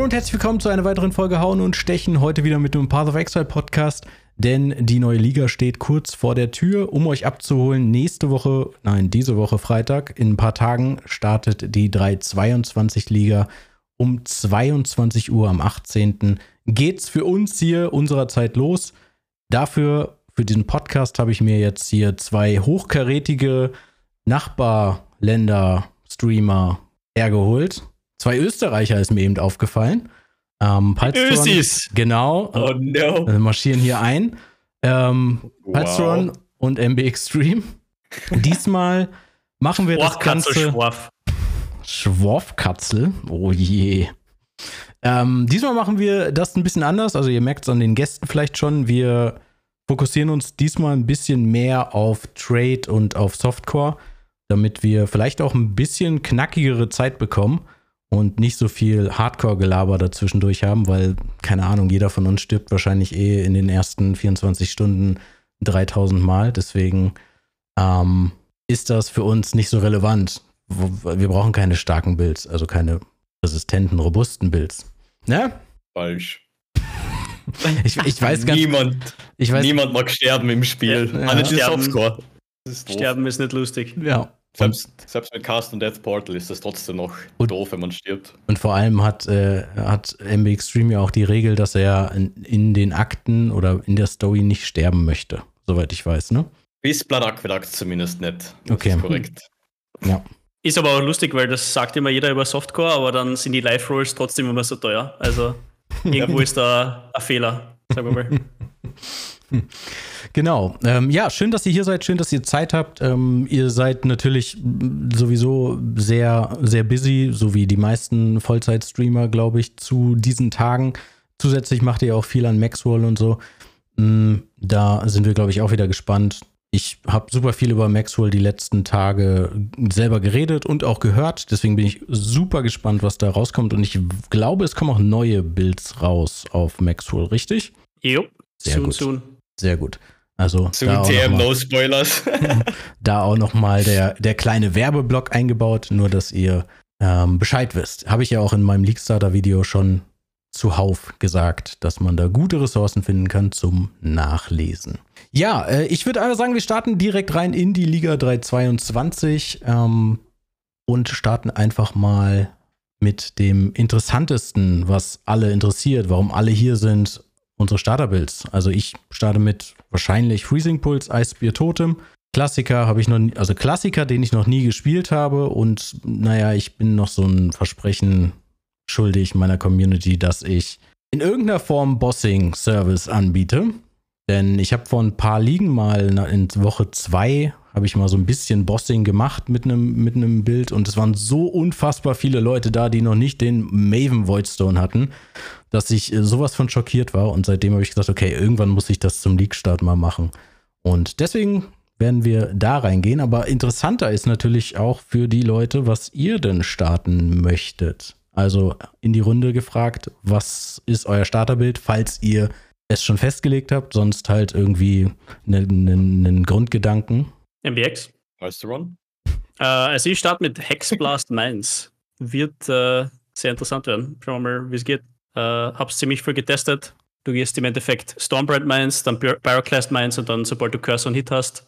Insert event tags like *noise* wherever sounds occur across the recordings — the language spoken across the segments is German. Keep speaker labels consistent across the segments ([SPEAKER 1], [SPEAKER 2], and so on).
[SPEAKER 1] Hallo und herzlich willkommen zu einer weiteren Folge Hauen und Stechen. Heute wieder mit dem Path of Exile Podcast, denn die neue Liga steht kurz vor der Tür, um euch abzuholen. Nächste Woche, nein, diese Woche Freitag, in ein paar Tagen startet die 322 Liga um 22 Uhr am 18. geht's für uns hier unserer Zeit los. Dafür, für diesen Podcast, habe ich mir jetzt hier zwei hochkarätige Nachbarländer-Streamer hergeholt. Zwei Österreicher ist mir eben aufgefallen. Ähm,
[SPEAKER 2] Ösis!
[SPEAKER 1] Genau.
[SPEAKER 2] Oh no.
[SPEAKER 1] Also marschieren hier ein. Ähm, wow. und MB Extreme. Diesmal machen wir das Ganze.
[SPEAKER 2] Schworf.
[SPEAKER 1] Schworfkatzel. Oh je. Ähm, diesmal machen wir das ein bisschen anders. Also ihr merkt es an den Gästen vielleicht schon. Wir fokussieren uns diesmal ein bisschen mehr auf Trade und auf Softcore, damit wir vielleicht auch ein bisschen knackigere Zeit bekommen und nicht so viel Hardcore-Gelaber dazwischendurch haben, weil, keine Ahnung, jeder von uns stirbt wahrscheinlich eh in den ersten 24 Stunden 3000 Mal. Deswegen ähm, ist das für uns nicht so relevant. Wir brauchen keine starken Builds, also keine resistenten, robusten Builds. Ne?
[SPEAKER 2] Falsch. *laughs*
[SPEAKER 1] ich, ich weiß ganz
[SPEAKER 2] niemand,
[SPEAKER 1] ich weiß,
[SPEAKER 2] niemand mag sterben im Spiel.
[SPEAKER 1] Ja.
[SPEAKER 2] Alle
[SPEAKER 3] Sterben.
[SPEAKER 2] Softcore.
[SPEAKER 3] Sterben ist nicht lustig.
[SPEAKER 1] Ja.
[SPEAKER 2] Selbst, selbst mit Cast und Death Portal ist das trotzdem noch
[SPEAKER 1] Und-
[SPEAKER 2] doof, wenn man stirbt.
[SPEAKER 1] Und vor allem hat, äh, hat MB Extreme ja auch die Regel, dass er in, in den Akten oder in der Story nicht sterben möchte. Soweit ich weiß, ne?
[SPEAKER 2] Bis Blood Aqueduct zumindest nicht. Das
[SPEAKER 1] Okay.
[SPEAKER 2] Ist korrekt.
[SPEAKER 1] Ja.
[SPEAKER 3] Ist aber auch lustig, weil das sagt immer jeder über Softcore, aber dann sind die Live-Rolls trotzdem immer so teuer. Also *laughs* irgendwo ist da ein Fehler, sagen wir mal. *laughs*
[SPEAKER 1] Genau. Ähm, ja, schön, dass ihr hier seid, schön, dass ihr Zeit habt. Ähm, ihr seid natürlich sowieso sehr, sehr busy, so wie die meisten Vollzeit-Streamer, glaube ich, zu diesen Tagen. Zusätzlich macht ihr auch viel an Maxwell und so. Mm, Da sind wir, glaube ich, auch wieder gespannt. Ich habe super viel über Maxwell die letzten Tage selber geredet und auch gehört. Deswegen bin ich super gespannt, was da rauskommt. Und ich glaube, es kommen auch neue Builds raus auf Maxwell, richtig?
[SPEAKER 3] Jo,
[SPEAKER 1] Sehr
[SPEAKER 3] soon,
[SPEAKER 1] gut.
[SPEAKER 3] soon.
[SPEAKER 1] Sehr gut. Also
[SPEAKER 2] Zu
[SPEAKER 1] da auch noch
[SPEAKER 2] TM
[SPEAKER 1] mal-
[SPEAKER 2] No Spoilers. *laughs*
[SPEAKER 1] da auch noch mal der, der kleine Werbeblock eingebaut, nur dass ihr ähm, Bescheid wisst. Habe ich ja auch in meinem Leakstarter-Video schon zuhauf gesagt, dass man da gute Ressourcen finden kann zum Nachlesen. Ja, äh, ich würde einfach sagen, wir starten direkt rein in die Liga 322 ähm, und starten einfach mal mit dem interessantesten, was alle interessiert, warum alle hier sind, unsere Starterbuilds. Also ich starte mit wahrscheinlich Freezing Pulse, Eisbier Totem. Klassiker habe ich noch nie, also Klassiker, den ich noch nie gespielt habe und naja, ich bin noch so ein Versprechen schuldig meiner Community, dass ich in irgendeiner Form Bossing-Service anbiete. Denn ich habe vor ein paar Ligen mal in Woche zwei habe ich mal so ein bisschen Bossing gemacht mit einem mit Bild und es waren so unfassbar viele Leute da, die noch nicht den Maven Voidstone hatten, dass ich äh, sowas von schockiert war und seitdem habe ich gesagt, okay, irgendwann muss ich das zum League-Start mal machen. Und deswegen werden wir da reingehen, aber interessanter ist natürlich auch für die Leute, was ihr denn starten möchtet. Also in die Runde gefragt, was ist euer Starterbild, falls ihr es schon festgelegt habt, sonst halt irgendwie einen einen Grundgedanken.
[SPEAKER 3] MBX.
[SPEAKER 2] Weißt du, Ron?
[SPEAKER 3] Äh, also ich starte mit Hexblast *laughs* Mines. Wird äh, sehr interessant werden. Schauen wir mal, wie es geht. Äh, hab's ziemlich viel getestet. Du gehst im Endeffekt Stormbright Mines, dann Pyro- Pyroclast Mines und dann, sobald du Curse und Hit hast,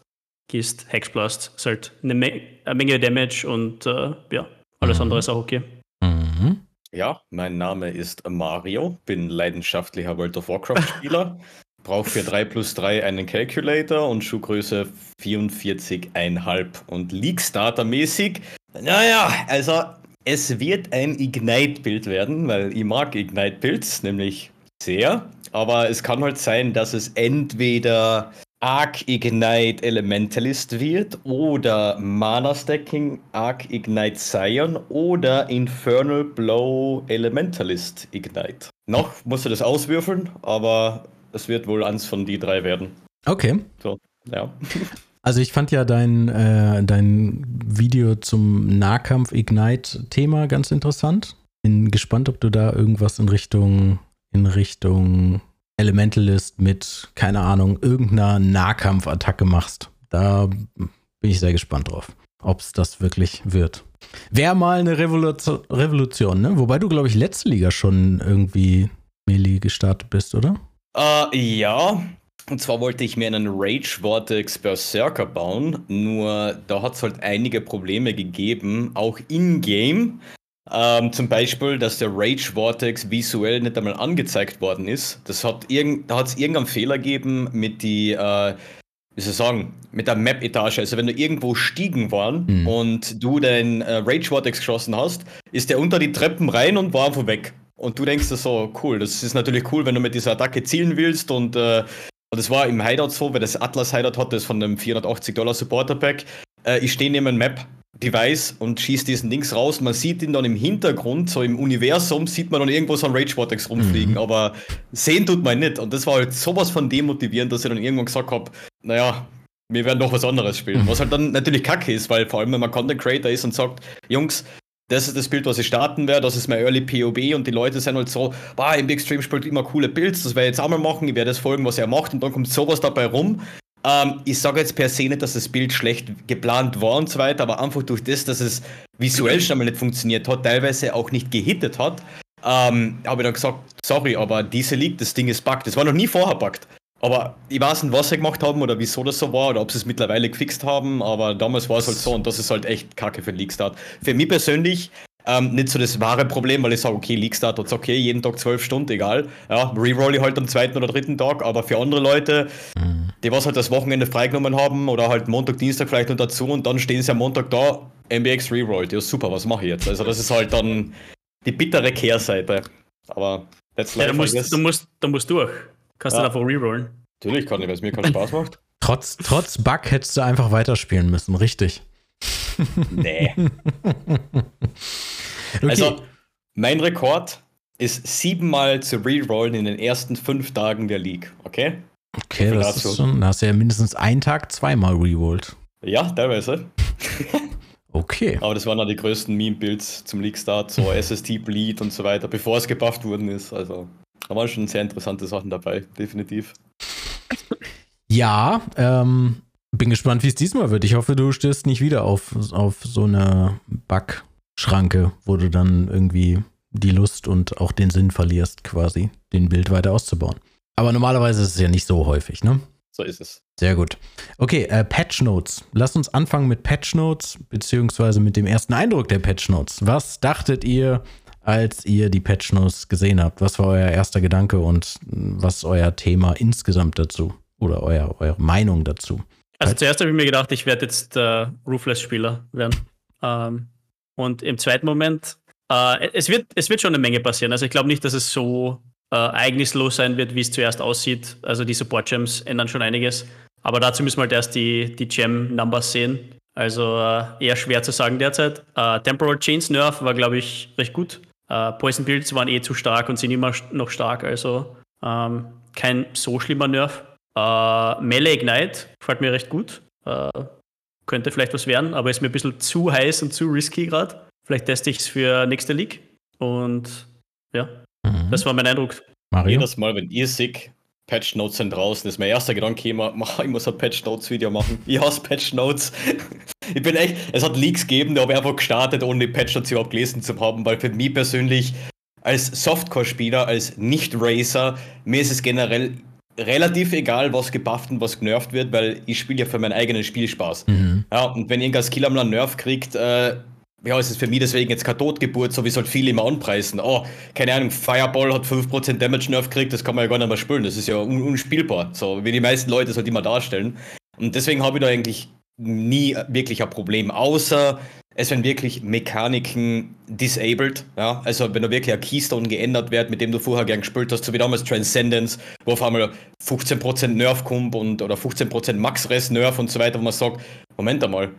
[SPEAKER 3] gehst Hexblast. Ist halt eine, Me eine Menge Damage und äh, ja, alles
[SPEAKER 1] Mhm.
[SPEAKER 3] andere ist auch okay.
[SPEAKER 1] Mhm.
[SPEAKER 2] Ja, mein Name ist Mario, bin leidenschaftlicher World of Warcraft-Spieler, *laughs* brauche für 3 plus 3 einen Calculator und Schuhgröße 44,5 und League-Starter-mäßig. Naja, also es wird ein Ignite-Bild werden, weil ich mag Ignite-Builds, nämlich sehr. Aber es kann halt sein, dass es entweder Arc Ignite Elementalist wird oder Mana Stacking Arc Ignite Scion oder Infernal Blow Elementalist Ignite. Noch musst du das auswürfeln, aber es wird wohl eins von die drei werden.
[SPEAKER 1] Okay.
[SPEAKER 2] So, ja. *laughs*
[SPEAKER 1] Also ich fand ja dein, äh, dein Video zum Nahkampf-Ignite-Thema ganz interessant. Bin gespannt, ob du da irgendwas in Richtung, in Richtung Elementalist mit, keine Ahnung, irgendeiner Nahkampfattacke machst. Da bin ich sehr gespannt drauf. ob es das wirklich wird. Wäre mal eine Revolution, Revolution, ne? Wobei du, glaube ich, letzte Liga schon irgendwie Melee gestartet bist, oder?
[SPEAKER 2] Äh, ja. Und zwar wollte ich mir einen Rage Vortex Berserker bauen, nur da hat es halt einige Probleme gegeben, auch in-game. Ähm, zum Beispiel, dass der Rage Vortex visuell nicht einmal angezeigt worden ist. Das hat irgend, da hat es irgendeinen Fehler gegeben mit die, äh, wie soll ich sagen, mit der Map-Etage. Also wenn du irgendwo stiegen waren mhm. und du den äh, Rage Vortex geschossen hast, ist der unter die Treppen rein und war einfach weg. Und du denkst dir so, cool, das ist natürlich cool, wenn du mit dieser Attacke zielen willst und äh, und das war im Hideout so, weil das Atlas Hideout hat, das von einem 480 Dollar Supporter Pack. Äh, ich stehe neben einem Map Device und schieße diesen Dings raus. Man sieht ihn dann im Hintergrund, so im Universum, sieht man dann irgendwo so ein Rage Vortex rumfliegen, mhm. aber sehen tut man nicht. Und das war halt sowas von demotivierend, dass ich dann irgendwann gesagt habe, naja, wir werden doch was anderes spielen. Mhm. Was halt dann natürlich kacke ist, weil vor allem, wenn man Content Creator ist und sagt, Jungs, das ist das Bild, was ich starten werde, das ist mein Early POB und die Leute sind halt so, bah, im Big Stream spielt immer coole Builds, das werde ich jetzt auch mal machen, ich werde das folgen, was er macht und dann kommt sowas dabei rum. Ähm, ich sage jetzt per se nicht, dass das Bild schlecht geplant war und so weiter, aber einfach durch das, dass es visuell schon mal nicht funktioniert hat, teilweise auch nicht gehittet hat, ähm, habe ich dann gesagt, sorry, aber diese League, das Ding ist buggt. Das war noch nie vorher buggt. Aber ich weiß nicht, was sie gemacht haben oder wieso das so war oder ob sie es mittlerweile gefixt haben, aber damals war es halt so und das ist halt echt kacke für League-Start. Für mich persönlich ähm, nicht so das wahre Problem, weil ich sage, okay, League-Start ist okay, jeden Tag zwölf Stunden, egal. Ja, reroll ich halt am zweiten oder dritten Tag, aber für andere Leute, die was halt das Wochenende freigenommen haben oder halt Montag, Dienstag vielleicht noch dazu und dann stehen sie am Montag da, MBX rerollt. Ja, super, was mache ich jetzt? Also das ist halt dann die bittere Kehrseite. Aber
[SPEAKER 3] that's life, ja, du, musst, du, musst, du musst durch. Kannst ja. du einfach rerollen?
[SPEAKER 2] Natürlich kann ich, weil es mir keinen Spaß macht. *laughs*
[SPEAKER 1] Trotz, trotz Bug hättest du einfach weiterspielen müssen, richtig.
[SPEAKER 2] Nee. *laughs* okay. Also, mein Rekord ist siebenmal zu rerollen in den ersten fünf Tagen der League, okay?
[SPEAKER 1] Okay, das dazu. ist schon, da hast du ja mindestens einen Tag zweimal rerollt.
[SPEAKER 2] Ja, teilweise. *laughs*
[SPEAKER 1] okay.
[SPEAKER 2] Aber das waren dann die größten Meme-Builds zum League-Start, so SST-Bleed und so weiter, bevor es gebufft worden ist. Also, da waren schon sehr interessante Sachen dabei, definitiv.
[SPEAKER 1] Ja, ähm, bin gespannt, wie es diesmal wird. Ich hoffe, du stößt nicht wieder auf, auf so eine Backschranke, wo du dann irgendwie die Lust und auch den Sinn verlierst, quasi den Bild weiter auszubauen. Aber normalerweise ist es ja nicht so häufig, ne?
[SPEAKER 2] So ist es.
[SPEAKER 1] Sehr gut. Okay, äh, Patch Notes. Lass uns anfangen mit Patch Notes, beziehungsweise mit dem ersten Eindruck der Patch Notes. Was dachtet ihr, als ihr die Patch Notes gesehen habt? Was war euer erster Gedanke und was euer Thema insgesamt dazu? Oder euer, eure Meinung dazu?
[SPEAKER 3] Also zuerst habe ich mir gedacht, ich werde jetzt äh, Roofless-Spieler werden. Ähm, und im zweiten Moment, äh, es, wird, es wird schon eine Menge passieren. Also ich glaube nicht, dass es so äh, ereignislos sein wird, wie es zuerst aussieht. Also die Support-Gems ändern schon einiges. Aber dazu müssen wir halt erst die, die Gem-Numbers sehen. Also äh, eher schwer zu sagen derzeit. Äh, Temporal Chains Nerf war, glaube ich, recht gut. Äh, Poison Builds waren eh zu stark und sind immer noch stark. Also ähm, kein so schlimmer Nerf. Äh, Melee Ignite gefällt mir recht gut. Äh, könnte vielleicht was werden, aber ist mir ein bisschen zu heiß und zu risky gerade. Vielleicht teste ich es für nächste League. Und ja, mhm. das war mein Eindruck.
[SPEAKER 2] Mario? Jedes Mal, wenn ihr sick Patch Notes sind draußen, ist mein erster Gedanke immer, *laughs* ich muss ein Patch Notes Video machen. Ich hasse Patch Notes. *laughs* ich bin echt, es hat Leaks gegeben, da habe ich einfach gestartet, ohne die Patch Notes überhaupt gelesen zu haben, weil für mich persönlich als Softcore-Spieler, als Nicht-Racer, mir ist es generell relativ egal, was gebufft und was genervt wird, weil ich spiele ja für meinen eigenen Spielspaß. Mhm. Ja, und wenn irgendein Skill einmal einen Nerf kriegt, äh, ja, ist es für mich deswegen jetzt keine Totgeburt, so wie es halt viele immer anpreisen. Oh, keine Ahnung, Fireball hat 5% Damage Nerf gekriegt, das kann man ja gar nicht mehr spielen. Das ist ja un unspielbar, so wie die meisten Leute es halt immer darstellen. Und deswegen habe ich da eigentlich nie wirklich ein Problem, außer es werden wirklich Mechaniken disabled. Ja? Also wenn da wirklich ein Keystone geändert wird, mit dem du vorher gern gespielt hast, so wie damals Transcendence, wo auf einmal 15% Nerf kommt und oder 15% Max-Res Nerf und so weiter, wo man sagt, Moment einmal,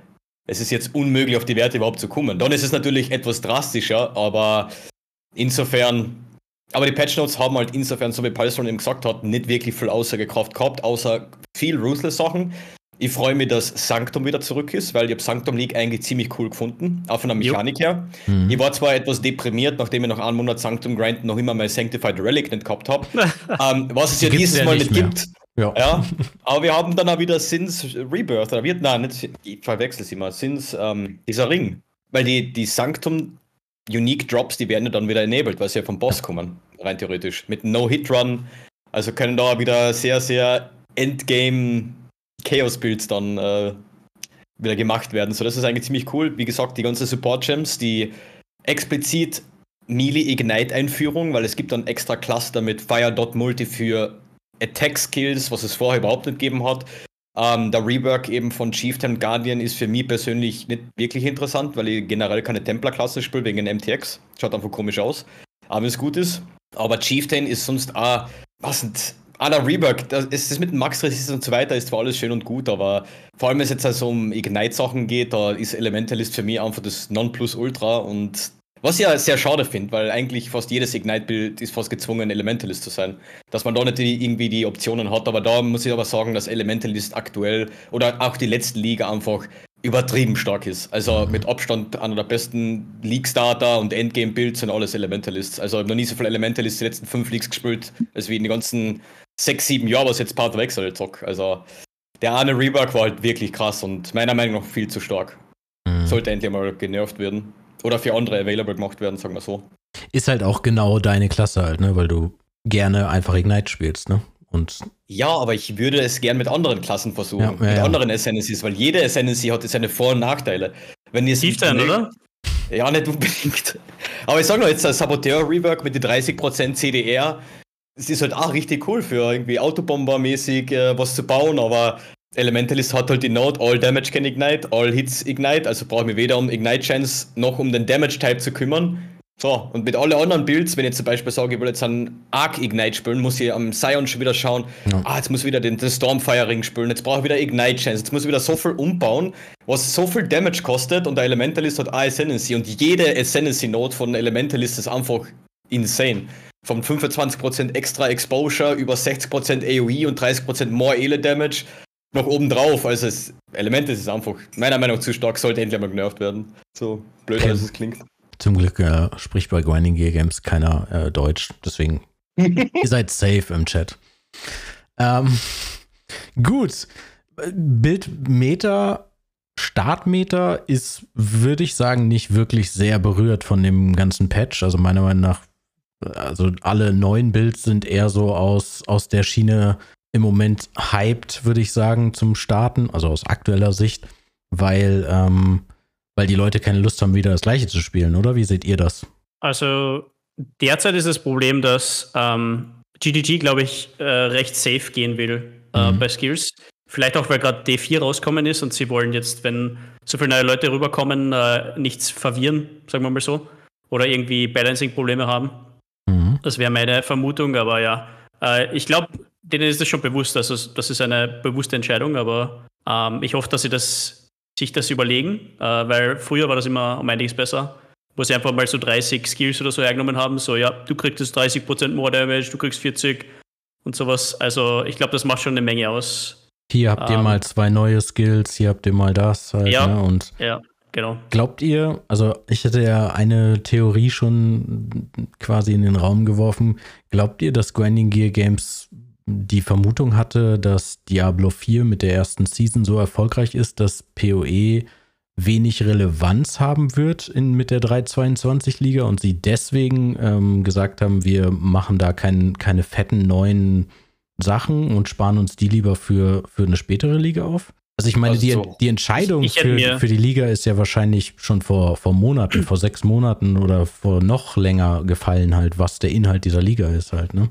[SPEAKER 2] es ist jetzt unmöglich, auf die Werte überhaupt zu kommen. Dann ist es natürlich etwas drastischer, aber insofern aber die Patch Notes haben halt insofern, so wie Palstron eben gesagt hat, nicht wirklich viel Aussagekraft gehabt, außer viel Ruthless-Sachen. Ich freue mich, dass Sanctum wieder zurück ist, weil ich habe Sanctum League eigentlich ziemlich cool gefunden, auch von der Mechanik jo. her. Mhm. Ich war zwar etwas deprimiert, nachdem ich nach einem Monat Sanctum Grind noch immer mein Sanctified Relic nicht gehabt habe. *laughs* ähm, was es ja dieses Mal nicht mehr. gibt, Ja. ja, aber wir haben dann auch wieder Sins Rebirth, oder wird, nein, nicht, ich verwechsel sie mal, Sins, ähm, dieser Ring. Weil die, die Sanctum Unique Drops, die werden ja dann wieder enabled, weil sie ja vom Boss kommen, rein theoretisch. Mit No-Hit-Run. Also können da wieder sehr, sehr Endgame Chaos-Builds dann äh, wieder gemacht werden. So, das ist eigentlich ziemlich cool. Wie gesagt, die ganzen Support-Gems, die explizit Melee Ignite-Einführung, weil es gibt dann extra Cluster mit Fire.multi für Attack-Skills, was es vorher überhaupt nicht gegeben hat. Ähm, der Rework eben von Chieftain Guardian ist für mich persönlich nicht wirklich interessant, weil ich generell keine Templar-Klasse spiele wegen MTX. Schaut einfach komisch aus. Aber wenn es gut ist. Aber Chieftain ist sonst auch, was nicht, Ah, der Rework, das ist das mit Max Resistance und so weiter, ist zwar alles schön und gut, aber vor allem, wenn es jetzt also um Ignite-Sachen geht, da ist Elementalist für mich einfach das Nonplusultra und was ich ja sehr schade finde, weil eigentlich fast jedes Ignite-Bild ist fast gezwungen, Elementalist zu sein. Dass man da nicht die, irgendwie die Optionen hat, aber da muss ich aber sagen, dass Elementalist aktuell oder auch die letzten Liga einfach übertrieben stark ist. Also mit Abstand einer der besten League-Starter und Endgame-Builds sind alles Elementalists. Also ich habe noch nie so viele Elementalists die letzten fünf Leagues gespielt, als wie in den ganzen sechs, sieben Jahren, was jetzt Part Wechsel zock. Also der eine Rework war halt wirklich krass und meiner Meinung nach viel zu stark. Mhm. Sollte endlich mal genervt werden. Oder für andere available gemacht werden, sagen wir so.
[SPEAKER 1] Ist halt auch genau deine Klasse halt, ne? Weil du gerne einfach Ignite spielst, ne? Und
[SPEAKER 2] ja, aber ich würde es gern mit anderen Klassen versuchen, ja, ja, mit
[SPEAKER 1] ja.
[SPEAKER 2] anderen Ascendancies, weil jede Ascendancy hat seine Vor- und Nachteile.
[SPEAKER 3] Wenn ihr Tiefstein, oder?
[SPEAKER 2] Ja, nicht unbedingt. *laughs* Aber ich sag noch jetzt, das Saboteur-Rework mit den 30% CDR, es ist halt auch richtig cool für irgendwie Autobomber-mäßig äh, was zu bauen, aber Elementalist hat halt die Note, all Damage can ignite, all Hits ignite, also brauche ich mich weder um Ignite Chance noch um den Damage Type zu kümmern. So, und mit allen anderen Builds, wenn ich zum Beispiel sage, ich will jetzt einen Arc Ignite spielen, muss ich am Sion schon wieder schauen, ja. ah, jetzt muss ich wieder den, den Stormfire Ring spielen, jetzt brauche ich wieder Ignite Chance, jetzt muss ich wieder so viel umbauen, was so viel Damage kostet und der Elementalist hat eine Ascendancy und jede Ascendancy Note von Elementalist ist einfach insane. Vom 25% extra Exposure über 60% AoE und 30% more Ele Damage noch oben drauf. Also das Element ist einfach meiner Meinung nach zu stark, sollte endlich mal genervt werden. So blöd, okay. als es klingt.
[SPEAKER 1] Zum Glück äh, spricht bei Grinding Gear Games keiner äh, Deutsch, deswegen *laughs* ihr seid safe im Chat. Ähm, gut. Bildmeter, Startmeter ist, würde ich sagen, nicht wirklich sehr berührt von dem ganzen Patch. Also meiner Meinung nach, also alle neuen Builds sind eher so aus, aus der Schiene im Moment hyped, würde ich sagen, zum Starten, also aus aktueller Sicht, weil, ähm, weil die Leute keine Lust haben, wieder das gleiche zu spielen, oder? Wie seht ihr das?
[SPEAKER 3] Also derzeit ist das Problem, dass ähm, GDG, glaube ich, äh, recht safe gehen will äh, mhm. bei Skills. Vielleicht auch, weil gerade D4 rauskommen ist und sie wollen jetzt, wenn so viele neue Leute rüberkommen, äh, nichts verwirren, sagen wir mal so. Oder irgendwie Balancing-Probleme haben. Mhm. Das wäre meine Vermutung, aber ja. Äh, ich glaube, denen ist das schon bewusst. Also das ist eine bewusste Entscheidung, aber ähm, ich hoffe, dass sie das, sich das überlegen, äh, weil früher war das immer um einiges besser, wo sie einfach mal so 30 Skills oder so hergenommen haben. So, ja, du kriegst jetzt 30% More Damage, du kriegst 40 und sowas. Also ich glaube, das macht schon eine Menge aus.
[SPEAKER 1] Hier habt ihr ähm, mal zwei neue Skills, hier habt ihr mal das halt,
[SPEAKER 3] ja,
[SPEAKER 1] ne? Und
[SPEAKER 3] ja, genau.
[SPEAKER 1] Glaubt ihr, also ich hätte ja eine Theorie schon quasi in den Raum geworfen, glaubt ihr, dass Grinding Gear Games die Vermutung hatte, dass Diablo 4 mit der ersten Season so erfolgreich ist, dass PoE wenig Relevanz haben wird in, mit der 322-Liga und sie deswegen ähm, gesagt haben, wir machen da kein, keine fetten neuen Sachen und sparen uns die lieber für, für eine spätere Liga auf? Also ich meine, also die, so. die Entscheidung ich, ich für, für die Liga ist ja wahrscheinlich schon vor, vor Monaten, vor sechs Monaten oder vor noch länger gefallen halt, was der Inhalt dieser Liga ist halt, ne?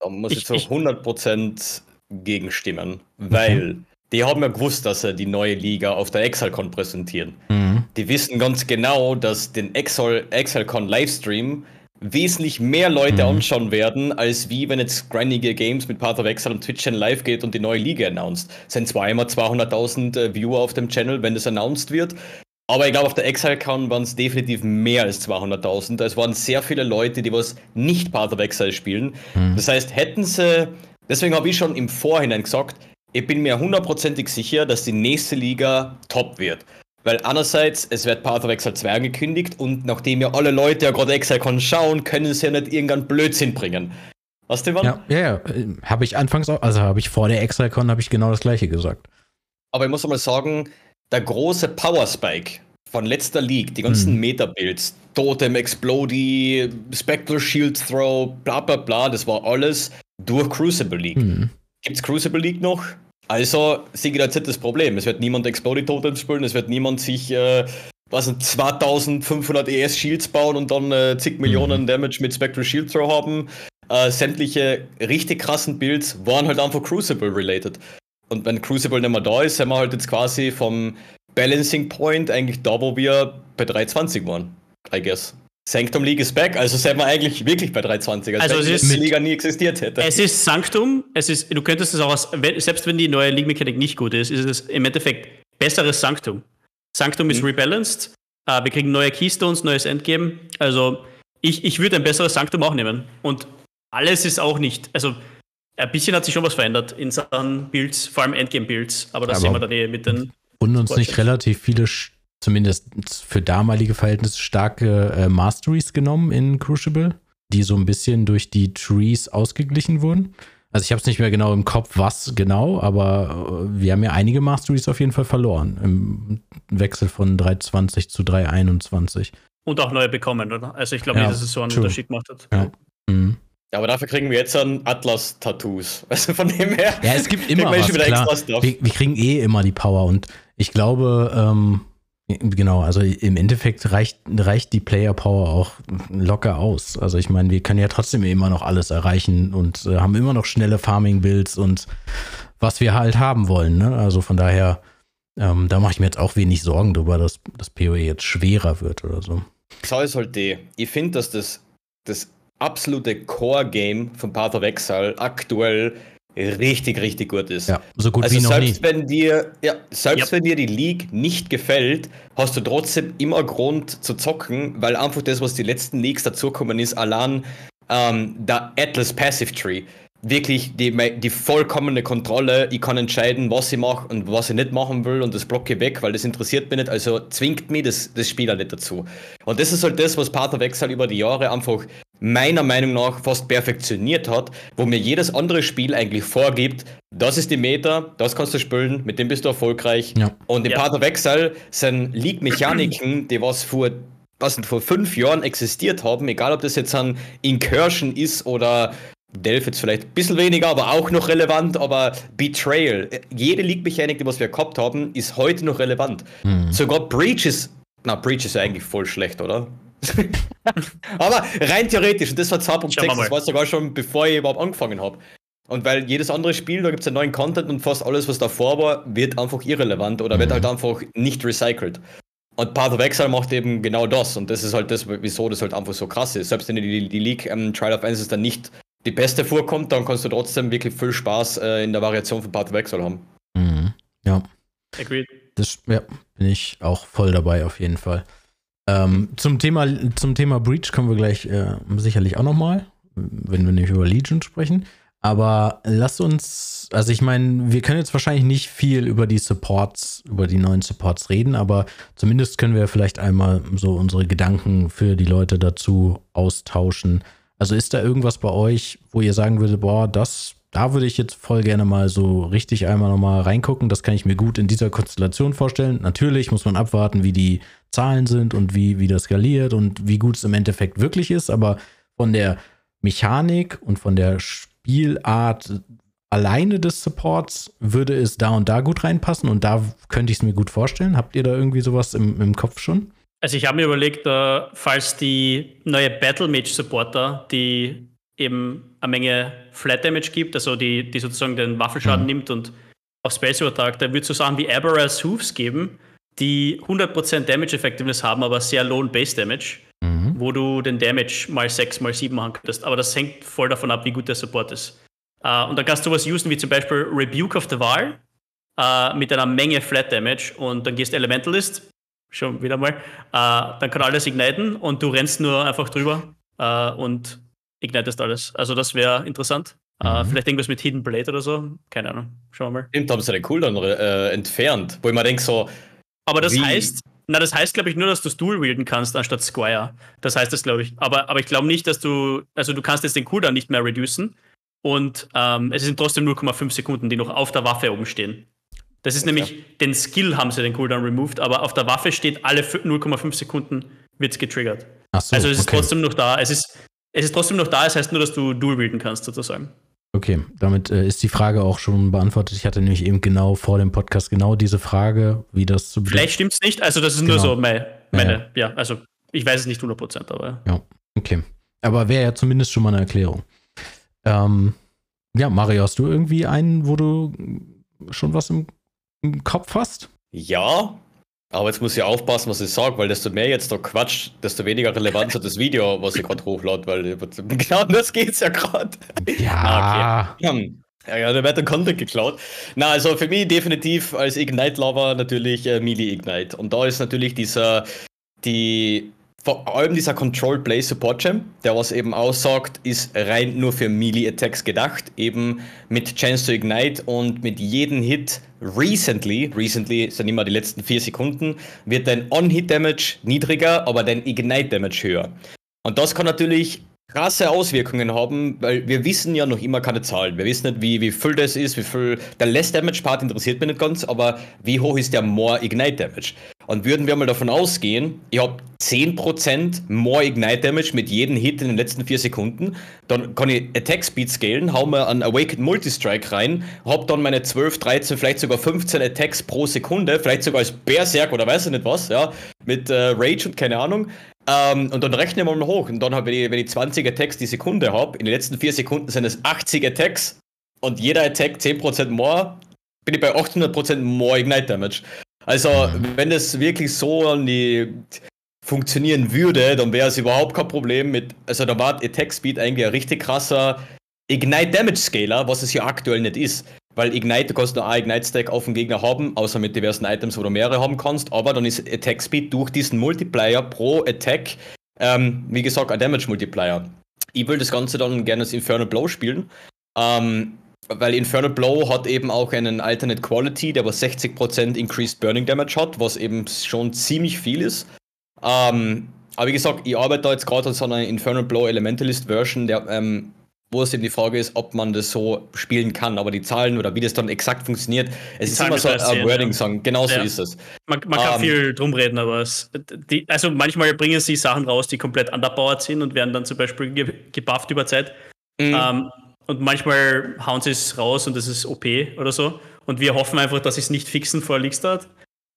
[SPEAKER 2] Da muss ich, ich zu 100% gegenstimmen, weil mhm. die haben ja gewusst, dass sie die neue Liga auf der ExalCon präsentieren. Mhm. Die wissen ganz genau, dass den Exal, ExalCon Livestream wesentlich mehr Leute mhm. anschauen werden, als wie wenn jetzt Grinding Games mit Part of Exile und Twitch Channel live geht und die neue Liga announced. Es sind zwar immer 200.000 äh, Viewer auf dem Channel, wenn das announced wird, aber ich glaube, auf der Exile-Count waren es definitiv mehr als 200.000. Es waren sehr viele Leute, die was nicht Part of Exile spielen. Mhm. Das heißt, hätten sie, deswegen habe ich schon im Vorhinein gesagt, ich bin mir hundertprozentig sicher, dass die nächste Liga top wird. Weil einerseits, es wird Path of Exile 2 angekündigt und nachdem ja alle Leute ja gerade ExileCon schauen, können sie ja nicht irgendeinen Blödsinn bringen. Was du, Ivan?
[SPEAKER 1] Ja, ja, ja. Habe ich anfangs auch, also habe ich vor der habe ich genau das gleiche gesagt.
[SPEAKER 2] Aber ich muss mal sagen, der große Power Spike von letzter League, die ganzen
[SPEAKER 1] Hm.
[SPEAKER 2] Meta-Builds, Totem, Explodey, Spectral Shield Throw, bla bla bla, das war alles durch Crucible League.
[SPEAKER 1] Hm.
[SPEAKER 2] Gibt's Crucible League noch? Also, jetzt nicht das Problem. Es wird niemand Explodey Totems spielen, es wird niemand sich, äh, was sind 2500 ES Shields bauen und dann äh, zig Millionen Damage mit Spectral Shield Throw haben. Äh, sämtliche richtig krassen Builds waren halt einfach Crucible related. Und wenn Crucible nicht mehr da ist, sind wir halt jetzt quasi vom Balancing Point eigentlich da, wo wir bei 320 waren, I guess. Sanctum League is back, also sind wir eigentlich wirklich bei 320, als
[SPEAKER 3] Also
[SPEAKER 2] wenn
[SPEAKER 3] es
[SPEAKER 2] die
[SPEAKER 3] ist-
[SPEAKER 2] letzte Liga nie existiert hätte.
[SPEAKER 3] Es ist Sanctum, es ist, du könntest es auch, wenn, selbst wenn die neue League-Mechanik nicht gut ist, ist es im Endeffekt besseres Sanctum. Sanctum ist
[SPEAKER 2] Mhm.
[SPEAKER 3] rebalanced, äh, wir kriegen neue Keystones, neues Endgame. Also ich, ich würde ein besseres Sanctum auch nehmen. Und alles ist auch nicht, also ein bisschen hat sich schon was verändert in Sachen Builds, vor allem Endgame-Builds, aber das
[SPEAKER 1] Aber-
[SPEAKER 3] sehen wir dann eh mit den.
[SPEAKER 1] Und uns nicht
[SPEAKER 3] ich.
[SPEAKER 1] relativ viele, zumindest für damalige Verhältnisse, starke äh, Masteries genommen in Crucible, die so ein bisschen durch die Trees ausgeglichen wurden. Also ich habe es nicht mehr genau im Kopf, was genau, aber äh, wir haben ja einige Masteries auf jeden Fall verloren im Wechsel von 320 zu 321.
[SPEAKER 3] Und auch neue bekommen, oder? Also ich glaube
[SPEAKER 1] Ja,
[SPEAKER 3] nicht, dass es so einen
[SPEAKER 1] true.
[SPEAKER 3] Unterschied gemacht hat.
[SPEAKER 1] Ja.
[SPEAKER 2] Ja, aber dafür kriegen wir jetzt dann Atlas-Tattoos. *laughs* Also von dem her.
[SPEAKER 1] Ja, es gibt immer was, klar. Wir, wir kriegen eh immer die Power und ich glaube, ähm, genau, also im Endeffekt reicht, reicht die Player Power auch locker aus. Also ich meine, wir können ja trotzdem immer noch alles erreichen und äh, haben immer noch schnelle Farming-Builds und was wir halt haben wollen. Ne? Also von daher, ähm, da mache ich mir jetzt auch wenig Sorgen drüber, dass das PoE jetzt schwerer wird oder so.
[SPEAKER 2] Ist halt die, ich finde, dass das, das absolute Core-Game von Path of Exile aktuell richtig, richtig gut ist.
[SPEAKER 1] Ja, so gut
[SPEAKER 2] also
[SPEAKER 1] wie noch nie.
[SPEAKER 2] selbst wenn dir, ja, selbst
[SPEAKER 3] Yep.
[SPEAKER 2] wenn dir die League nicht gefällt, hast du trotzdem immer Grund zu zocken, weil einfach das, was die letzten Leagues dazukommen ist, allein ähm, der Atlas Passive Tree. Wirklich die, die vollkommene Kontrolle. Ich kann entscheiden, was ich mache und was ich nicht machen will und das blocke weg, weil das interessiert mich nicht. Also zwingt mich das, das Spiel auch nicht dazu. Und das ist halt das, was Path of Exile über die Jahre einfach meiner Meinung nach fast perfektioniert hat, wo mir jedes andere Spiel eigentlich vorgibt, das ist die Meta, das kannst du spielen, mit dem bist du erfolgreich.
[SPEAKER 1] Ja.
[SPEAKER 2] Und in
[SPEAKER 3] Ja.
[SPEAKER 2] Path of Exile sind League-Mechaniken, die was vor, was vor fünf Jahren existiert haben, egal ob das jetzt ein Incursion ist oder Delph jetzt vielleicht ein bisschen weniger, aber auch noch relevant, aber Betrayal, jede League-Mechanik, die was wir gehabt haben, ist heute noch relevant.
[SPEAKER 1] Mhm.
[SPEAKER 2] Sogar Breach ist, na, Breach ist ja eigentlich voll schlecht, oder? *laughs* aber rein theoretisch, und das war 2.6,
[SPEAKER 3] Schauen wir mal.
[SPEAKER 2] das war sogar schon bevor ich überhaupt angefangen habe. Und weil jedes andere Spiel, da gibt es ja neuen Content und fast alles, was davor war, wird einfach irrelevant oder wird
[SPEAKER 1] Mhm.
[SPEAKER 2] halt einfach nicht recycelt. Und Path of Exile macht eben genau das. Und das ist halt das, wieso das halt einfach so krass ist. Selbst wenn dir die, die League ähm, Trial of Answers dann nicht die beste vorkommt, dann kannst du trotzdem wirklich viel Spaß äh, in der Variation von Path of Exile haben.
[SPEAKER 1] Mhm. Ja.
[SPEAKER 3] Agreed.
[SPEAKER 1] Das ja, bin ich auch voll dabei auf jeden Fall. Ähm, zum, Thema, zum Thema Breach kommen wir gleich äh, sicherlich auch nochmal, wenn wir nicht über Legion sprechen. Aber lasst uns, also ich meine, wir können jetzt wahrscheinlich nicht viel über die Supports, über die neuen Supports reden, aber zumindest können wir vielleicht einmal so unsere Gedanken für die Leute dazu austauschen. Also ist da irgendwas bei euch, wo ihr sagen würdet, boah, das, da würde ich jetzt voll gerne mal so richtig einmal nochmal reingucken. Das kann ich mir gut in dieser Konstellation vorstellen. Natürlich muss man abwarten, wie die Zahlen sind und wie, wie das skaliert und wie gut es im Endeffekt wirklich ist. Aber von der Mechanik und von der Spielart alleine des Supports würde es da und da gut reinpassen und da könnte ich es mir gut vorstellen. Habt ihr da irgendwie sowas im, im Kopf schon?
[SPEAKER 3] Also ich habe mir überlegt, äh, falls die neue Battle Mage Supporter, die eben eine Menge Flat Damage gibt, also die, die sozusagen den Waffelschaden
[SPEAKER 1] Mhm.
[SPEAKER 3] nimmt und auf Space übertragt, da wird es so Sachen wie Aberral's Hooves geben, die 100% Damage Effectiveness haben, aber sehr low Base Damage,
[SPEAKER 1] Mhm.
[SPEAKER 3] wo du den Damage mal 6, mal 7 machen könntest. Aber das hängt voll davon ab, wie gut der Support ist. Äh, und dann kannst du was usen, wie zum Beispiel Rebuke of the Var äh, mit einer Menge Flat Damage und dann gehst Elementalist, schon wieder mal, äh, dann kann alles igniten und du rennst nur einfach drüber und ignitest alles. Also das wäre interessant.
[SPEAKER 1] Mhm.
[SPEAKER 3] vielleicht irgendwas mit Hidden Blade oder so. Keine Ahnung. Schauen wir mal.
[SPEAKER 2] Stimmt, haben sie den Cooldown äh, entfernt, wo ich mir denke, so,
[SPEAKER 3] Aber das
[SPEAKER 2] Wie?
[SPEAKER 3] heißt, Na, das heißt, glaube ich, nur, dass du es dual wielden kannst anstatt Squire. Das heißt das, glaube ich. Aber, aber ich glaube nicht, dass du, also du kannst jetzt den Cooldown nicht mehr reducen. Und ähm, es sind trotzdem 0,5 Sekunden, die noch auf der Waffe oben stehen. Das ist okay. nämlich, den Skill haben sie den Cooldown removed, aber auf der Waffe steht alle 0,5 Sekunden wird es getriggert. So, also es ist trotzdem noch da. Es ist, es ist trotzdem noch da, es heißt nur, dass du dual wielden kannst, sozusagen.
[SPEAKER 1] Okay, damit äh, ist die Frage auch schon beantwortet. Ich hatte nämlich eben genau vor dem Podcast genau diese Frage, wie das zu
[SPEAKER 3] Vielleicht stimmt es nicht, also das ist genau. nur so meine, meine ja, ja. also ich weiß es nicht 100%, aber.
[SPEAKER 1] Ja, okay. Aber wäre ja zumindest schon mal eine Erklärung. Ähm, ja, Mario, hast du irgendwie einen, wo du schon was im, im Kopf hast?
[SPEAKER 2] Ja, aber jetzt muss ich aufpassen, was ich sage, weil desto mehr jetzt da quatscht, desto weniger Relevanz hat das Video, was ich gerade hochlade, weil *laughs* genau das geht's ja gerade.
[SPEAKER 1] Ja. Ah,
[SPEAKER 2] okay. Ja, ja, da wird der Content geklaut. Na, also für mich definitiv als Ignite-Lover natürlich äh, Melee Ignite. Und da ist natürlich dieser, die vor allem dieser Control Play Support Gem, der was eben aussagt, ist rein nur für Melee Attacks gedacht, eben mit Chance to Ignite und mit jedem Hit recently, recently sind immer die letzten vier Sekunden, wird dein On-Hit Damage niedriger, aber dein Ignite Damage höher. Und das kann natürlich krasse Auswirkungen haben, weil wir wissen ja noch immer keine Zahlen. Wir wissen nicht, wie, wie viel das ist, wie viel. Der Less Damage Part interessiert mich nicht ganz, aber wie hoch ist der More Ignite Damage? Und würden wir mal davon ausgehen, ich habe 10% More Ignite Damage mit jedem Hit in den letzten 4 Sekunden, dann kann ich Attack Speed scalen, hau mir einen Awakened Multistrike rein, hab dann meine 12, 13, vielleicht sogar 15 Attacks pro Sekunde, vielleicht sogar als Berserk oder weiß ich nicht was, ja, mit äh, Rage und keine Ahnung. Ähm, und dann rechnen wir mal hoch. Und dann, wenn ich, wenn ich 20 Attacks die Sekunde habe, in den letzten 4 Sekunden sind es 80 Attacks und jeder Attack 10% more, bin ich bei 800% more Ignite Damage. Also, mhm. wenn das wirklich so die funktionieren würde, dann wäre es überhaupt kein Problem mit. Also, da war Attack Speed eigentlich ein richtig krasser Ignite Damage Scaler, was es ja aktuell nicht ist. Weil Ignite, du kannst nur ein Ignite-Stack auf dem Gegner haben, außer mit diversen Items, wo du mehrere haben kannst, aber dann ist Attack Speed durch diesen Multiplier pro Attack, ähm, wie gesagt, ein Damage Multiplier. Ich will das Ganze dann gerne als Infernal Blow spielen, ähm, weil Infernal Blow hat eben auch einen Alternate Quality, der aber 60% Increased Burning Damage hat, was eben schon ziemlich viel ist. Ähm, aber wie gesagt, ich arbeite da jetzt gerade an so einer Infernal Blow Elementalist Version, der ähm, wo es eben die Frage ist, ob man das so spielen kann. Aber die Zahlen oder wie das dann exakt funktioniert, es ist immer so ein Wording-Song. Ja. Genau so ja. ist es.
[SPEAKER 3] Man, man kann ähm, viel drum reden, aber es, die, also manchmal bringen sie Sachen raus, die komplett underpowered sind und werden dann zum Beispiel ge gebufft über Zeit. Mhm. Ähm, und manchmal hauen sie es raus und das ist OP oder so. Und wir hoffen einfach, dass sie es nicht fixen vor Leakstart.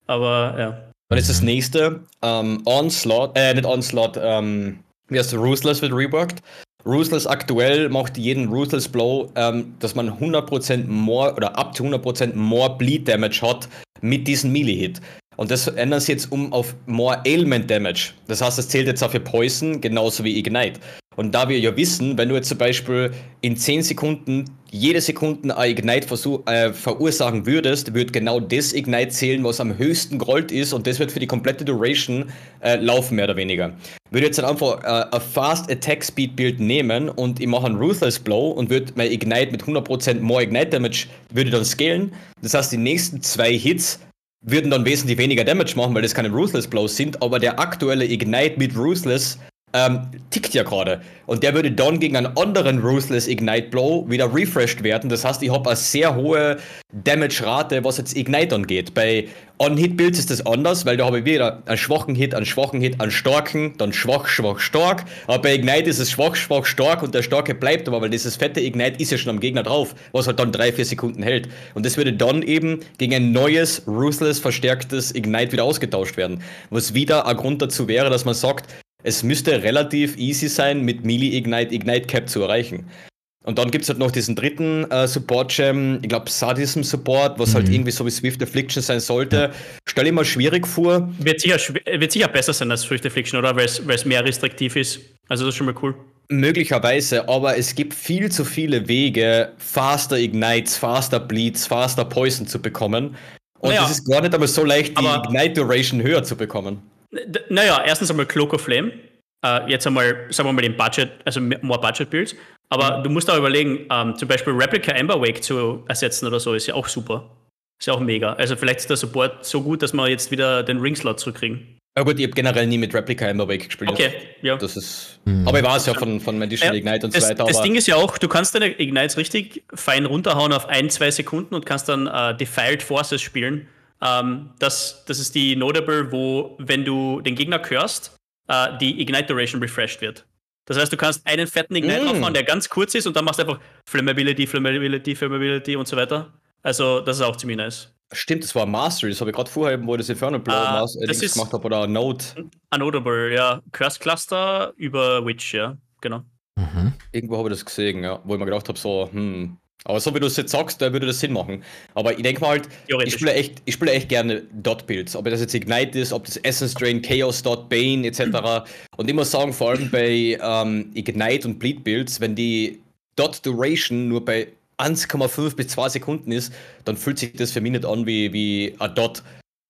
[SPEAKER 3] Aber ja.
[SPEAKER 2] Dann ist das nächste ähm, Onslaught, äh, nicht Onslaught, ähm, wie heißt Ruthless wird reworked. Ruthless aktuell macht jeden Ruthless Blow, ähm, dass man 100% more oder up to 100% more Bleed Damage hat mit diesem Melee-Hit. Und das ändert sich jetzt um auf More Ailment Damage. Das heißt, das zählt jetzt auch für Poison, genauso wie Ignite. Und da wir ja wissen, wenn du jetzt zum Beispiel in 10 Sekunden jede Sekunde ein Ignite äh, verursachen würdest, wird genau das Ignite zählen, was am höchsten gerollt ist und das wird für die komplette Duration äh, laufen, mehr oder weniger. Würde jetzt dann einfach äh, ein Fast Attack Speed Build nehmen und ich mache einen Ruthless Blow und würde mein Ignite mit 100% more Ignite Damage, würde dann scalen. Das heißt, die nächsten zwei Hits würden dann wesentlich weniger Damage machen, weil das keine Ruthless Blows sind, aber der aktuelle Ignite mit Ruthless ähm, tickt ja gerade. Und der würde dann gegen einen anderen Ruthless Ignite Blow wieder refreshed werden. Das heißt, ich habe eine sehr hohe Damage-Rate, was jetzt Ignite angeht. Bei On-Hit-Builds ist das anders, weil da habe ich wieder einen schwachen Hit, einen schwachen Hit, einen starken, dann schwach, schwach, stark. Aber bei Ignite ist es schwach, schwach, stark und der starke bleibt aber, weil dieses fette Ignite ist ja schon am Gegner drauf, was halt dann drei, vier Sekunden hält. Und das würde dann eben gegen ein neues, Ruthless verstärktes Ignite wieder ausgetauscht werden. Was wieder ein Grund dazu wäre, dass man sagt, es müsste relativ easy sein, mit Melee Ignite Ignite Cap zu erreichen. Und dann gibt es halt noch diesen dritten äh, Support-Gem, ich glaube Sadism Support, was halt mhm. halt irgendwie so wie Swift Affliction sein sollte. Stell ich mir schwierig vor.
[SPEAKER 3] Wird sicher, wird sicher besser sein als Swift Affliction, oder? Weil es mehr restriktiv ist. Also das ist schon mal cool.
[SPEAKER 2] Möglicherweise, aber es gibt viel zu viele Wege, faster Ignites, faster Bleeds, faster Poison zu bekommen. Und naja, es ist gar nicht einmal so leicht, die Ignite Duration höher zu bekommen.
[SPEAKER 3] Naja, erstens einmal Cloak of Flame. Uh, jetzt einmal, sagen wir mal, den Budget, also more Budget Builds. Aber mhm. du musst auch überlegen, ähm, zum Beispiel Replica Ember Wake zu ersetzen oder so, ist ja auch super. Ist ja auch mega. Also vielleicht ist der Support so gut, dass wir jetzt wieder den Ring-Slot zurückkriegen.
[SPEAKER 2] Ja gut, ich habe generell nie mit Replica im Awake gespielt.
[SPEAKER 3] Okay, ja.
[SPEAKER 2] Das ist. Aber ich weiß ja von, von Medition
[SPEAKER 3] Ja,
[SPEAKER 2] Ignite und
[SPEAKER 3] das,
[SPEAKER 2] so weiter.
[SPEAKER 3] das Ding ist ja auch, du kannst deine Ignites richtig fein runterhauen auf ein, zwei Sekunden und kannst dann äh, Defiled Forces spielen. Ähm, das, das ist die Notable, wo, wenn du den Gegner curst, äh, die Ignite Duration refreshed wird. Das heißt, du kannst einen fetten Ignite
[SPEAKER 2] Mm.
[SPEAKER 3] aufhauen, der ganz kurz ist und dann machst du einfach Flammability, Flammability, Flammability und so weiter. Also, das ist auch ziemlich nice.
[SPEAKER 2] Stimmt, das war Mastery, das habe ich gerade vorher, eben, wo ich das Inferno Blow
[SPEAKER 3] Ah,
[SPEAKER 2] Mas- äh,
[SPEAKER 3] das ist-
[SPEAKER 2] gemacht habe oder Note.
[SPEAKER 3] A Notable, ja. Curse Cluster über Witch, ja. Genau.
[SPEAKER 1] Mhm.
[SPEAKER 2] Irgendwo habe ich das gesehen, ja, wo ich mir gedacht habe, so, hm. Aber so wie du es jetzt sagst, da würde das Sinn machen. Aber ich denke mal halt, ich spiele echt, ich spiele echt gerne Dot-Builds. Ob das jetzt Ignite ist, ob das Essence Drain, Chaos Dot, Bane etc. Und ich muss sagen, vor allem bei ähm, Ignite und Bleed-Builds, wenn die Dot Duration nur bei 1,5 bis 2 Sekunden ist, dann fühlt sich das für mich nicht an wie, wie ein Dot.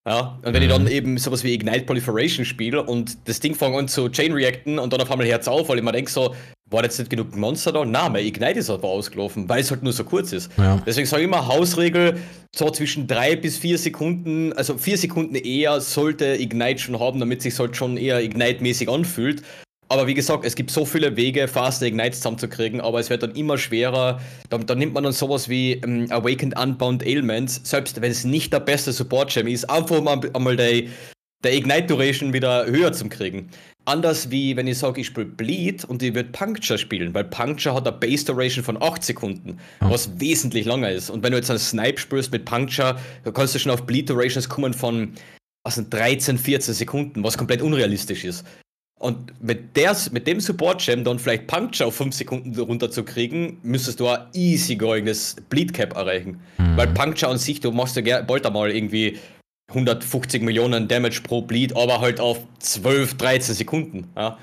[SPEAKER 2] Ja, und wenn ich dann eben sowas wie Ignite Proliferation spiele und das Ding fängt an zu Chain Reacten und dann auf einmal Herz auf, weil ich mir denke so, war jetzt nicht genug Monster da? Nein, mein Ignite ist aber ausgelaufen, weil es halt nur so kurz ist.
[SPEAKER 1] Ja.
[SPEAKER 2] Deswegen sage ich immer, Hausregel, so zwischen drei bis vier Sekunden, also vier Sekunden eher sollte Ignite schon haben, damit sich halt schon eher Ignite-mäßig anfühlt. Aber wie gesagt, es gibt so viele Wege, faster Ignites zusammenzukriegen, aber es wird dann immer schwerer. Dann, dann nimmt man dann sowas wie ähm, Awakened Unbound Ailments, selbst wenn es nicht der beste Support-Gem ist, einfach am- einmal der, der Ignite-Duration wieder höher zu kriegen. Anders wie wenn ich sage, ich spiele Bleed und ich würde Puncture spielen, weil Puncture hat eine Base-Duration von 8 Sekunden, was wesentlich länger ist. Und wenn du jetzt einen Snipe spielst mit Puncture, da kannst du schon auf Bleed-Durations kommen von was sind 13, 14 Sekunden, was komplett unrealistisch ist. Und mit, der, mit dem Support-Gem dann vielleicht Puncture auf 5 Sekunden runterzukriegen, müsstest du ein easygoinges Bleed-Cap erreichen. Weil Puncture an sich, du machst ja bald einmal irgendwie 150 Millionen Damage pro Bleed, aber halt auf 12, 13 Sekunden. Ja.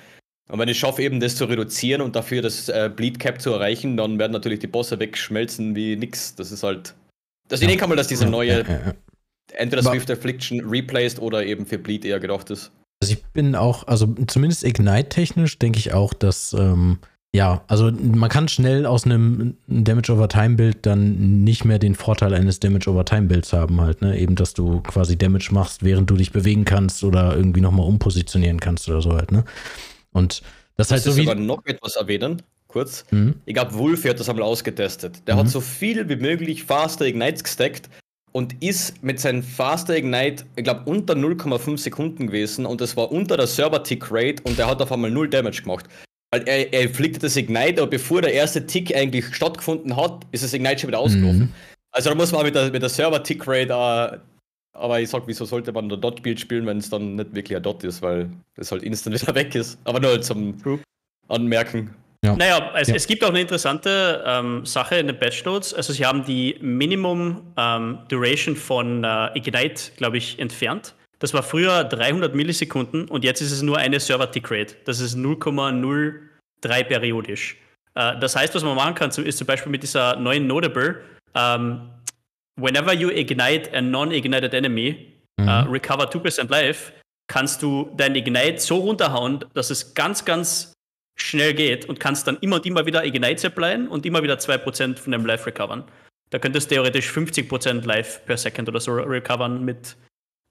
[SPEAKER 2] Und wenn ich schaffe, eben das zu reduzieren und dafür das äh, Bleed Cap zu erreichen, dann werden natürlich die Bosse wegschmelzen wie nix. Das ist halt. Also ich denke mal, dass diese neue,
[SPEAKER 1] Ja, ja, ja.
[SPEAKER 2] entweder
[SPEAKER 1] Aber-
[SPEAKER 2] Swift Affliction replaced oder eben für Bleed eher gedacht ist.
[SPEAKER 1] Also ich bin auch, also zumindest Ignite-technisch denke ich auch, dass, ähm, ja, also man kann schnell aus einem Damage over Time-Bild dann nicht mehr den Vorteil eines Damage over Time-Bilds haben, halt, ne? Eben, dass du quasi Damage machst, während du dich bewegen kannst oder irgendwie nochmal umpositionieren kannst oder so halt, ne? Und das ist halt
[SPEAKER 2] Das
[SPEAKER 1] so wie.
[SPEAKER 2] sogar noch etwas erwähnen, kurz.
[SPEAKER 1] Mhm.
[SPEAKER 2] Ich glaube, Wolf hat das einmal ausgetestet. Der
[SPEAKER 1] Mhm.
[SPEAKER 2] hat so viel wie möglich Faster Ignites gestackt und ist mit seinem Faster Ignite, ich glaube, unter 0,5 Sekunden gewesen und das war unter der Server-Tick-Rate und der hat auf einmal null Damage gemacht. Weil er, er fliegt das Ignite, aber bevor der erste Tick eigentlich stattgefunden hat, ist das Ignite schon wieder ausgelaufen.
[SPEAKER 1] Mhm.
[SPEAKER 2] Also da muss man mit der, mit der Server-Tick-Rate, äh, aber ich sag, wieso sollte man ein Dot-Build spielen, wenn es dann nicht wirklich ein Dot ist, weil es halt instant wieder *laughs* weg ist. Aber nur zum
[SPEAKER 3] True.
[SPEAKER 2] Anmerken.
[SPEAKER 3] Naja, es,
[SPEAKER 1] Ja.
[SPEAKER 3] es gibt auch eine interessante ähm, Sache in den Patch Notes. Also sie haben die Minimum ähm, Duration von äh, Ignite, glaube ich, entfernt. Das war früher 300 Millisekunden und jetzt ist es nur eine Server-Tick-Rate. Das ist 0,03 periodisch. Äh, das heißt, was man machen kann, ist zum Beispiel mit dieser neuen Notable, ähm, whenever you ignite a non-ignited enemy,
[SPEAKER 1] Mhm.
[SPEAKER 3] äh, recover 2% life, kannst du dein Ignite so runterhauen, dass es ganz, ganz schnell geht und kannst dann immer und immer wieder Ignite applyen und immer wieder 2% von deinem Life recovern. Da könntest du theoretisch 50% Life per Second oder so recovern mit,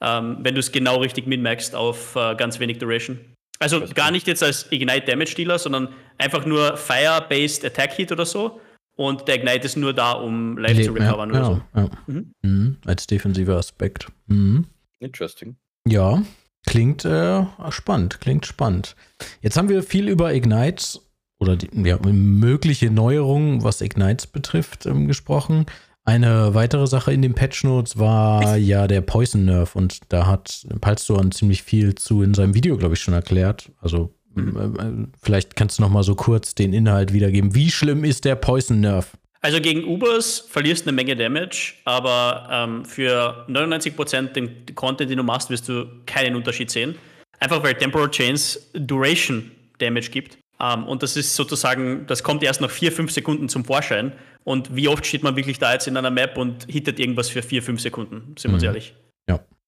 [SPEAKER 3] ähm, wenn du es genau richtig minmaxst auf äh, ganz wenig Duration. Also gar nicht jetzt als Ignite Damage Dealer, sondern einfach nur Fire-Based Attack Hit oder so. Und der Ignite ist nur da, um Life zu
[SPEAKER 1] Ja,
[SPEAKER 3] recovern oder
[SPEAKER 1] genau,
[SPEAKER 3] so.
[SPEAKER 1] ja.
[SPEAKER 3] Mhm.
[SPEAKER 1] Mhm. Als defensiver Aspekt. Mhm.
[SPEAKER 2] Interesting.
[SPEAKER 1] Ja, klingt äh, spannend, klingt spannend. Jetzt haben wir viel über Ignites oder die, ja, mögliche Neuerungen, was Ignites betrifft, ähm, gesprochen. Eine weitere Sache in den Patch Notes war ja der Poison Nerf und da hat Palstorn ziemlich viel zu in seinem Video, glaube ich, schon erklärt. Also äh, äh, vielleicht kannst du noch mal so kurz den Inhalt wiedergeben. Wie schlimm ist der Poison Nerf?
[SPEAKER 3] Also gegen Ubers verlierst du eine Menge Damage, aber ähm, für 99% den Content, den du machst, wirst du keinen Unterschied sehen. Einfach weil Temporal Chains Duration Damage gibt. Ähm, und das ist sozusagen, das kommt erst nach 4, 5 Sekunden zum Vorschein. Und wie oft steht man wirklich da jetzt in einer Map und hittet irgendwas für 4, 5 Sekunden, sind wir uns
[SPEAKER 1] Mhm.
[SPEAKER 3] ehrlich.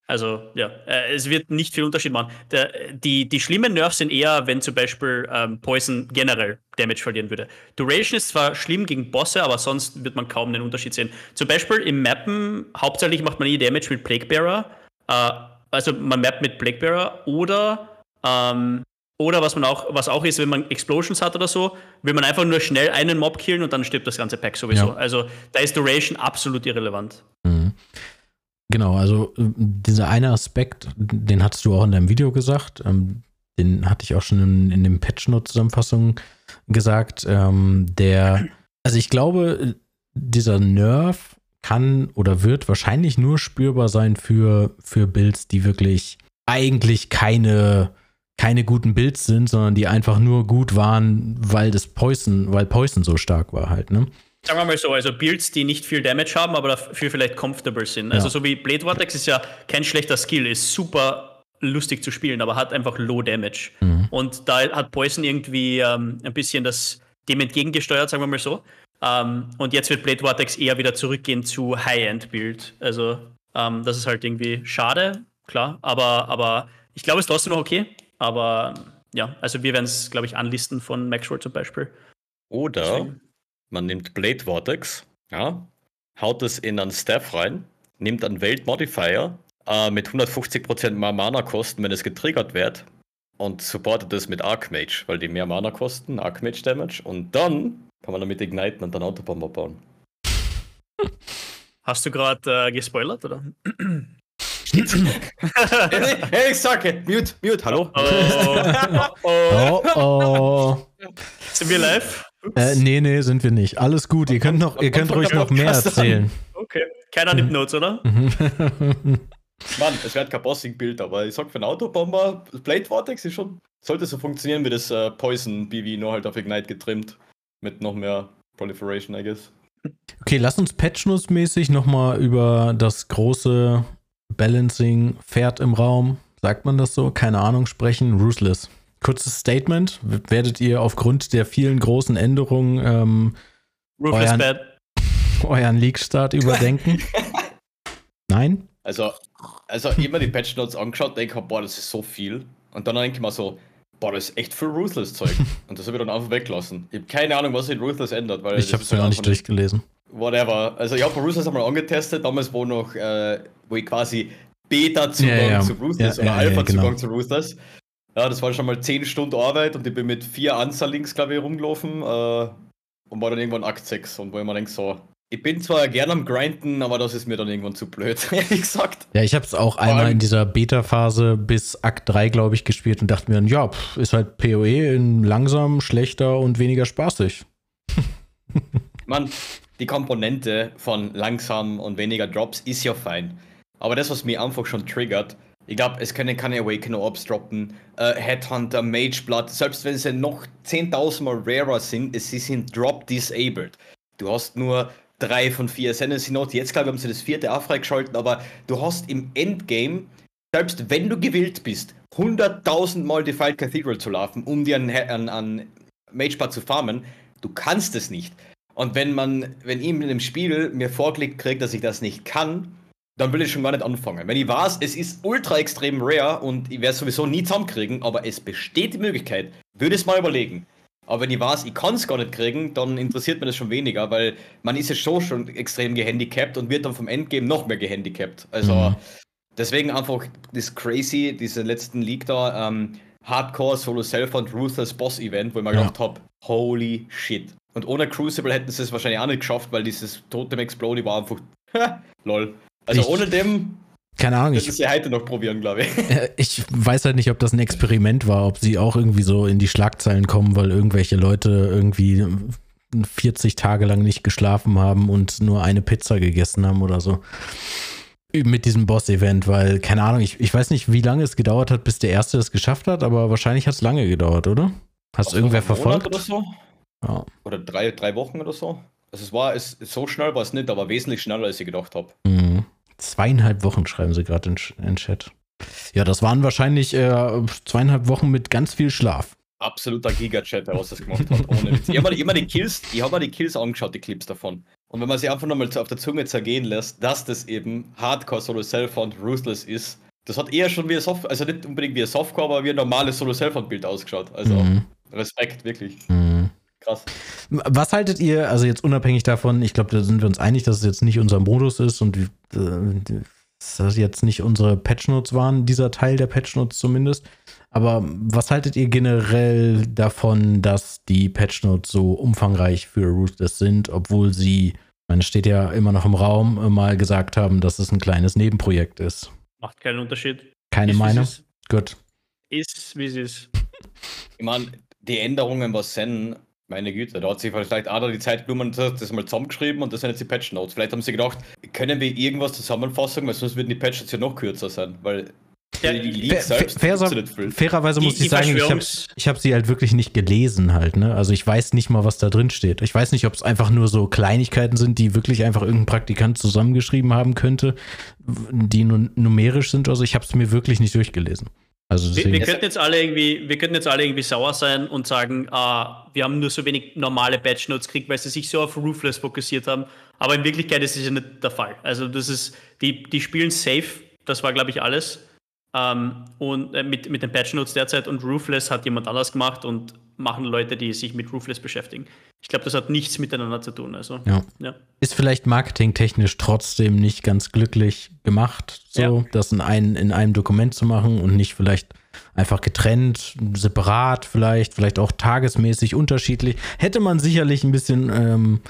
[SPEAKER 3] Also ja, äh, es wird nicht viel Unterschied machen. Der, die, die schlimmen Nerfs sind eher, wenn zum Beispiel ähm, Poison generell Damage verlieren würde. Duration ist zwar schlimm gegen Bosse, aber sonst wird man kaum einen Unterschied sehen. Zum Beispiel im Mappen, hauptsächlich macht man nie Damage mit Plaguebearer. Äh, also man mappt mit Plaguebearer oder ähm, oder was man auch, was auch ist, wenn man Explosions hat oder so, will man einfach nur schnell einen Mob killen und dann stirbt das ganze Pack sowieso. Ja. Also da ist Duration absolut irrelevant. Mhm.
[SPEAKER 1] Genau, also dieser eine Aspekt, den hattest du auch in deinem Video gesagt, ähm, den hatte ich auch schon in, in dem Patch-Note-Zusammenfassung gesagt, ähm, der, also ich glaube, dieser Nerf kann oder wird wahrscheinlich nur spürbar sein für, für Builds, die wirklich eigentlich keine keine guten Builds sind, sondern die einfach nur gut waren, weil das Poison, weil Poison so stark war halt, ne?
[SPEAKER 3] Sagen wir mal so, also Builds, die nicht viel Damage haben, aber dafür vielleicht comfortable sind. Also ja. so wie Blade Vortex ist ja kein schlechter Skill, ist super lustig zu spielen, aber hat einfach Low Damage. Mhm. Und da hat Poison irgendwie ähm, ein bisschen das dem entgegengesteuert, sagen wir mal so. Ähm, und jetzt wird Blade Vortex eher wieder zurückgehen zu High-End-Build. Also ähm, das ist halt irgendwie schade, klar, aber, aber ich glaube, es ist trotzdem noch okay. Aber ja, also wir werden es, glaube ich, anlisten von Maxwell zum Beispiel.
[SPEAKER 2] Oder Deswegen. man nimmt Blade Vortex, ja, haut es in einen Staff rein, nimmt einen Weltmodifier äh, mit 150% mehr Mana kosten, wenn es getriggert wird, und supportet es mit Archmage, weil die mehr Mana kosten, Archmage Damage, und dann kann man damit igniten und dann Autobomber bauen.
[SPEAKER 3] Hast du gerade äh, gespoilert, oder? *laughs*
[SPEAKER 2] hey, ich sage, mute, mute, hallo.
[SPEAKER 1] Oh, oh. oh, oh.
[SPEAKER 3] Sind wir live?
[SPEAKER 1] Äh, nee, nee, sind wir nicht. Alles gut, ihr könnt, noch, ihr könnt ruhig noch mehr erzählen.
[SPEAKER 3] Okay, keiner nimmt Notes, oder?
[SPEAKER 2] Mann, es wird kein Bossing-Bild, aber ich sag für einen Autobomber, Blade Vortex ist schon, sollte so funktionieren wie das äh, Poison BV, nur halt auf Ignite getrimmt. Mit noch mehr Proliferation, I guess.
[SPEAKER 1] Okay, lass uns patchnussmäßig nochmal über das große Balancing Pferd im Raum, sagt man das so? Keine Ahnung, sprechen. Ruthless. Kurzes Statement. Werdet ihr aufgrund der vielen großen Änderungen ähm, euren, euren League-Start überdenken? *laughs* Nein?
[SPEAKER 2] Also, also immer die Patch Notes angeschaut, denke boah, das ist so viel. Und dann denke ich mir so, boah, das ist echt viel Ruthless-Zeug. *laughs* Und das habe ich dann einfach weggelassen. Ich habe keine Ahnung, was sich in Ruthless ändert. Weil
[SPEAKER 1] ich habe es mir auch nicht durchgelesen.
[SPEAKER 2] Whatever. Also ich habe Ruthless einmal angetestet, damals wo noch äh, wo ich quasi Beta-Zugang ja, ja. zu Ruthless ja, oder Alpha-Zugang genau. zu Ruthless. Ja, das war schon mal 10 Stunden Arbeit und ich bin mit vier Anzahl-Links, glaube ich, rumgelaufen äh, und war dann irgendwann Akt 6 und wo ich mir denke, so, ich bin zwar gerne am Grinden, aber das ist mir dann irgendwann zu blöd, *laughs* ehrlich gesagt.
[SPEAKER 1] Ja, ich habe es auch einmal in dieser Beta-Phase bis Akt 3, glaube ich, gespielt und dachte mir, ja, pff, ist halt PoE in langsam, schlechter und weniger spaßig.
[SPEAKER 2] Mann, die Komponente von langsam und weniger Drops ist ja fein. Aber das, was mir einfach schon triggert, ich glaube, es können keine Awakener Orbs droppen, äh, Headhunter, Mage Blood, selbst wenn sie noch 10.000 Mal rarer sind, sie sind drop disabled. Du hast nur drei von vier Ascendancy Note. Jetzt, glaube ich, haben sie das vierte auch freigeschalten, aber du hast im Endgame, selbst wenn du gewillt bist, 100.000 Mal Defiled Cathedral zu laufen, um dir einen, einen, einen Mage Blood zu farmen, du kannst es nicht. Und wenn man, wenn ihm in dem Spiel mir vorgelegt kriegt, dass ich das nicht kann, dann will ich schon gar nicht anfangen. Wenn ich weiß, es ist ultra extrem rare und ich werde es sowieso nie zusammenkriegen, aber es besteht die Möglichkeit, würde es mal überlegen. Aber wenn ich weiß, ich kann es gar nicht kriegen, dann interessiert mir das schon weniger, weil man ist ja schon schon extrem gehandicapt und wird dann vom Endgame noch mehr gehandicapt. Also mhm. deswegen einfach das crazy, diese letzten League da, ähm, Hardcore Solo Self und Ruthless Boss Event, wo ich mir ja. gedacht habe, holy shit. Und ohne Crucible hätten sie es wahrscheinlich auch nicht geschafft, weil dieses Totem Explode war einfach, *laughs* lol. Also ich, ohne dem.
[SPEAKER 1] Keine Ahnung.
[SPEAKER 2] Ich sie heute noch probieren, glaube ich.
[SPEAKER 1] Ich weiß halt nicht, ob das ein Experiment war, ob sie auch irgendwie so in die Schlagzeilen kommen, weil irgendwelche Leute irgendwie 40 Tage lang nicht geschlafen haben und nur eine Pizza gegessen haben oder so. Mit diesem Boss-Event, weil, keine Ahnung, ich, ich weiß nicht, wie lange es gedauert hat, bis der Erste es geschafft hat, aber wahrscheinlich hat es lange gedauert, oder? Hast du irgendwer verfolgt?
[SPEAKER 2] Oder so? Ja. Oder drei, drei Wochen oder so? Also es war, es, so schnell war es nicht, aber wesentlich schneller, als ich gedacht habe.
[SPEAKER 1] Mhm. Zweieinhalb Wochen schreiben sie gerade in, in Chat. Ja, das waren wahrscheinlich äh, zweieinhalb Wochen mit ganz viel Schlaf.
[SPEAKER 2] Absoluter Giga-Chat, der was das gemacht hat. Ohne Witz. Ich habe mir, hab die Kills, ich habe mir die Kills angeschaut, die Clips davon. Und wenn man sich einfach nochmal auf der Zunge zergehen lässt, dass das eben Hardcore Solo Self-Found Ruthless ist, das hat eher schon wie ein Softcore, also nicht unbedingt wie ein Softcore, aber wie ein normales Solo Self-Found-Bild ausgeschaut. Also
[SPEAKER 1] Mhm.
[SPEAKER 2] Respekt, wirklich.
[SPEAKER 1] Mhm.
[SPEAKER 2] Krass.
[SPEAKER 1] Was haltet ihr, also jetzt unabhängig davon, ich glaube, da sind wir uns einig, dass es jetzt nicht unser Modus ist und äh, dass das jetzt nicht unsere Patchnotes waren, dieser Teil der Patchnotes zumindest. Aber was haltet ihr generell davon, dass die Patchnotes so umfangreich für Ruthless sind, obwohl sie, ich meine, es steht ja immer noch im Raum, äh, mal gesagt haben, dass es ein kleines Nebenprojekt ist?
[SPEAKER 3] Macht keinen Unterschied.
[SPEAKER 1] Keine
[SPEAKER 3] Ist,
[SPEAKER 1] Meinung? Gut.
[SPEAKER 3] Ist, wie es ist.
[SPEAKER 2] Ich meine, die Änderungen, was sind, meine Güte, da hat sich vielleicht einer die Zeit genommen und hat das mal zusammengeschrieben und das sind jetzt die Patch Notes. Vielleicht haben sie gedacht, können wir irgendwas zusammenfassen, weil sonst würden die Patches ja noch kürzer sein, weil
[SPEAKER 3] Ja,
[SPEAKER 2] die
[SPEAKER 1] Fair,
[SPEAKER 2] selbst
[SPEAKER 1] fair,
[SPEAKER 2] gibt's ja nicht viel.
[SPEAKER 1] fairerweise muss
[SPEAKER 3] die
[SPEAKER 1] ich sagen, ich habe hab sie halt wirklich nicht gelesen halt, ne? Also ich weiß nicht mal, was da drin steht. Ich weiß nicht, ob es einfach nur so Kleinigkeiten sind, die wirklich einfach irgendein Praktikant zusammengeschrieben haben könnte, die nun numerisch sind. Also ich habe es mir wirklich nicht durchgelesen. Also
[SPEAKER 3] Wir, wir könnten jetzt alle irgendwie, wir könnten jetzt alle irgendwie sauer sein und sagen, ah, wir haben nur so wenig normale Patch Notes gekriegt, weil sie sich so auf Roofless fokussiert haben. Aber in Wirklichkeit ist es ja nicht der Fall. Also das ist, die, die spielen safe, das war glaube ich alles. Ähm, und äh, mit, mit den Patch Notes derzeit und Roofless hat jemand anders gemacht und machen Leute, die sich mit Roofless beschäftigen. Ich glaube, das hat nichts miteinander zu tun. Also
[SPEAKER 1] ja.
[SPEAKER 3] ja.
[SPEAKER 1] ist vielleicht marketingtechnisch trotzdem nicht ganz glücklich gemacht, so
[SPEAKER 3] Ja.
[SPEAKER 1] das in, ein, in einem Dokument zu machen und nicht vielleicht einfach getrennt, separat vielleicht, vielleicht auch tagesmäßig unterschiedlich. Hätte man sicherlich ein bisschen ähm,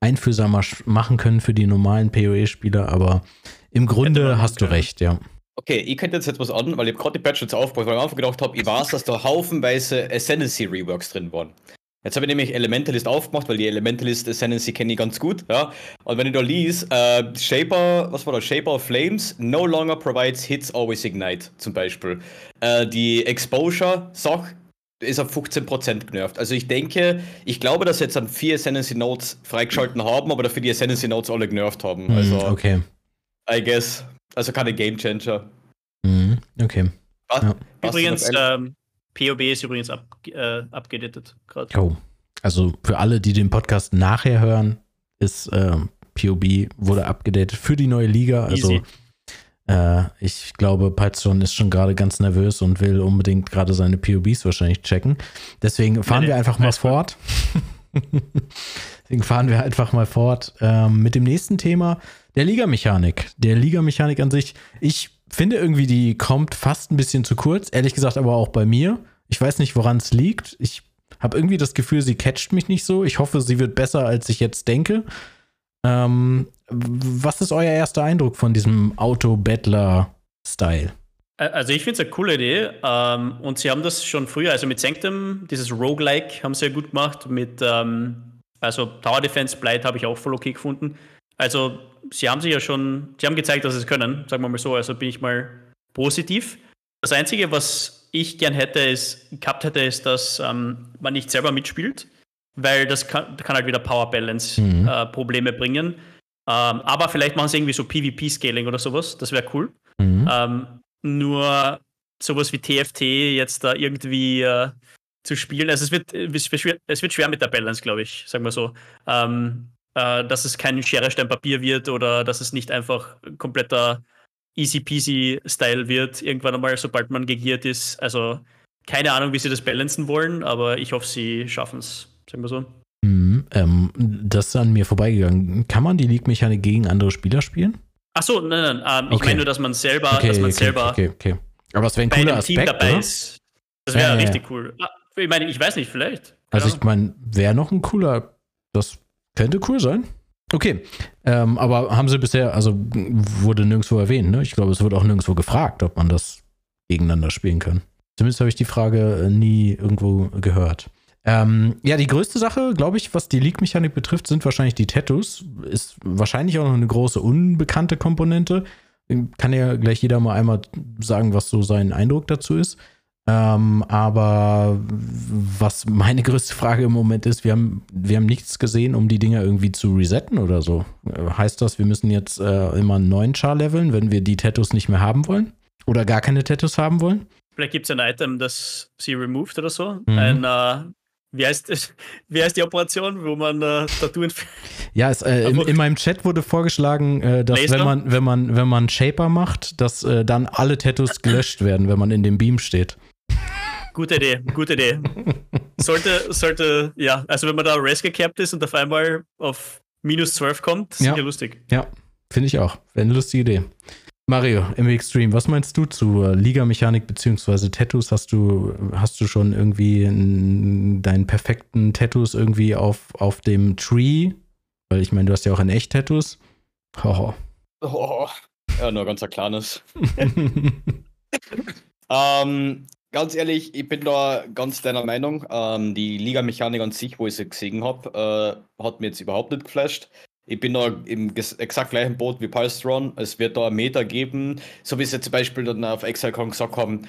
[SPEAKER 1] einfühlsamer machen können für die normalen PoE-Spieler, aber im Grunde hast du
[SPEAKER 3] können.
[SPEAKER 1] recht, ja.
[SPEAKER 2] Okay, ich könnte jetzt etwas an, weil ich gerade die Patch Notes aufgebaut, weil ich am Anfang gedacht habe, ich weiß, dass da haufenweise Ascendancy Reworks drin waren. Jetzt habe ich nämlich Elementalist aufgemacht, weil die Elementalist Ascendancy kenne ich ganz gut, ja. Und wenn ich da lies, äh, Shaper, was war das? Shaper of Flames no longer provides hits, always ignite, zum Beispiel. Äh, die Exposure-Sache ist auf 15% genervt. Also ich denke, ich glaube, dass sie jetzt an vier Ascendancy Nodes freigeschalten haben, aber dafür die Ascendancy Nodes alle genervt haben.
[SPEAKER 1] Mhm,
[SPEAKER 2] Also,
[SPEAKER 1] okay.
[SPEAKER 2] I guess. Also keine Game Changer.
[SPEAKER 1] Mhm, okay.
[SPEAKER 2] Was?
[SPEAKER 1] Ja.
[SPEAKER 2] was
[SPEAKER 3] Übrigens, ähm, POB ist übrigens ab, äh, abgedatet gerade.
[SPEAKER 1] Oh. Also für alle, die den Podcast nachher hören, ist ähm, POB wurde abgedatet für die neue Liga. Also
[SPEAKER 3] Easy.
[SPEAKER 1] äh, ich glaube, Python ist schon gerade ganz nervös und will unbedingt gerade seine POBs wahrscheinlich checken. Deswegen fahren
[SPEAKER 3] Nee,
[SPEAKER 1] wir
[SPEAKER 3] nee,
[SPEAKER 1] einfach mal fort. *laughs* Deswegen fahren wir einfach mal fort ähm, mit dem nächsten Thema, der Ligamechanik. Der Ligamechanik an sich, ich finde irgendwie, die kommt fast ein bisschen zu kurz, ehrlich gesagt aber auch bei mir. Ich weiß nicht, woran es liegt. Ich habe irgendwie das Gefühl, sie catcht mich nicht so. Ich hoffe, sie wird besser, als ich jetzt denke. Ähm, was ist euer erster Eindruck von diesem Auto-Battler-Style?
[SPEAKER 3] Also ich finde es eine coole Idee. Ähm, und sie haben das schon früher, also mit Sanctum, dieses Roguelike haben sie ja gut gemacht. Mit ähm, also Tower Defense Blight habe ich auch voll okay gefunden. Also sie haben sich ja schon, sie haben gezeigt, dass sie es können, sagen wir mal so. Also bin ich mal positiv. Das Einzige, was ich gern hätte, ist, gehabt hätte, ist, dass ähm, man nicht selber mitspielt, weil das kann, kann halt wieder Power Balance
[SPEAKER 1] Mhm.
[SPEAKER 3] äh, Probleme bringen. Ähm, aber vielleicht machen sie irgendwie so PvP-Scaling oder sowas, das wäre cool.
[SPEAKER 1] Mhm.
[SPEAKER 3] Ähm, nur sowas wie TFT jetzt da irgendwie äh, zu spielen, also es wird, es wird schwer, es wird schwer mit der Balance, glaube ich, sagen wir so. Ähm, äh, dass es kein Schere, Stein, Papier wird oder dass es nicht einfach kompletter easy peasy Style wird, irgendwann einmal, sobald man gegiert ist. Also keine Ahnung, wie sie das balancen wollen, aber ich hoffe, sie schaffen es, sagen wir so.
[SPEAKER 1] Mhm. Ähm, das ist an mir vorbeigegangen. Kann man die League-Mechanik gegen andere Spieler spielen?
[SPEAKER 3] Ach so, nein, nein, ähm, ich
[SPEAKER 1] Okay.
[SPEAKER 3] meine nur, dass man selber, dass man
[SPEAKER 1] okay,
[SPEAKER 3] selber
[SPEAKER 1] okay, okay. Aber es wäre ein
[SPEAKER 3] bei
[SPEAKER 1] cooler
[SPEAKER 3] einem Team
[SPEAKER 1] Aspekt,
[SPEAKER 3] dabei
[SPEAKER 1] oder?
[SPEAKER 3] ist. Das wäre
[SPEAKER 1] Ja,
[SPEAKER 3] richtig cool. Ah, Ich meine, ich weiß nicht, vielleicht.
[SPEAKER 1] Also
[SPEAKER 3] Keine
[SPEAKER 1] ich meine, wäre noch ein cooler, das könnte cool sein. Okay, ähm, aber haben sie bisher, also wurde nirgendwo erwähnt, ne? Ich glaube, es wurde auch nirgendwo gefragt, ob man das gegeneinander spielen kann. Zumindest habe ich die Frage äh, nie irgendwo gehört. Ähm, ja, die größte Sache, glaube ich, was die League-Mechanik betrifft, sind wahrscheinlich die Tattoos. Ist wahrscheinlich auch noch eine große unbekannte Komponente. Kann ja gleich jeder mal einmal sagen, was so sein Eindruck dazu ist. Ähm, aber was meine größte Frage im Moment ist, wir haben, wir haben nichts gesehen, um die Dinger irgendwie zu resetten oder so. Äh, Heißt das, wir müssen jetzt äh, immer einen neuen Char leveln, wenn wir die Tattoos nicht mehr haben wollen? Oder gar keine Tattoos haben wollen?
[SPEAKER 3] Vielleicht gibt es ein Item, das sie removed oder so.
[SPEAKER 1] Mhm.
[SPEAKER 3] Ein äh, Wie heißt, *laughs* wie heißt die Operation, wo man äh, Tattoo *laughs*
[SPEAKER 1] Ja, es, äh, in, in, meinem Chat wurde vorgeschlagen, äh, dass wenn man, wenn man, wenn man Shaper macht, dass äh, dann alle Tattoos *clears throat* gelöscht werden, wenn man in dem Beam steht.
[SPEAKER 3] Gute Idee, gute Idee. Sollte, sollte, ja, also wenn man da race gecapped ist und auf einmal auf minus 12 kommt, ist ja lustig.
[SPEAKER 1] Ja, finde ich auch. Wäre eine lustige Idee. Mario, im Extreme, was meinst du zu Liga-Mechanik bzw. Tattoos? Hast du, hast du schon irgendwie deinen perfekten Tattoos irgendwie auf, auf dem Tree? Weil ich meine, du hast ja auch ein echt Tattoos.
[SPEAKER 2] Oh. oh. Ja, nur ganz ein kleines. *laughs* ähm, Ganz ehrlich, ich bin da ganz deiner Meinung. Ähm, die Liga-Mechanik an sich, wo ich sie gesehen habe, äh, hat mir jetzt überhaupt nicht geflasht. Ich bin da im exakt gleichen Boot wie Palstron. Es wird da einen Meter geben, so wie sie zum Beispiel dann auf ExileCon gesagt haben,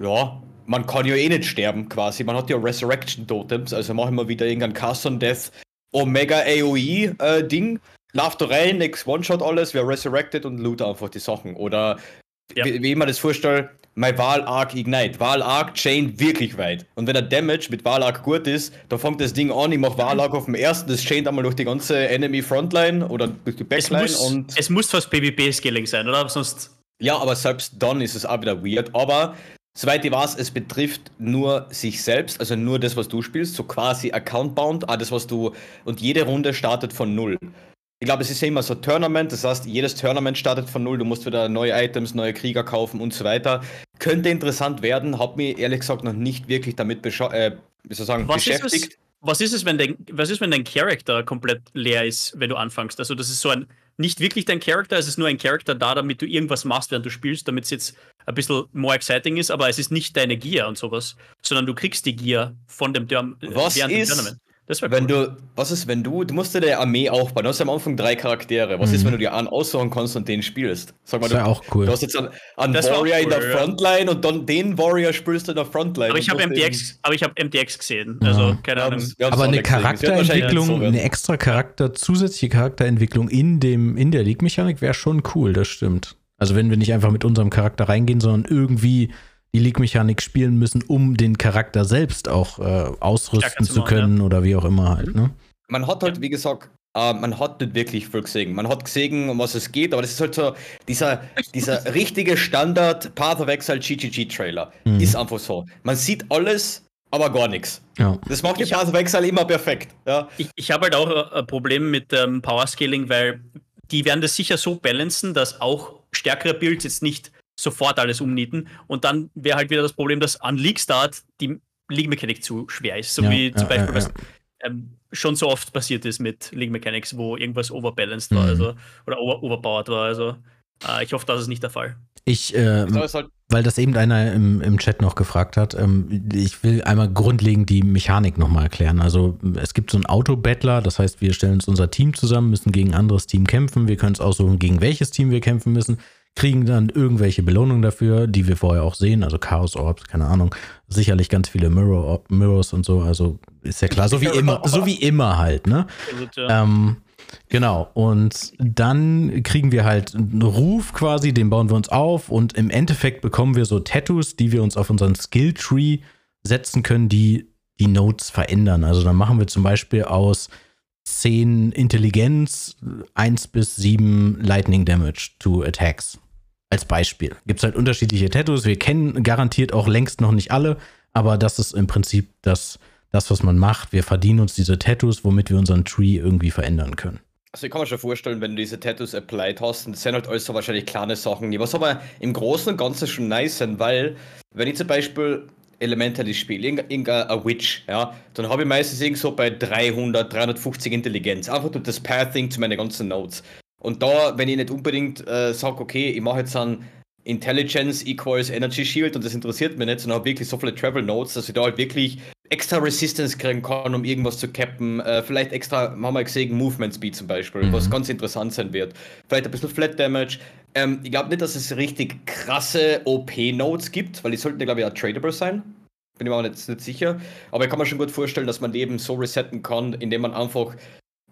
[SPEAKER 2] ja, man kann ja eh nicht sterben quasi. Man hat ja Resurrection Totems, also machen wir wieder irgendein Custom Death Omega AOE äh, Ding. Lauf da rein, nix One-Shot alles, wer resurrected und loot einfach die Sachen. Oder ja. wie, wie ich mir das vorstelle, mein Wahl-Arc Ignite. Wahl-Arc chain wirklich weit. Und wenn der Damage mit Wahl-Arc gut ist, dann fängt das Ding an, ich mache Wahl-Arc auf dem ersten, das chaint einmal durch die ganze Enemy Frontline oder durch die Backline.
[SPEAKER 3] Es muss,
[SPEAKER 2] und
[SPEAKER 3] es muss fast PvP-Scaling sein, oder? Sonst.
[SPEAKER 2] Ja, aber selbst dann ist es auch wieder weird. Aber soweit ich weiß, es betrifft nur sich selbst, also nur das, was du spielst, so quasi Account-bound, ah, das, was du. Und jede Runde startet von null ich glaube, es ist ja immer so Tournament, das heißt, jedes Tournament startet von null, du musst wieder neue Items, neue Krieger kaufen und so weiter. Könnte interessant werden, hat mich ehrlich gesagt noch nicht wirklich damit äh, sagen, was beschäftigt.
[SPEAKER 3] Ist was ist es, wenn dein, was ist, wenn dein Charakter komplett leer ist, wenn du anfängst? Also, das ist so ein, nicht wirklich dein Charakter, es ist nur ein Charakter da, damit du irgendwas machst, während du spielst, damit es jetzt ein bisschen more exciting ist, aber es ist nicht deine Gear und sowas, sondern du kriegst die Gear von dem, Turm,
[SPEAKER 2] was während ist, dem Tournament. Das wäre Wenn cool. du, was ist, wenn du, du musst dir der Armee aufbauen, du hast am Anfang drei Charaktere. Was mhm. ist, wenn du dir einen aussuchen kannst und den spielst?
[SPEAKER 1] Sag mal, das wäre auch cool.
[SPEAKER 2] Du hast jetzt einen, einen Warrior cool, in der Frontline und dann den Warrior spielst du in der Frontline.
[SPEAKER 3] Aber ich habe MDX, aber ich habe MDX gesehen. Also, ja. keine Ahnung.
[SPEAKER 1] aber eine Charakterentwicklung, eine extra Charakter, zusätzliche Charakterentwicklung in dem, in der League-Mechanik wäre schon cool, das stimmt. Also wenn wir nicht einfach mit unserem Charakter reingehen, sondern irgendwie die League-Mechanik spielen müssen, um den Charakter selbst auch äh, ausrüsten zu können ja. oder wie auch immer halt. Ne?
[SPEAKER 2] Man hat halt, wie gesagt, Uh, man hat nicht wirklich viel gesehen. Man hat gesehen, um was es geht, aber das ist halt so dieser, dieser *laughs* richtige Standard Path of Exile GGG Trailer. Mhm. Ist einfach so. Man sieht alles, aber gar nichts. Ja. Das macht die Path of Exile immer perfekt. Ja.
[SPEAKER 3] Ich, ich habe halt auch ein Problem mit ähm, Power Scaling, weil die werden das sicher so balancen, dass auch stärkere Builds jetzt nicht sofort alles umnieten. Und dann wäre halt wieder das Problem, dass an League Start die League Mechanic zu schwer ist. So ja, wie zum ja, Beispiel, was ähm, schon so oft passiert ist mit League Mechanics, wo irgendwas overbalanced mhm. war, also oder over overpowered war. Also äh, ich hoffe, das ist nicht der Fall.
[SPEAKER 1] Ich, äh, halt weil das eben einer im, im Chat noch gefragt hat, ähm, ich will einmal grundlegend die Mechanik nochmal erklären. Also es gibt so einen Auto-Battler, das heißt, wir stellen uns unser Team zusammen, müssen gegen ein anderes Team kämpfen. Wir können es aussuchen, gegen welches Team wir kämpfen müssen kriegen dann irgendwelche Belohnungen dafür, die wir vorher auch sehen, also Chaos Orbs, keine Ahnung, sicherlich ganz viele Mirror, Mirrors und so, also ist ja klar, so wie immer, so wie immer halt, ne? Ähm, genau, und dann kriegen wir halt einen Ruf quasi, den bauen wir uns auf und im Endeffekt bekommen wir so Tattoos, die wir uns auf unseren Skill Tree setzen können, die die Notes verändern. Also dann machen wir zum Beispiel aus 10 Intelligenz, 1 bis 7 Lightning Damage to Attacks. Als Beispiel. Gibt es halt unterschiedliche Tattoos. Wir kennen garantiert auch längst noch nicht alle, aber das ist im Prinzip das, das, was man macht. Wir verdienen uns diese Tattoos, womit wir unseren Tree irgendwie verändern können.
[SPEAKER 2] Also ich kann mir schon vorstellen, wenn du diese Tattoos applied hast, das sind halt alles so wahrscheinlich kleine Sachen, was aber im Großen und Ganzen schon nice sind, weil wenn ich zum Beispiel Elemente spiele, irgendein Witch, ja, dann habe ich meistens irgend so bei 300, 350 Intelligenz. Einfach durch das Pathing zu meinen ganzen Notes. Und da, wenn ich nicht unbedingt äh, sage, okay, ich mache jetzt ein Intelligence equals Energy Shield und das interessiert mich nicht, sondern habe wirklich so viele Travel Notes, dass ich da halt wirklich extra Resistance kriegen kann, um irgendwas zu cappen. Äh, vielleicht extra, haben wir gesehen, Movement Speed zum Beispiel, mhm. was ganz interessant sein wird. Vielleicht ein bisschen Flat Damage. Ähm, ich glaube nicht, dass es richtig krasse OP-Notes gibt, weil die sollten, glaube ich, auch tradable sein. Bin ich mir auch nicht, nicht sicher. Aber ich kann mir schon gut vorstellen, dass man die eben so resetten kann, indem man einfach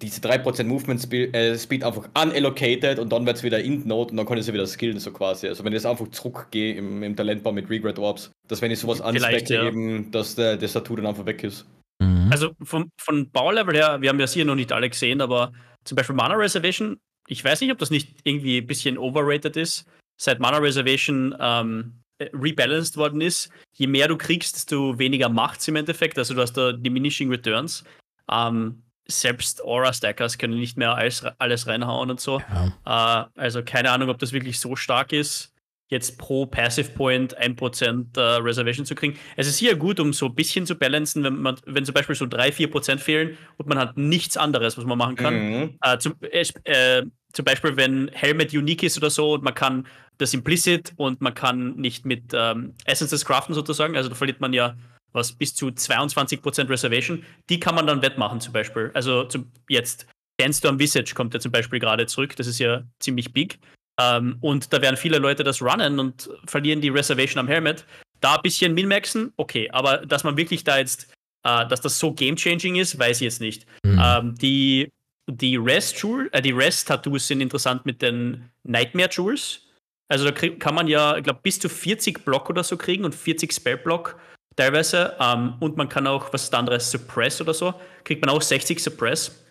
[SPEAKER 2] diese 3% Movement Speed, äh, Speed einfach unallocated und dann wird es wieder Int Node und dann kann ich sie wieder skillen, so quasi. Also wenn ich jetzt einfach zurückgehe im, im Talentbaum mit Regret Orbs, dass wenn ich sowas anspecke, ja. eben, dass der, der Tattoo dann einfach weg ist.
[SPEAKER 3] Mhm. Also vom, von Baulevel her, wir haben ja sicher noch nicht alle gesehen, aber zum Beispiel Mana Reservation, ich weiß nicht, ob das nicht irgendwie ein bisschen overrated ist. Seit Mana Reservation ähm, rebalanced worden ist, je mehr du kriegst, desto weniger macht's im Endeffekt. Also du hast da diminishing returns. Ähm, selbst Aura-Stackers können nicht mehr alles, alles reinhauen und so. Ja. Äh, also keine Ahnung, ob das wirklich so stark ist jetzt pro Passive Point 1% äh, Reservation zu kriegen. Es ist hier gut, um so ein bisschen zu balancen, wenn man, wenn zum Beispiel so 3-4% fehlen und man hat nichts anderes, was man machen kann. Mhm. Äh, zum, äh, zum Beispiel, wenn Helmet unique ist oder so und man kann das Implicit und man kann nicht mit ähm, Essences craften sozusagen, also da verliert man ja was bis zu 22% Reservation, die kann man dann wettmachen zum Beispiel. Also zum, jetzt Sandstorm Visage kommt ja zum Beispiel gerade zurück, das ist ja ziemlich big. Ähm, und da werden viele Leute das runnen und verlieren die Reservation am Helmet. Da ein bisschen minmaxen, okay, aber dass man wirklich da jetzt, äh, dass das so game-changing ist, weiß ich jetzt nicht. Mhm. Ähm, die die Rest äh, die Rest Tattoos sind interessant mit den Nightmare Jewels. Also da kann man ja, ich glaube, bis zu 40 Block oder so kriegen und 40 Spell Block teilweise. Ähm, und man kann auch, was ist anderes, Suppress oder so, kriegt man auch 60 Suppress.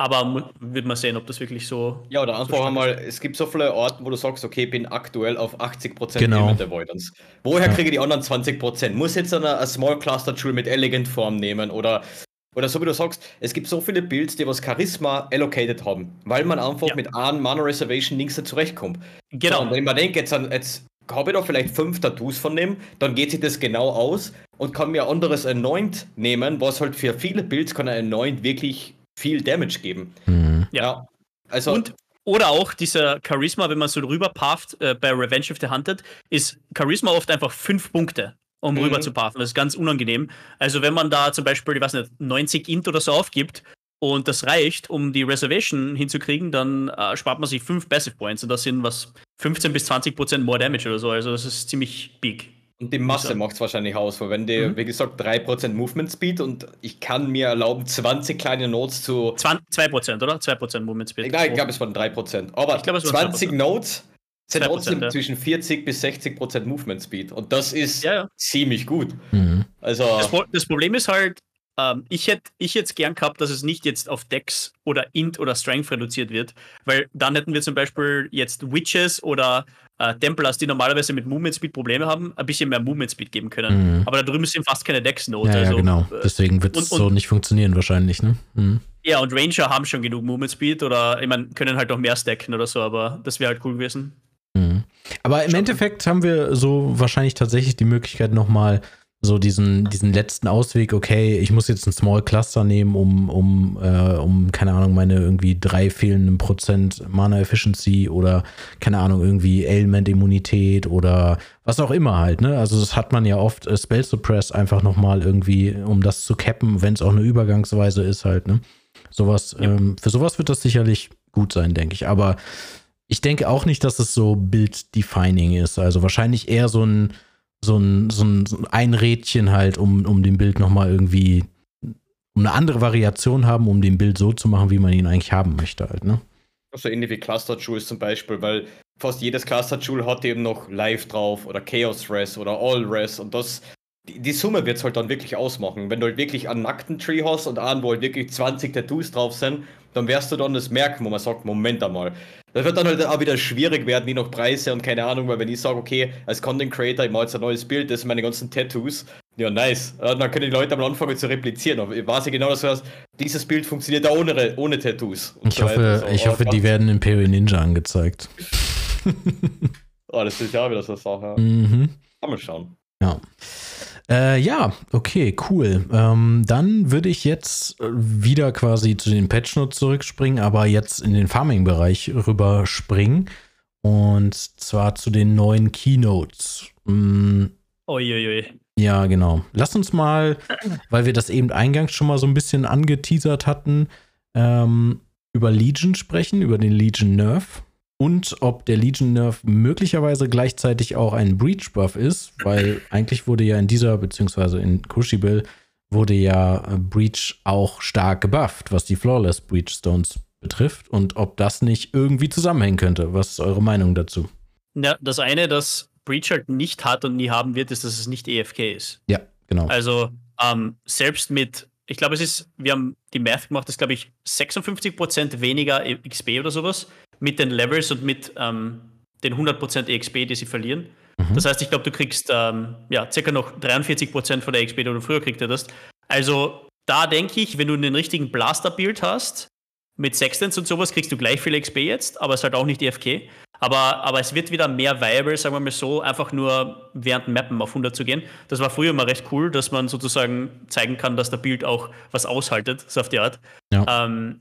[SPEAKER 3] Aber wird man sehen, ob das wirklich so.
[SPEAKER 2] Ja, oder einfach so einmal, es gibt so viele Orte, wo du sagst, okay, ich bin aktuell auf 80% genau. Element Avoidance. Woher ja. kriege ich die anderen 20%? Muss jetzt eine, eine Small Cluster Tool mit Elegant Form nehmen oder, oder so wie du sagst, es gibt so viele Builds, die was Charisma allocated haben, weil man einfach ja. mit einem Mana Reservation nichts zurechtkommt. Genau. So, und wenn man denkt, jetzt, jetzt habe ich da vielleicht fünf Tattoos von dem, dann geht sich das genau aus und kann mir anderes Anoint nehmen, was halt für viele Builds kann ein Anoint wirklich viel Damage geben.
[SPEAKER 3] Mhm. Ja. Also und oder auch dieser Charisma, wenn man so rüber pafft äh, bei Revenge of the Hunted, ist Charisma oft einfach fünf Punkte, um mhm. rüber zu paffen. Das ist ganz unangenehm. Also wenn man da zum Beispiel, ich weiß nicht, 90 Int oder so aufgibt und das reicht, um die Reservation hinzukriegen, dann äh, spart man sich fünf Passive Points und das sind was 15 bis 20 Prozent more Damage oder so. Also das ist ziemlich big.
[SPEAKER 2] Und die Masse macht es wahrscheinlich aus, weil wenn die, mhm. wie gesagt, 3% Movement Speed und ich kann mir erlauben, 20 kleine Notes zu.
[SPEAKER 3] 2% oder? 2% Movement Speed.
[SPEAKER 2] Nein, ich glaube, es waren 3%. Aber ich glaub, es 20 Notes sind trotzdem ja. zwischen 40 bis 60% Movement Speed. Und das ist ja, ja. ziemlich gut.
[SPEAKER 3] Mhm. Also, das, das, Problem ist halt, ähm, ich hätte ich jetzt gern gehabt, dass es nicht jetzt auf Dex oder Int oder Strength reduziert wird, weil dann hätten wir zum Beispiel jetzt Witches oder äh, Templars, die normalerweise mit Movement Speed Probleme haben, ein bisschen mehr Movement Speed geben können. Mhm. Aber da drüben sind fast keine Dex-Note.
[SPEAKER 1] Ja, ja, also, genau. Äh, Deswegen wird es so nicht funktionieren wahrscheinlich, ne? Mhm.
[SPEAKER 3] Ja, und Ranger haben schon genug Movement Speed oder, ich meine, können halt auch mehr stacken oder so, aber das wäre halt cool gewesen.
[SPEAKER 1] Mhm. Aber im Endeffekt haben wir so wahrscheinlich tatsächlich die Möglichkeit, nochmal so diesen, diesen letzten Ausweg, okay, ich muss jetzt ein Small Cluster nehmen, um, um, äh, um, keine Ahnung, meine irgendwie drei fehlenden Prozent Mana Efficiency oder, keine Ahnung, irgendwie Element-Immunität oder was auch immer halt, ne? Also das hat man ja oft, äh, Spell Suppress einfach nochmal irgendwie, um das zu cappen, wenn es auch eine Übergangsweise ist halt, ne? Sowas, ja. ähm, für sowas wird das sicherlich gut sein, denke ich. Aber ich denke auch nicht, dass es so Bild-defining ist. Also wahrscheinlich eher so ein so ein, so ein, so ein Rädchen halt, um, um dem Bild nochmal irgendwie um eine andere Variation haben, um den Bild so zu machen, wie man ihn eigentlich haben möchte halt, ne?
[SPEAKER 2] So ähnlich wie Cluster Jewels zum Beispiel, weil fast jedes Cluster Jewel hat eben noch Live drauf oder Chaos Res oder All Res und das, die, die Summe wird es halt dann wirklich ausmachen. Wenn du halt wirklich einen nackten Tree hast und einen, wo halt wirklich 20 Tattoos drauf sind, dann wirst du dann das merken, wo man sagt, Moment einmal, das wird dann halt auch wieder schwierig werden, wie noch Preise und keine Ahnung, weil wenn ich sage, okay, als Content Creator, ich mache jetzt ein neues Bild, das sind meine ganzen Tattoos, ja, nice. Dann können die Leute am Anfang zu replizieren. Aber ich weiß ja genau, dass du hast, dieses Bild funktioniert auch ohne, ohne Tattoos.
[SPEAKER 1] Ich so hoffe, so. ich hoffe die werden Imperial Ninja angezeigt. *laughs*
[SPEAKER 2] oh, das ist ja wieder so eine Sache. Mhm. Kann man schauen.
[SPEAKER 1] Ja. Äh, ja, okay, cool. Ähm, dann würde ich jetzt wieder quasi zu den Patch Notes zurückspringen, aber jetzt in den Farming-Bereich rüberspringen. Und zwar zu den neuen Keynotes.
[SPEAKER 3] Mm. Uiuiui.
[SPEAKER 1] Ja, genau. Lass uns mal, weil wir das eben eingangs schon mal so ein bisschen angeteasert hatten, ähm, über Legion sprechen, über den Legion Nerf und ob der Legion Nerf möglicherweise gleichzeitig auch ein Breach Buff ist, weil eigentlich wurde ja in dieser, beziehungsweise in Crucible, wurde ja äh, Breach auch stark gebufft, was die Flawless Breach Stones betrifft und ob das nicht irgendwie zusammenhängen könnte. Was ist eure Meinung dazu?
[SPEAKER 3] Ja, das eine, das Breach halt nicht hat und nie haben wird, ist, dass es nicht EFK ist.
[SPEAKER 1] Ja, genau.
[SPEAKER 3] Also ähm, selbst mit ich glaube, es ist, wir haben die Math gemacht, das ist, glaube ich, 56% weniger XP oder sowas mit den Levels und mit ähm, den 100% EXP, die sie verlieren. Mhm. Das heißt, ich glaube, du kriegst ähm, ja, circa noch 43% von der XP, die du früher kriegt hättest. Also da denke ich, wenn du einen richtigen Blaster-Build hast, mit Sextants und sowas kriegst du gleich viel XP jetzt, aber es ist halt auch nicht EFK. Aber, aber es wird wieder mehr viable, sagen wir mal so, einfach nur während Mappen auf 100 zu gehen. Das war früher immer recht cool, dass man sozusagen zeigen kann, dass der Bild auch was aushaltet, so auf die Art. Ja. Ähm,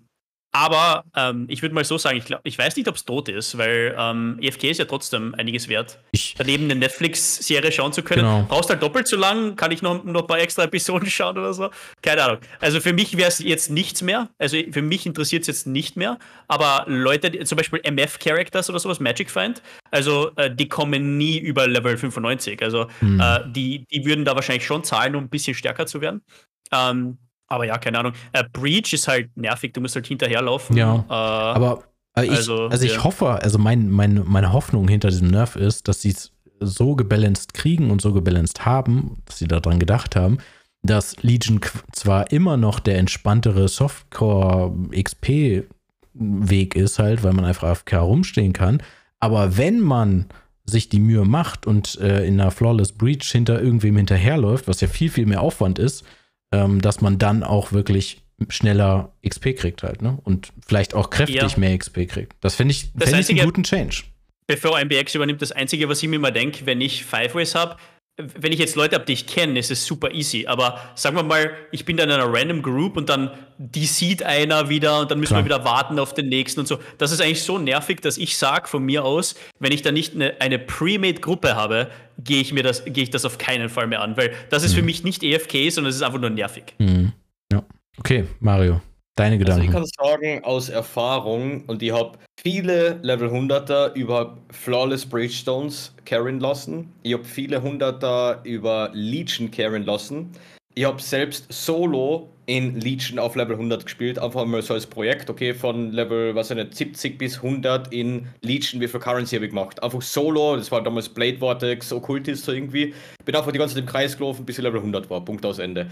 [SPEAKER 3] aber ähm, ich würde mal so sagen, ich, glaub, ich weiß nicht, ob es tot ist, weil ähm, EFK ist ja trotzdem einiges wert. Ich, Daneben eine Netflix-Serie schauen zu können. Genau. Brauchst halt doppelt so lang, kann ich noch, noch ein paar extra Episoden *laughs* schauen oder so. Keine Ahnung. Also für mich wäre es jetzt nichts mehr. Also für mich interessiert es jetzt nicht mehr. Aber Leute, die, zum Beispiel MF-Characters oder sowas, Magic Find, also äh, die kommen nie über Level 95. Also hm. äh, die, die würden da wahrscheinlich schon zahlen, um ein bisschen stärker zu werden. Ähm, aber ja, keine Ahnung. Äh, Breach ist halt nervig, du musst halt hinterherlaufen.
[SPEAKER 1] Ja. Äh, aber äh, ich, also, also ich ja. hoffe, also mein, mein, meine Hoffnung hinter diesem Nerf ist, dass sie es so gebalanced kriegen und so gebalanced haben, dass sie daran gedacht haben, dass Legion zwar immer noch der entspanntere Softcore-XP-Weg ist, halt, weil man einfach AFK rumstehen kann, aber wenn man sich die Mühe macht und äh, in einer Flawless Breach hinter irgendwem hinterherläuft, was ja viel, viel mehr Aufwand ist, ähm, dass man dann auch wirklich schneller XP kriegt halt, ne? Und vielleicht auch kräftig ja. mehr XP kriegt. Das finde ich, find ich einen guten Change.
[SPEAKER 3] Bevor MBX übernimmt, das Einzige, was ich mir immer denke, wenn ich Five Ways habe, wenn ich jetzt Leute habe, die ich kenne, ist es super easy. Aber sagen wir mal, ich bin da in einer random Group und dann die sieht einer wieder und dann müssen Klar. wir wieder warten auf den nächsten und so. Das ist eigentlich so nervig, dass ich sage von mir aus, wenn ich da nicht eine, eine Pre-Made-Gruppe habe, gehe ich mir das, gehe ich das auf keinen Fall mehr an, weil das ist mhm. für mich nicht EFK, sondern es ist einfach nur nervig.
[SPEAKER 1] Mhm. Ja. Okay, Mario. Deine Gedanken.
[SPEAKER 2] Also ich kann sagen aus Erfahrung und ich habe viele Level 100er über Flawless Bridgestones carryen lassen. Ich habe viele 100er über Legion carryen lassen. Ich habe selbst solo in Legion auf Level 100 gespielt, einfach mal so als Projekt, okay, von Level, was nicht, 70 bis 100 in Legion, wie viel Currency habe ich gemacht. Einfach solo, das war damals Blade Vortex, Okkultist so irgendwie. Bin einfach die ganze Zeit im Kreis gelaufen, bis ich Level 100 war, Punkt aus Ende.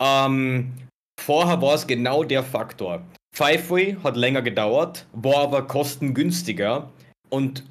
[SPEAKER 2] Ähm, Vorher war es genau der Faktor. Five-Way hat länger gedauert, war aber kostengünstiger und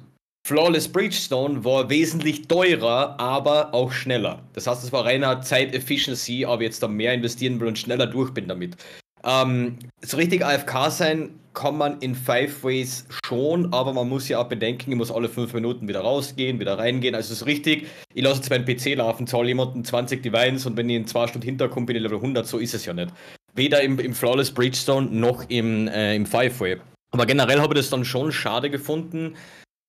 [SPEAKER 2] Flawless Bridgestone war wesentlich teurer, aber auch schneller. Das heißt, es war reiner Zeit-Efficiency, aber jetzt da mehr investieren will und schneller durch bin damit. Ähm, so richtig AFK sein kann man in Five Ways schon, aber man muss ja auch bedenken, ich muss alle fünf Minuten wieder rausgehen, wieder reingehen. Also es ist richtig, ich lasse jetzt meinen PC laufen, zahle jemanden 20 Divines und wenn ich in zwei Stunden hinterkomme, bin ich Level 100, so ist es ja nicht. Weder im, im Flawless Bridgestone noch im, äh, im Five-Way. Aber generell habe ich das dann schon schade gefunden,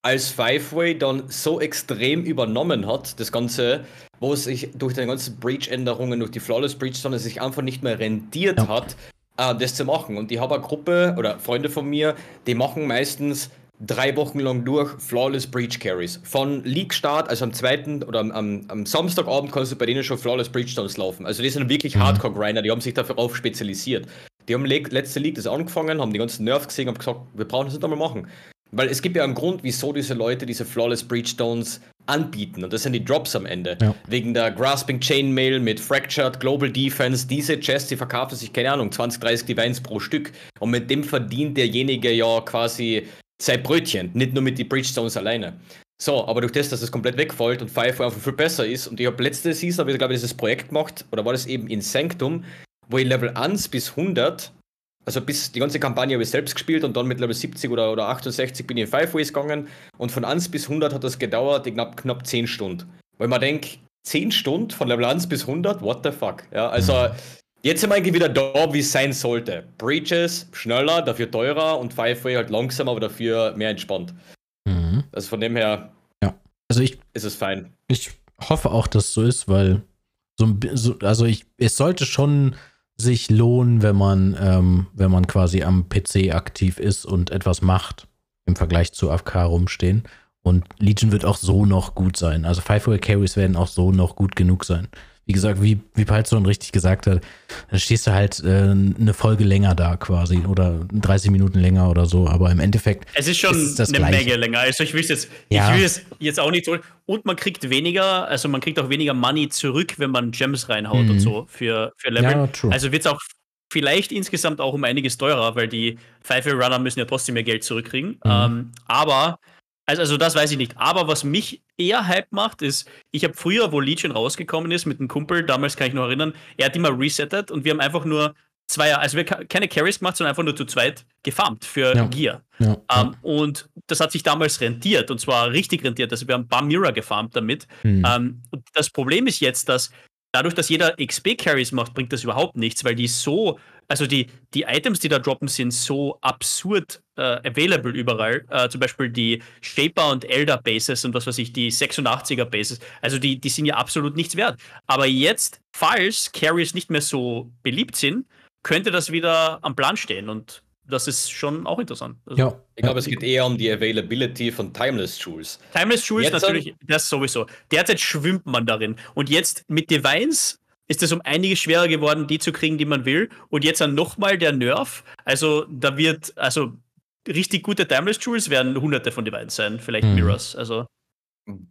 [SPEAKER 2] als Five-Way dann so extrem übernommen hat, das Ganze, wo es sich durch die ganzen Breach-Änderungen, durch die Flawless Bridgestone, sich einfach nicht mehr rendiert ja. hat, äh, das zu machen. Und ich habe eine Gruppe oder Freunde von mir, die machen meistens drei Wochen lang durch Flawless Breach Carries. Von League Start, also am zweiten oder am, am Samstagabend kannst du bei denen schon Flawless Breach Stones laufen. Also die sind wirklich mhm. Hardcore Grinder, die haben sich dafür auf spezialisiert. Die haben letzte League das angefangen, haben die ganzen Nerfs gesehen und gesagt, wir brauchen das nicht einmal machen. Weil es gibt ja einen Grund, wieso diese Leute diese Flawless Breach Stones anbieten. Und das sind die Drops am Ende. Ja. Wegen der Grasping Chainmail mit Fractured, Global Defense. Diese Chests, die verkaufen sich, keine Ahnung, 20, 30 Divines pro Stück. Und mit dem verdient derjenige ja quasi sein Brötchen, nicht nur mit den Bridgestones alleine. So, aber durch das, dass es komplett wegfällt und Firefly einfach viel besser ist, und ich habe letzte Season, habe ich glaube ich dieses Projekt gemacht, oder war das eben in Sanctum, wo ich Level 1 bis 100, also bis die ganze Kampagne habe ich selbst gespielt und dann mit Level 70 oder, oder 68 bin ich in Five Ways gegangen und von 1 bis 100 hat das gedauert, ich knapp, knapp 10 Stunden. Weil man denkt, 10 Stunden von Level 1 bis 100, what the fuck? Ja, also Jetzt sind wir eigentlich wieder da, wie es sein sollte. Breaches schneller, dafür teurer und Fireway halt langsamer, aber dafür mehr entspannt. Mhm. Also von dem her
[SPEAKER 1] ja. also ich,
[SPEAKER 2] ist es fein.
[SPEAKER 1] Ich hoffe auch, dass es so ist, weil so, so, also ich, es sollte schon sich lohnen, wenn man, ähm, wenn man quasi am PC aktiv ist und etwas macht im Vergleich zu AFK rumstehen. Und Legion wird auch so noch gut sein. Also Five Carries werden auch so noch gut genug sein wie gesagt, wie, wie Palzon richtig gesagt hat, da stehst du halt äh, eine Folge länger da quasi oder 30 Minuten länger oder so, aber im Endeffekt.
[SPEAKER 3] Es ist schon
[SPEAKER 1] ist
[SPEAKER 3] eine
[SPEAKER 1] Gleiche.
[SPEAKER 3] Menge länger. Also ich will es jetzt,
[SPEAKER 1] Ja.
[SPEAKER 3] ich will es jetzt auch nicht so. Und man kriegt weniger, also man kriegt auch weniger Money zurück, wenn man Gems reinhaut
[SPEAKER 1] Mhm.
[SPEAKER 3] und so für, für Level.
[SPEAKER 1] Ja, true.
[SPEAKER 3] Also wird es auch vielleicht insgesamt auch um einiges teurer, weil die Five-Runner müssen ja trotzdem mehr Geld zurückkriegen.
[SPEAKER 1] Mhm.
[SPEAKER 3] Ähm, aber, also, also das weiß ich nicht. Aber was mich eher Hype macht, ist, ich habe früher, wo Legion rausgekommen ist, mit einem Kumpel, damals kann ich noch erinnern, er hat immer resettet und wir haben einfach nur zwei, also wir haben keine Carries gemacht, sondern einfach nur zu zweit gefarmt für
[SPEAKER 1] Ja.
[SPEAKER 3] Gear.
[SPEAKER 1] Ja,
[SPEAKER 3] Ähm, und das hat sich damals rentiert und zwar richtig rentiert. Also wir haben ein paar Mirror gefarmt damit.
[SPEAKER 1] Hm.
[SPEAKER 3] Ähm, und das Problem ist jetzt, dass dadurch, dass jeder XP-Carries macht, bringt das überhaupt nichts, weil die so, also die, die Items, die da droppen, sind so absurd äh, available überall. Äh, zum Beispiel die Shaper und Elder Bases und was weiß ich, die 86er Bases. Also die, die sind ja absolut nichts wert. Aber jetzt, falls Carries nicht mehr so beliebt sind, könnte das wieder am Plan stehen und das ist schon auch interessant. Also,
[SPEAKER 1] ja.
[SPEAKER 2] Ich glaube, es geht eher um die Availability von Timeless Jewels.
[SPEAKER 3] Timeless Jewels natürlich, das sowieso. Derzeit schwimmt man darin. Und jetzt mit Divines ist es um einiges schwerer geworden, die zu kriegen, die man will. Und jetzt dann nochmal der Nerf. Also da wird, also richtig gute Timeless Jewels werden hunderte von Divines sein, vielleicht
[SPEAKER 1] Mhm.
[SPEAKER 3] Mirrors. Also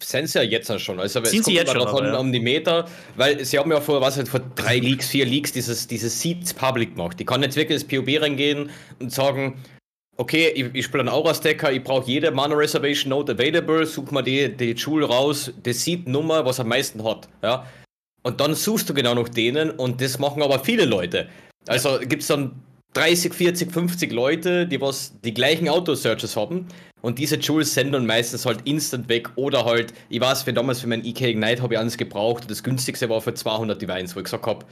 [SPEAKER 2] Sind sie ja jetzt schon. Also es
[SPEAKER 3] Sind sie
[SPEAKER 2] kommt
[SPEAKER 3] jetzt schon,
[SPEAKER 2] davon
[SPEAKER 3] aber, ja.
[SPEAKER 2] um die Meter, weil sie haben ja vor, was halt vor drei Leaks, vier Leaks dieses, dieses Seeds Public gemacht. Die kann jetzt wirklich ins POB reingehen und sagen, okay, ich, ich spiele einen Aura-Stacker, ich brauche jede Mana Reservation Note available, such mal die, die Jewel raus, die Seed-Nummer, was am meisten hat. Ja? Und dann suchst du genau nach denen und das machen aber viele Leute. Also gibt es dann 30, 40, 50 Leute, die was die gleichen Auto-Searches haben und diese Jewels sind dann meistens halt instant weg oder halt, ich weiß, für damals für meinen EK Ignite habe ich eins gebraucht und das günstigste war für 200 Divines, wo ich gesagt habe,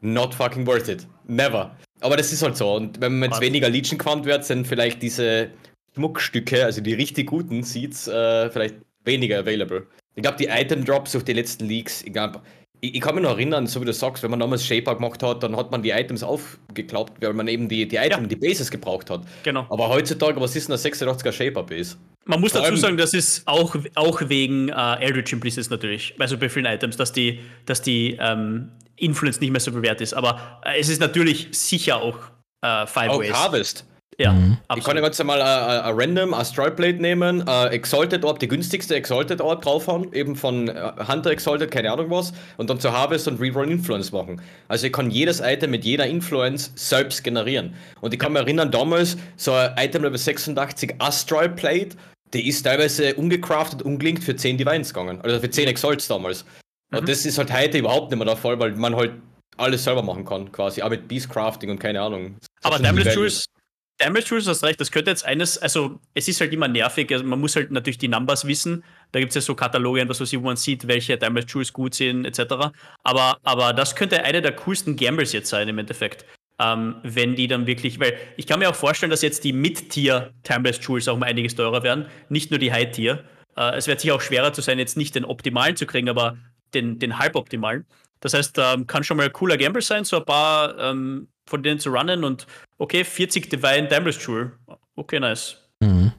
[SPEAKER 2] not fucking worth it. Never. Aber das ist halt so und wenn man jetzt weniger Legion gefarmt wird, sind vielleicht diese Schmuckstücke, also die richtig guten Seeds, äh, vielleicht weniger available. Ich glaube, die Item-Drops durch die letzten Leaks, ich glaube, ich, ich kann mich noch erinnern, so wie du sagst, wenn man damals Shaper gemacht hat, dann hat man die Items aufgeklappt, weil man eben die, die Items,
[SPEAKER 3] Ja.
[SPEAKER 2] die Bases gebraucht hat.
[SPEAKER 3] genau.
[SPEAKER 2] Aber heutzutage, was ist denn eine 86er Shaper-Base?
[SPEAKER 3] Man muss dazu sagen, das ist auch, auch wegen äh, Eldritch Implicits natürlich, also bei vielen Items, dass die, dass die ähm, Influence nicht mehr so bewährt ist. Aber äh, es ist natürlich sicher auch äh, Five
[SPEAKER 2] Auch
[SPEAKER 3] Ways.
[SPEAKER 2] Harvest.
[SPEAKER 3] Ja,
[SPEAKER 1] Mhm.
[SPEAKER 2] Ich kann ja ganz normal ein ein Random Astral Plate nehmen, äh, Exalted Orb, die günstigste Exalted Orb draufhauen, eben von äh, Hunter Exalted, keine Ahnung was, und dann zu Harvest und Reroll Influence machen. Also ich kann jedes Item mit jeder Influence selbst generieren. Und ich kann mich erinnern, damals so ein Item Level 86 Astral Plate, die ist teilweise ungecraftet, ungelinkt für 10 Divines gegangen. Also für 10 Exalts damals.
[SPEAKER 3] Mhm.
[SPEAKER 2] Und das ist halt heute überhaupt nicht mehr der Fall, weil man halt alles selber machen kann, quasi. Auch mit Beast Crafting und keine Ahnung.
[SPEAKER 3] Aber
[SPEAKER 2] Das sind
[SPEAKER 3] Timeless Jewels hast recht, das könnte jetzt eines, also es ist halt immer nervig, also man muss halt natürlich die Numbers wissen. Da gibt es ja so Kataloge was wo man sieht, welche Timeless Jewels gut sind, etc. Aber, aber das könnte eine der coolsten Gambles jetzt sein im Endeffekt. Ähm, wenn die dann wirklich, weil ich kann mir auch vorstellen, dass jetzt die Mid-Tier Timeless Jewels auch um einiges teurer werden, nicht nur die High-Tier. Äh, es wird sicher auch schwerer zu sein, jetzt nicht den optimalen zu kriegen, aber den, den halboptimalen. Das heißt, ähm, kann schon mal ein cooler Gamble sein, so ein paar ähm, von denen zu runnen und okay, 40 Divine Timeless Jewel. Okay, nice.
[SPEAKER 1] Mhm.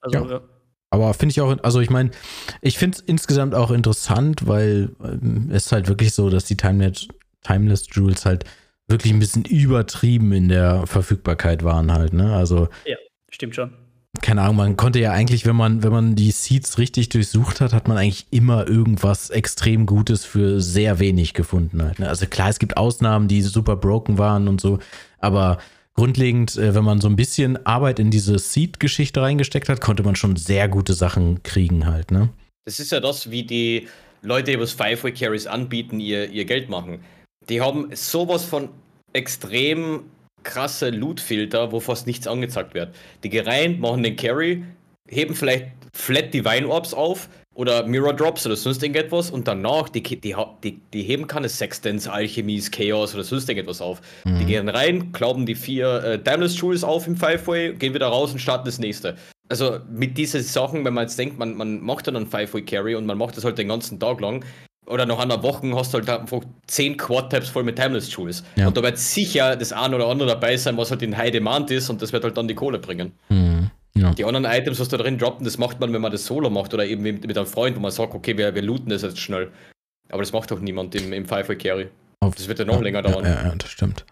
[SPEAKER 3] Also,
[SPEAKER 1] Ja.
[SPEAKER 3] ja.
[SPEAKER 1] Aber finde ich auch, also ich meine, ich finde es insgesamt auch interessant, weil ähm, es halt wirklich so, dass die Timeless, Timeless Jewels halt wirklich ein bisschen übertrieben in der Verfügbarkeit waren halt, ne? Also,
[SPEAKER 3] stimmt schon.
[SPEAKER 1] keine Ahnung, man konnte ja eigentlich, wenn man, wenn man die Seeds richtig durchsucht hat, hat man eigentlich immer irgendwas extrem Gutes für sehr wenig gefunden halt. Ne? Also klar, es gibt Ausnahmen, die super broken waren und so, aber grundlegend, äh, wenn man so ein bisschen Arbeit in diese Seed-Geschichte reingesteckt hat, konnte man schon sehr gute Sachen kriegen halt, ne?
[SPEAKER 2] Das ist ja das, wie die Leute, die was Five-Way Carries anbieten, ihr, ihr Geld machen. Die haben sowas von extrem krasse Loot-Filter, wo fast nichts angezeigt wird. Die gehen rein, machen den Carry, heben vielleicht Flat Divine Orbs auf oder Mirror Drops oder sonst irgendetwas und danach, die, die, die, die heben keine Sextants, Alchemies, Chaos oder sonst irgendetwas auf. Die gehen rein, glauben die vier äh, Timeless Jewels auf im Five-Way, gehen wieder raus und starten das nächste. Also mit diesen Sachen, wenn man jetzt denkt, man, man macht dann einen Five-Way-Carry und man macht das halt den ganzen Tag lang, oder nach einer Woche hast du halt einfach 10 Quad-Tabs voll mit Timeless Jewels.
[SPEAKER 1] Ja.
[SPEAKER 2] Und da wird sicher das ein oder andere dabei sein, was halt in High Demand ist und das wird halt dann die Kohle bringen.
[SPEAKER 1] Mhm. Ja.
[SPEAKER 2] Die anderen Items, was da drin droppen, das macht man, wenn man das solo macht oder eben mit, einem Freund, wo man sagt, okay, wir, wir looten das jetzt schnell. Aber das macht doch niemand im, im Five-Way Carry.
[SPEAKER 1] Auf-
[SPEAKER 2] Das wird ja noch
[SPEAKER 1] ja,
[SPEAKER 2] länger dauern.
[SPEAKER 1] Ja, ja, das stimmt.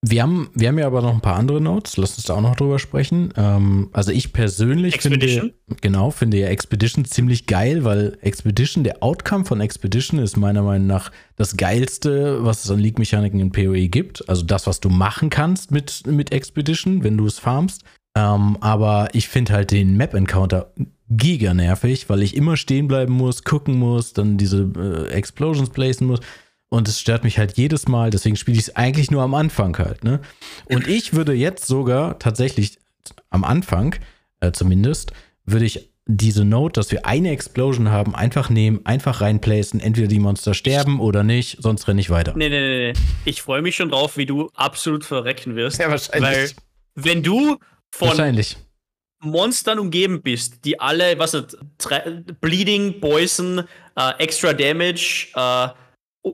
[SPEAKER 1] Wir haben, wir haben ja aber noch ein paar andere Notes. Lass uns da auch noch drüber sprechen. Ähm, also ich persönlich
[SPEAKER 3] Expedition?
[SPEAKER 1] finde, genau, finde ja Expedition ziemlich geil, weil Expedition, der Outcome von Expedition ist meiner Meinung nach das geilste, was es an League-Mechaniken in PoE gibt. Also das, was du machen kannst mit, mit Expedition, wenn du es farmst. Ähm, aber ich finde halt den Map-Encounter giga nervig, weil ich immer stehen bleiben muss, gucken muss, dann diese äh, Explosions placen muss. Und es stört mich halt jedes Mal, deswegen spiele ich es eigentlich nur am Anfang halt, ne? Und ich würde jetzt sogar tatsächlich am Anfang, äh, zumindest, würde ich diese Note, dass wir eine Explosion haben, einfach nehmen, einfach reinplacen, entweder die Monster sterben oder nicht, sonst renne ich weiter.
[SPEAKER 3] Nee, nee, nee, nee. Ich freue mich schon drauf, wie du absolut verrecken wirst.
[SPEAKER 1] Ja,
[SPEAKER 3] Weil, wenn du von
[SPEAKER 1] wahrscheinlich.
[SPEAKER 3] Monstern umgeben bist, die alle, was nicht, Bleeding, Poison, äh, Extra Damage äh,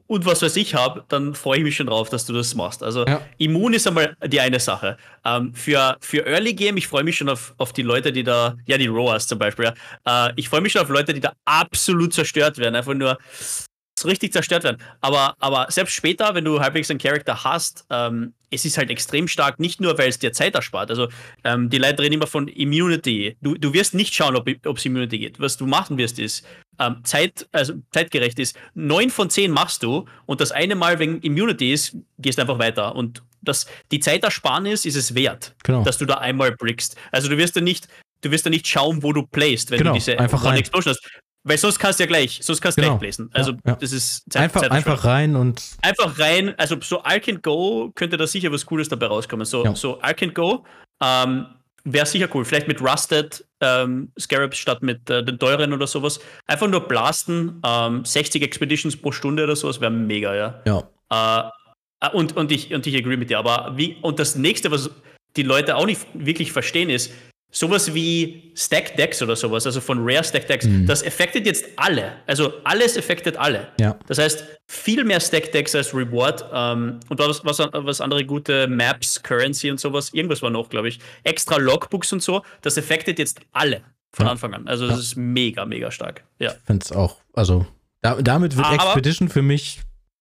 [SPEAKER 3] und was weiß ich habe, dann freue ich mich schon drauf, dass du das machst. Also
[SPEAKER 1] Ja.
[SPEAKER 3] immun ist einmal die eine Sache. Ähm, für, für Early Game, ich freue mich schon auf, auf die Leute, die da, ja, die Roas zum Beispiel, ja. äh, ich freue mich schon auf Leute, die da absolut zerstört werden, einfach nur so richtig zerstört werden. Aber, aber selbst später, wenn du halbwegs einen Charakter hast, ähm, es ist halt extrem stark, nicht nur, weil es dir Zeit erspart. Also ähm, die Leute reden immer von Immunity. Du, du wirst nicht schauen, ob es Immunity geht. Was du machen wirst, ist ähm, Zeit, also zeitgerecht ist. Neun von zehn machst du und das eine Mal wegen Immunity ist, gehst einfach weiter. Und das, die Zeitersparnis ist es wert,
[SPEAKER 1] Genau.
[SPEAKER 3] dass du da einmal brickst. Also du wirst da nicht, du wirst da nicht schauen, wo du playst, wenn
[SPEAKER 1] Genau,
[SPEAKER 3] du diese
[SPEAKER 1] einfach
[SPEAKER 3] One. Explosion hast. Weil sonst kannst du ja gleich, sonst kannst du
[SPEAKER 1] Genau.
[SPEAKER 3] gleich placen. Also
[SPEAKER 1] Ja, ja.
[SPEAKER 3] das ist Zeit,
[SPEAKER 1] Einfach,
[SPEAKER 3] Zeitverschwendung.
[SPEAKER 1] einfach rein und
[SPEAKER 3] Einfach rein, also so Arc and Go könnte da sicher was Cooles dabei rauskommen. So,
[SPEAKER 1] Ja.
[SPEAKER 3] so Arc and Go ähm, wäre sicher cool. Vielleicht mit Rusted ähm, Scarabs statt mit äh, den teuren oder sowas. Einfach nur blasten, ähm, 60 Expeditions pro Stunde oder sowas wäre mega, ja.
[SPEAKER 1] ja.
[SPEAKER 3] Äh, und, und, ich, und ich agree mit dir. Aber wie, und das nächste, was die Leute auch nicht wirklich verstehen, ist, sowas wie Stack Decks oder sowas, also von Rare Stack Decks,
[SPEAKER 1] Mhm.
[SPEAKER 3] das affectet jetzt alle. Also alles affectet alle.
[SPEAKER 1] Ja.
[SPEAKER 3] Das heißt, viel mehr Stack Decks als Reward. Ähm, und was, was, was andere gute Maps, Currency und sowas, irgendwas war noch, glaube ich. Extra Logbooks und so, das affectet jetzt alle von
[SPEAKER 1] Ja.
[SPEAKER 3] Anfang an. Also das ist mega, mega stark. Ja.
[SPEAKER 1] finde es auch, also da, damit wird
[SPEAKER 3] Aber-
[SPEAKER 1] Expedition für mich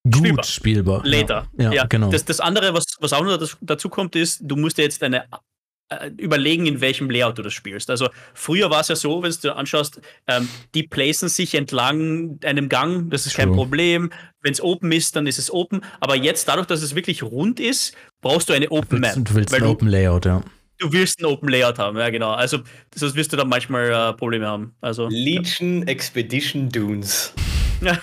[SPEAKER 1] gut spielbar.
[SPEAKER 3] Later.
[SPEAKER 1] Ja, ja, genau.
[SPEAKER 3] Das, das andere, was, was auch noch dazu kommt, ist, du musst dir jetzt eine überlegen, in welchem Layout du das spielst. Also früher war es ja so, wenn du dir anschaust, ähm, die placen sich entlang einem Gang, das ist kein
[SPEAKER 1] True.
[SPEAKER 3] Problem. Wenn es open ist, dann ist es open. Aber jetzt, dadurch, dass es wirklich rund ist, brauchst du eine Open Map.
[SPEAKER 1] du willst ein Open Layout, ja.
[SPEAKER 3] du willst ein Open Layout haben, ja genau. Also sonst wirst du dann manchmal äh, Probleme haben. Also
[SPEAKER 2] Legion Expedition Dunes. *laughs*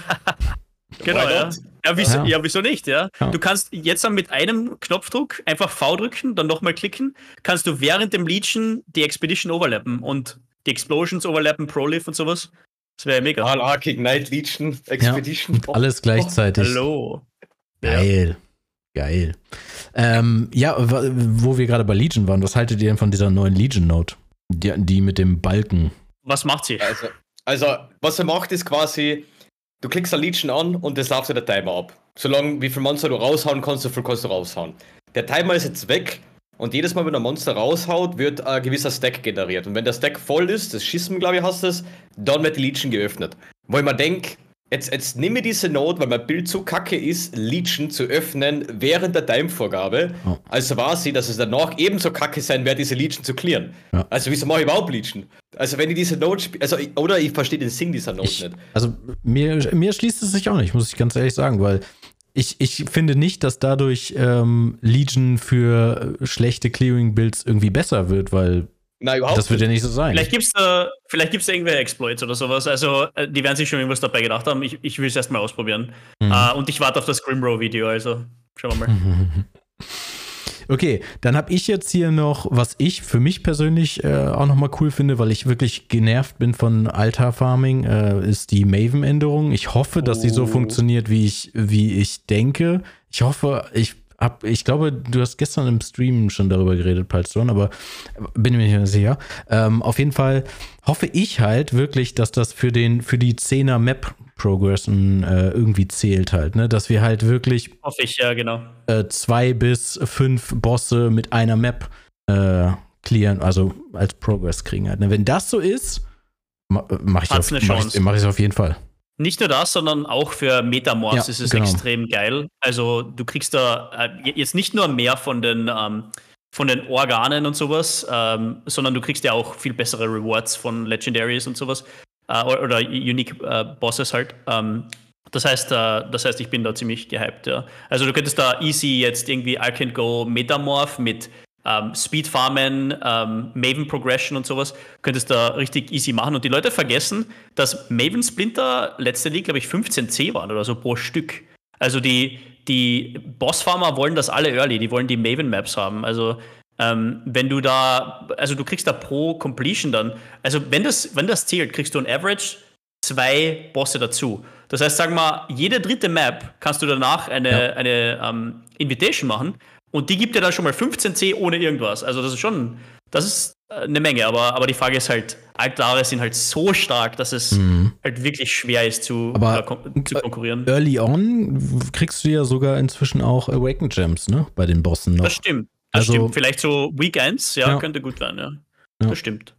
[SPEAKER 3] Genau, ja. Ja wieso,
[SPEAKER 1] Ja.
[SPEAKER 3] ja, wieso nicht, ja?
[SPEAKER 1] Ja.
[SPEAKER 3] Du kannst jetzt dann mit einem Knopfdruck einfach V drücken, dann nochmal klicken, kannst du während dem Legion die Expedition overlappen und die Explosions overlappen, Proliv und sowas. Das wäre ja mega.
[SPEAKER 2] All Arc Ignite Legion Expedition.
[SPEAKER 1] Und *laughs* alles gleichzeitig.
[SPEAKER 3] Hallo. Ja.
[SPEAKER 1] Geil. Geil. Ähm, ja, wo wir gerade bei Legion waren, was haltet ihr denn von dieser neuen Legion Note? Die, die mit dem Balken.
[SPEAKER 3] Was macht sie?
[SPEAKER 2] Also, also, was er macht, ist quasi, du klickst eine Legion an und das läuft der Timer ab. Solange wie viel Monster du raushauen kannst, so viel kannst du raushauen. Der Timer ist jetzt weg und jedes Mal, wenn ein Monster raushaut, wird ein gewisser Stack generiert. Und wenn der Stack voll ist, das Schießen, glaube ich, hast es, dann wird die Legion geöffnet. Wo ich mir denke, jetzt, jetzt nimm mir diese Note, weil mein Bild so kacke ist, Legion zu öffnen während der Timevorgabe.
[SPEAKER 1] Oh.
[SPEAKER 2] Also war sie, dass es danach ebenso kacke sein wird, diese Legion zu clearen.
[SPEAKER 1] Ja.
[SPEAKER 2] Also wieso mache ich überhaupt Legion? Also wenn ich diese Note spiele, also ich- oder ich verstehe den Sinn dieser Note
[SPEAKER 1] Ich,
[SPEAKER 2] nicht.
[SPEAKER 1] also mir, mir schließt es sich auch nicht, muss ich ganz ehrlich sagen, weil ich, ich finde nicht, dass dadurch ähm, Legion für schlechte Clearing-Builds irgendwie besser wird, weil
[SPEAKER 2] Nein, überhaupt
[SPEAKER 1] das wird ja nicht so sein.
[SPEAKER 3] Vielleicht gibt es da, vielleicht gibt's da irgendwelche Exploits oder sowas. Also, äh, die werden sich schon irgendwas dabei gedacht haben. Ich, ich will es erstmal ausprobieren.
[SPEAKER 1] Mhm.
[SPEAKER 3] Äh, und ich warte auf das Grimrow-Video, also schauen wir mal. *laughs*
[SPEAKER 1] Okay, dann habe ich jetzt hier noch, was ich für mich persönlich äh, auch nochmal cool finde, weil ich wirklich genervt bin von Altar-Farming, äh, ist die Maven-Änderung. Ich hoffe, dass sie so
[SPEAKER 2] Oh.
[SPEAKER 1] funktioniert, wie ich, wie ich denke. Ich hoffe, ich hab, ich glaube, du hast gestern im Stream schon darüber geredet, Palstone, aber bin mir nicht mehr sicher. Ähm, auf jeden Fall hoffe ich halt wirklich, dass das für den, für die 10er Map Progression äh, irgendwie zählt halt, ne? Dass wir halt wirklich
[SPEAKER 3] Hoffe ich, ja, genau.
[SPEAKER 1] äh, zwei bis fünf Bosse mit einer Map äh, clearen, also als Progress kriegen halt. Ne? Wenn das so ist, ma mache ich, auf,
[SPEAKER 3] eine
[SPEAKER 1] mach ich, mach ich auf jeden Fall.
[SPEAKER 3] Nicht nur das, sondern auch für Metamorphs
[SPEAKER 1] Ja,
[SPEAKER 3] ist es
[SPEAKER 1] genau.
[SPEAKER 3] extrem geil. Also du kriegst da äh, jetzt nicht nur mehr von den, ähm, von den Organen und sowas, ähm, sondern du kriegst ja auch viel bessere Rewards von Legendaries und sowas. Äh, oder, oder Unique äh, Bosses halt. Ähm, das heißt, äh, das heißt, ich bin da ziemlich gehypt, ja. Also du könntest da easy jetzt irgendwie I Can Go Metamorph mit ähm, Speed Farmen, ähm, Maven Progression und sowas, könntest da richtig easy machen. Und die Leute vergessen, dass Maven Splinter letzte League, glaube ich, 15c waren oder so pro Stück. Also die, die Boss-Farmer wollen das alle early, die wollen die Maven-Maps haben. Also ähm, wenn du da, also du kriegst da pro Completion dann, also wenn das, wenn das zählt, kriegst du ein Average zwei Bosse dazu. Das heißt, sagen wir, jede dritte Map kannst du danach eine,
[SPEAKER 1] Ja.
[SPEAKER 3] eine ähm, Invitation machen und die gibt dir dann schon mal 15c ohne irgendwas. Also das ist schon, das ist äh, eine Menge, aber, aber die Frage ist halt, Altare sind halt so stark, dass es halt wirklich schwer ist zu,
[SPEAKER 1] Mhm. Aber-
[SPEAKER 3] äh, zu konkurrieren.
[SPEAKER 1] Early on kriegst du ja sogar inzwischen auch Awaken Gems, ne? Bei den Bossen noch.
[SPEAKER 3] Das stimmt. Das
[SPEAKER 1] Also-
[SPEAKER 3] stimmt. Vielleicht so Week 1, ja,
[SPEAKER 1] Ja.
[SPEAKER 3] könnte gut werden, ja.
[SPEAKER 1] Ja.
[SPEAKER 3] Das stimmt.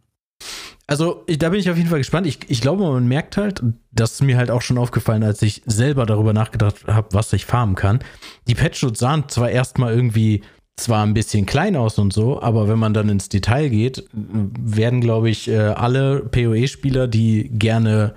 [SPEAKER 1] Also, ich, da bin ich auf jeden Fall gespannt. Ich, ich glaube, man merkt halt, das ist mir halt auch schon aufgefallen, als ich selber darüber nachgedacht habe, was ich farmen kann. Die Patchnotes sahen zwar erstmal irgendwie zwar ein bisschen klein aus und so, aber wenn man dann ins Detail geht, werden, glaube ich, äh, alle PoE-Spieler, die gerne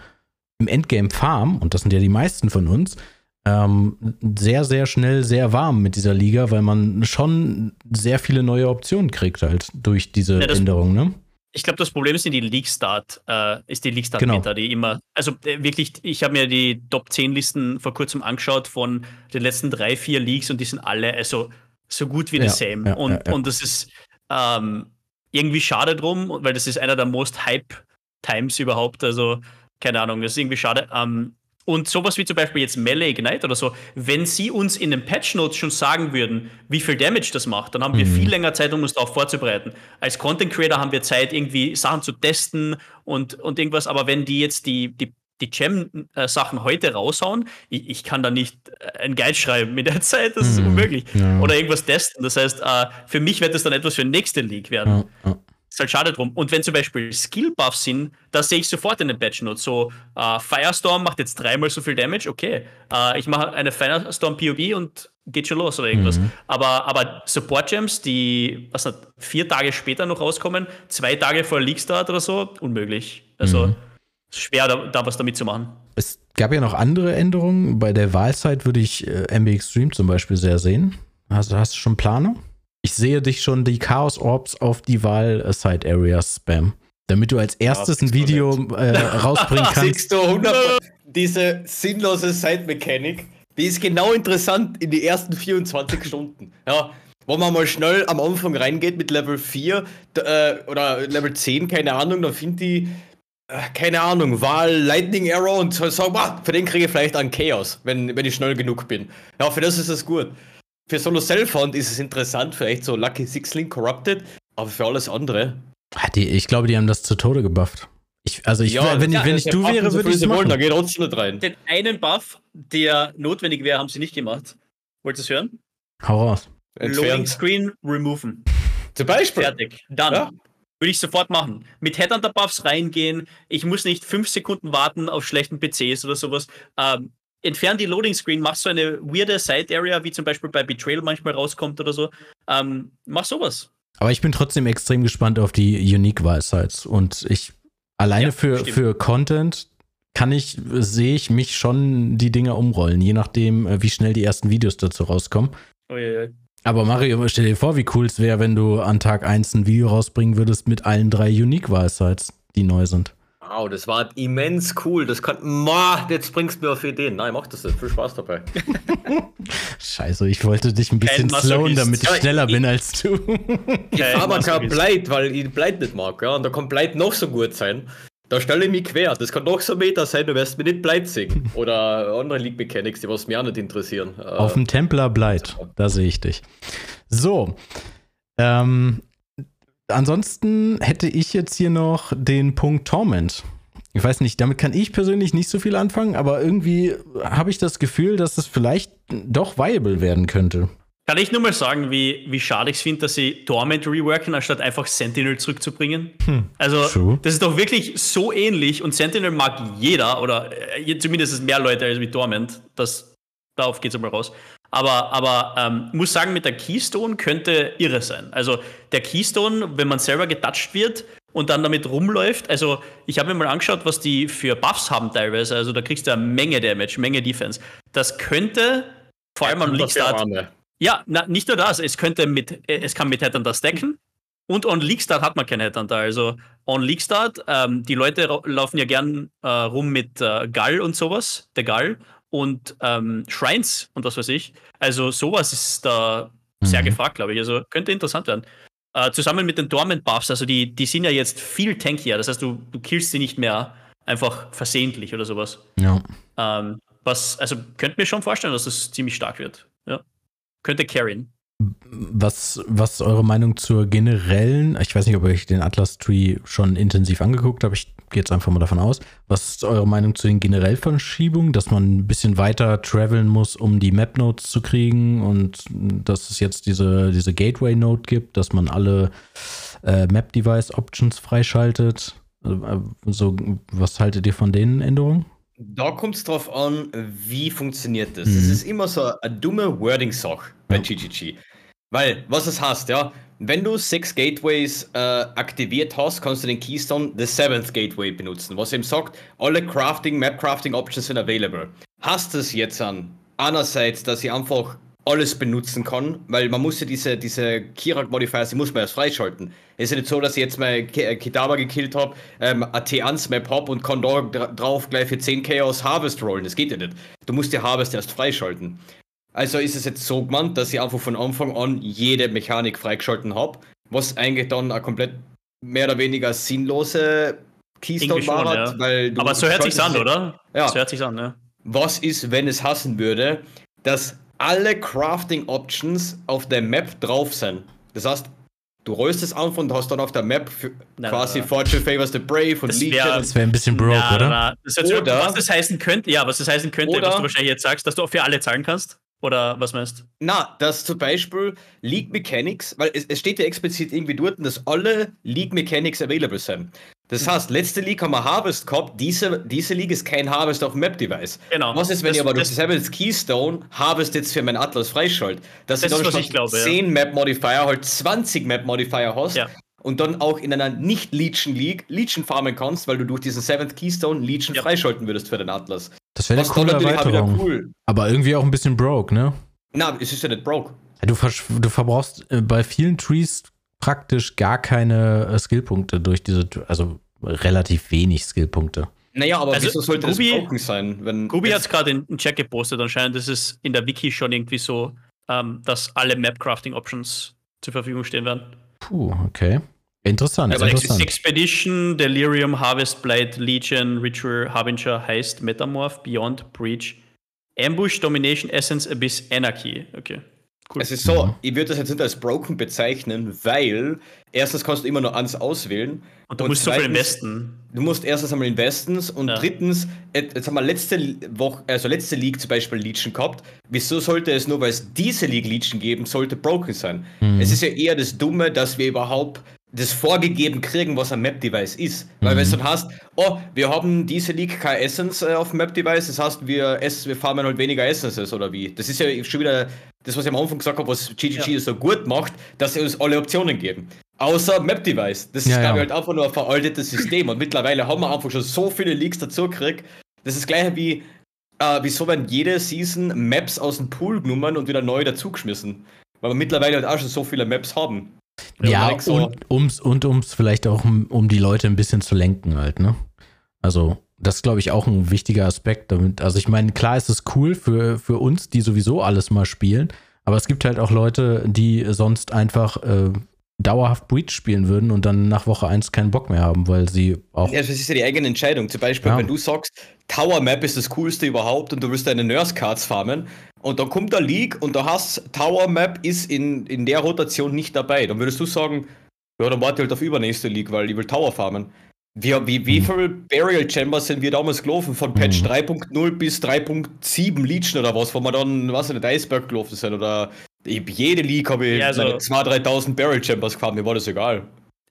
[SPEAKER 1] im Endgame farmen, und das sind ja die meisten von uns, ähm, sehr, sehr schnell sehr warm mit dieser Liga, weil man schon sehr viele neue Optionen kriegt halt durch diese
[SPEAKER 3] Ja,
[SPEAKER 1] Änderung, ne?
[SPEAKER 3] Ich glaube, das Problem ist in die League Start, äh, ist die League Start
[SPEAKER 1] Genau.
[SPEAKER 3] Meta, die immer, also äh, wirklich, ich habe mir die Top 10 Listen vor kurzem angeschaut von den letzten drei, vier Leagues und die sind alle also so gut wie
[SPEAKER 1] Ja,
[SPEAKER 3] the same.
[SPEAKER 1] ja,
[SPEAKER 3] und,
[SPEAKER 1] ja.
[SPEAKER 3] und das ist ähm, irgendwie schade drum, weil das ist einer der most hype Times überhaupt. Also, keine Ahnung, das ist irgendwie schade. Ähm, und sowas wie zum Beispiel jetzt Melee Ignite oder so, wenn sie uns in den Patch Notes schon sagen würden, wie viel Damage das macht, dann haben wir
[SPEAKER 1] Mhm.
[SPEAKER 3] viel länger Zeit, um uns darauf vorzubereiten. Als Content Creator haben wir Zeit, irgendwie Sachen zu testen und, und irgendwas. Aber wenn die jetzt die, die, die Gem-Sachen heute raushauen, ich, ich kann da nicht äh, ein Guide schreiben mit der *laughs* Zeit, das ist
[SPEAKER 1] Mhm.
[SPEAKER 3] unmöglich.
[SPEAKER 1] Ja.
[SPEAKER 3] Oder irgendwas testen. Das heißt, äh, für mich wird das dann etwas für nächste League werden.
[SPEAKER 1] Ja.
[SPEAKER 3] Ist halt schade drum. Und wenn zum Beispiel Skill-Buffs sind, das sehe ich sofort in den Patch Notes. So, äh, Firestorm macht jetzt dreimal so viel Damage, okay. Äh, ich mache eine Firestorm POB und geht schon los oder irgendwas.
[SPEAKER 1] Mhm.
[SPEAKER 3] Aber, aber Support Gems, die was nicht, vier Tage später noch rauskommen, zwei Tage vor League Start oder so, unmöglich. Also
[SPEAKER 1] Mhm.
[SPEAKER 3] schwer, da, da was damit zu machen.
[SPEAKER 1] Es gab ja noch andere Änderungen. Bei der Wahlzeit würde ich äh, MB Extreme zum Beispiel sehr sehen. Also hast du schon Planung? Ich sehe dich schon die Chaos Orbs auf die Wahl-Side Areas spam. Damit du als erstes ein
[SPEAKER 2] siehst du
[SPEAKER 1] Video äh, rausbringen *laughs* kannst.
[SPEAKER 2] Siehst du 100 diese sinnlose Side-Mechanik, die ist genau interessant in die ersten 24 Stunden. Ja, wo man mal schnell am Anfang reingeht mit Level 4 d- äh, oder Level 10, keine Ahnung, dann findet die, äh, keine Ahnung, Wahl Lightning Arrow und so sagen, ah, für den kriege ich vielleicht einen Chaos, wenn, wenn ich schnell genug bin. Ja, für das ist es gut. Für Solo Self-Found ist es interessant, vielleicht so Lucky Six Link Corrupted, aber für alles andere.
[SPEAKER 1] Ah, die, ich glaube, die haben das zu Tode gebufft. Ich, also ich, wenn,
[SPEAKER 2] ja,
[SPEAKER 1] ich- wenn ich du
[SPEAKER 2] Buffen
[SPEAKER 1] wäre,
[SPEAKER 2] so
[SPEAKER 1] würde ich
[SPEAKER 2] sie wollen, da
[SPEAKER 1] machen.
[SPEAKER 2] geht trotzdem nicht rein.
[SPEAKER 3] Den einen Buff, der notwendig wäre, haben sie nicht gemacht. Wollt ihr es hören?
[SPEAKER 1] Hau raus.
[SPEAKER 3] Loading
[SPEAKER 2] Entfernt.
[SPEAKER 3] Screen removen.
[SPEAKER 2] Zum Beispiel.
[SPEAKER 3] Fertig. Dann.
[SPEAKER 2] Ja.
[SPEAKER 3] Würde ich sofort machen. Mit Headhunter-Buffs reingehen. Ich muss nicht fünf Sekunden warten auf schlechten PCs oder sowas. Ähm, entfern die Loading Screen, mach so eine weirde Side-Area, wie zum Beispiel bei Betrayal manchmal rauskommt oder so. Ähm, mach sowas.
[SPEAKER 1] Aber ich bin trotzdem extrem gespannt auf die Unique-Wahlsites. Und ich alleine
[SPEAKER 3] Ja,
[SPEAKER 1] für,
[SPEAKER 3] stimmt.
[SPEAKER 1] für Content kann ich, sehe ich mich schon die Dinger umrollen, je nachdem, äh, wie schnell die ersten Videos dazu rauskommen.
[SPEAKER 3] Uiuiui.
[SPEAKER 1] Aber Mario, stell dir vor, wie cool es wäre, wenn du an Tag 1 ein Video rausbringen würdest mit allen drei Unique-Wahlsites, die neu sind.
[SPEAKER 2] Wow, das war immens cool. Das kann. Ma, jetzt bringst du mir auf Ideen. Nein, mach das nicht. Viel Spaß dabei. *laughs*
[SPEAKER 1] Scheiße, ich wollte dich ein bisschen slowen, damit ich
[SPEAKER 2] Ja,
[SPEAKER 1] schneller
[SPEAKER 2] ich-
[SPEAKER 1] bin als du.
[SPEAKER 2] Ich aber kein. Bleit, weil ich Bleit nicht mag. Ja? Und da kann Bleit noch so gut sein. Da stelle ich mich quer. Das kann noch so Meter sein, du wirst mir nicht Bleit singen. Oder andere League Mechanics, die was mich auch nicht interessieren. Äh,
[SPEAKER 1] Auf dem Templer Bleit, da sehe ich dich. So, ähm, ansonsten hätte ich jetzt hier noch den Punkt Torment. Ich weiß nicht, damit kann ich persönlich nicht so viel anfangen, aber irgendwie habe ich das Gefühl, dass es vielleicht doch viable werden könnte.
[SPEAKER 3] Kann ich nur mal sagen, wie, wie schade ich es finde, dass sie Torment reworken, anstatt einfach Sentinel zurückzubringen? Hm, also, true. das ist doch wirklich so ähnlich und Sentinel mag jeder oder äh, zumindest mehr Leute als mit Torment. Das, darauf geht es aber raus. Aber, aber ähm, muss sagen, mit der Keystone könnte irre sein. Also, der Keystone, wenn man selber getouched wird und dann damit rumläuft, also, ich habe mir mal angeschaut, was die für Buffs haben teilweise. Also, da kriegst du eine Menge Damage, Menge Defense. Das könnte vor allem am League-Start ja, na, nicht nur das, es könnte mit, es kann mit Headhunter stacken. Und on League Start hat man keinen Headhunter. Also on League Start, ähm, die Leute laufen ja gern äh, rum mit äh, Gall und sowas, der Gall und ähm, Shrines und was weiß ich. Also sowas ist da mhm. sehr gefragt, glaube ich. Also könnte interessant werden. Äh, zusammen mit den Dormant Buffs, also die, die sind ja jetzt viel tankier. Das heißt, du, du killst sie nicht mehr einfach versehentlich oder sowas.
[SPEAKER 1] Ja.
[SPEAKER 3] Ähm, was, also könnte mir schon vorstellen, dass das ziemlich stark wird. Ja könnte carryen.
[SPEAKER 1] Was, was eure Meinung zur generellen, ich weiß nicht, ob ihr euch den Atlas Tree schon intensiv angeguckt habt, ich gehe jetzt einfach mal davon aus. Was ist eure Meinung zu den generellen Verschiebungen, dass man ein bisschen weiter traveln muss, um die Map Notes zu kriegen und dass es jetzt diese, diese Gateway Note gibt, dass man alle äh, Map Device Options freischaltet? Äh, so, was haltet ihr von den Änderungen?
[SPEAKER 2] Da kommt es drauf an, wie funktioniert das. Es mhm. ist immer so eine dumme Wording-Sache bei GGG. Weil, was es heißt, ja, wenn du sechs Gateways äh, aktiviert hast, kannst du den Keystone The Seventh Gateway benutzen, was eben sagt, alle Crafting, Map Crafting Options sind available. Hast es jetzt an, einerseits, dass ich einfach alles benutzen kann, weil man muss ja diese, diese Kirak Modifiers, die muss man erst freischalten. Es ist ja nicht so, dass ich jetzt mal äh, Kitaba gekillt habe, ähm, eine T1-Map habe und kann da drauf gleich für 10 Chaos Harvest rollen. Das geht ja nicht. Du musst die Harvest erst freischalten. Also ist es jetzt so gemeint, dass ich einfach von Anfang an jede Mechanik freigeschalten habe, was eigentlich dann eine komplett mehr oder weniger sinnlose Keystone war.
[SPEAKER 3] Ja. Weil Aber so hört sich's an, oder?
[SPEAKER 2] Ja. So hört sich's an, ja. Was ist, wenn es hassen würde, dass alle Crafting Options auf der Map drauf sind. Das heißt, du rollst es an und hast dann auf der Map na, quasi na, na. Fortune Favors the Brave und
[SPEAKER 1] das Legion. Das wäre ein bisschen broke, oder?
[SPEAKER 3] Das oder, was das heißen könnte, ja, was das heißen könnte, oder, was du wahrscheinlich jetzt sagst, dass du auch für alle zahlen kannst. Oder was meinst du?
[SPEAKER 2] Na, dass zum Beispiel League Mechanics, weil es, es steht ja explizit irgendwie dort, dass alle League Mechanics available sind. Das heißt, letzte League haben wir Harvest gehabt, diese, diese League ist kein Harvest auf dem Map-Device.
[SPEAKER 3] Genau.
[SPEAKER 2] Was ist, wenn das, ich aber durch Seventh Keystone Harvest jetzt für mein Atlas freischalte?
[SPEAKER 3] Dass das ich dann
[SPEAKER 2] schon glaube, 10 ja. Map-Modifier, halt 20 Map-Modifier hast
[SPEAKER 3] ja.
[SPEAKER 2] und dann auch in einer Nicht-Legion-League Legion farmen kannst, weil du durch diesen Seventh Keystone Legion ja. freischalten würdest für den Atlas.
[SPEAKER 1] Das wäre eine coole Erweiterung. Cool. Aber irgendwie auch ein bisschen broke, ne?
[SPEAKER 2] Na, es ist ja nicht broke.
[SPEAKER 1] Du, du verbrauchst äh, bei vielen Trees praktisch gar keine äh, Skillpunkte durch diese, also relativ wenig Skillpunkte.
[SPEAKER 2] Naja, aber also, wieso sollte Gubi, das broken sein?
[SPEAKER 3] Wenn Gubi hat es gerade in den Chat gepostet, anscheinend ist es in der Wiki schon irgendwie so, ähm, dass alle Map-Crafting-Options zur Verfügung stehen werden.
[SPEAKER 1] Puh, okay. Interessant.
[SPEAKER 3] Aber interessant. Expedition, Delirium, Harvest Blade, Legion, Ritual, Harbinger, Heist, Metamorph, Beyond, Breach, Ambush, Domination, Essence, Abyss, Anarchy. Okay.
[SPEAKER 2] Cool. Es ist so, mhm. ich würde das jetzt nicht als broken bezeichnen, weil erstens kannst du immer nur eins auswählen.
[SPEAKER 3] Und du und musst zweitens, so viel investen.
[SPEAKER 2] Du musst erstens einmal investen und ja. drittens, jetzt haben wir letzte Woche, also letzte League zum Beispiel Legion gehabt. Wieso sollte es nur, weil es diese League Legion geben, sollte broken sein? Mhm. Es ist ja eher das Dumme, dass wir überhaupt das vorgegeben kriegen, was ein Map-Device ist. Mhm. Weil wenn du dann hast, oh, wir haben diese League keine Essence äh, auf dem Map-Device, das heißt, wir, wir farmen halt weniger Essences oder wie. Das ist ja schon wieder das, was ich am Anfang gesagt habe, was GGG ja. so gut macht, dass sie uns alle Optionen geben. Außer Map-Device. Das ist, ja, glaube ich, halt einfach nur ein veraltetes System. Und mittlerweile haben wir einfach schon so viele Leaks dazu gekriegt. Das ist das gleiche wie, äh, wieso werden jede Season Maps aus dem Pool genommen und wieder neu dazugeschmissen. Weil wir mittlerweile halt auch schon so viele Maps haben.
[SPEAKER 1] Ja, und, ums, und ums vielleicht auch, um, um die Leute ein bisschen zu lenken halt, ne? Also, das ist, glaube ich, auch ein wichtiger Aspekt. Damit, also, ich meine, klar ist es cool für, für uns, die sowieso alles mal spielen, aber es gibt halt auch Leute, die sonst einfach äh, dauerhaft Breach spielen würden und dann nach Woche 1 keinen Bock mehr haben, weil sie auch.
[SPEAKER 2] Ja, das ist ja die eigene Entscheidung. Zum Beispiel, ja. wenn du sagst, Tower Map ist das coolste überhaupt und du willst deine Nurse Cards farmen und dann kommt der League und da hast Tower Map ist in, in der Rotation nicht dabei, dann würdest du sagen, ja, dann warte halt auf übernächste League, weil ich will Tower farmen. Wie, wie, wie mhm. viele Burial Chambers sind wir damals gelaufen? Von Patch mhm. 3.0 bis 3.7 Legion oder was, wo wir dann, was in der Iceberg gelaufen sind oder Ich, jede League habe ich
[SPEAKER 3] Ja, also-
[SPEAKER 2] 2.000, 3.000 Barrel Chambers gehabt, mir war das egal.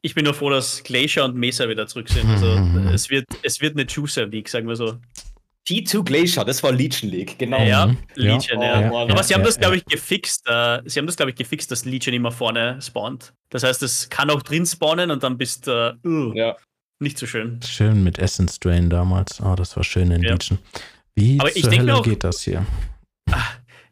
[SPEAKER 3] Ich bin nur froh, dass Glacier und Mesa wieder zurück sind. Also,
[SPEAKER 1] Mhm.
[SPEAKER 3] es, wird, es wird eine Juicer League, sagen wir so.
[SPEAKER 2] T2 Glacier, das war Legion League, genau.
[SPEAKER 3] Ja,
[SPEAKER 1] Mhm.
[SPEAKER 3] Legion,
[SPEAKER 2] Ja.
[SPEAKER 3] ja.
[SPEAKER 2] Oh, Mann.
[SPEAKER 3] Aber sie haben
[SPEAKER 1] ja,
[SPEAKER 3] das, glaube
[SPEAKER 1] ja.
[SPEAKER 3] ich, gefixt. Äh, sie haben das, glaube ich, gefixt, dass Legion immer vorne spawnt. Das heißt, es kann auch drin spawnen und dann bist du äh, uh,
[SPEAKER 2] Ja.
[SPEAKER 3] nicht so schön.
[SPEAKER 1] Schön mit Essence Drain damals. Oh, das war schön in
[SPEAKER 3] Ja.
[SPEAKER 1] Legion. Wie
[SPEAKER 3] Aber ich
[SPEAKER 1] Hölle
[SPEAKER 3] auch-
[SPEAKER 1] geht das hier?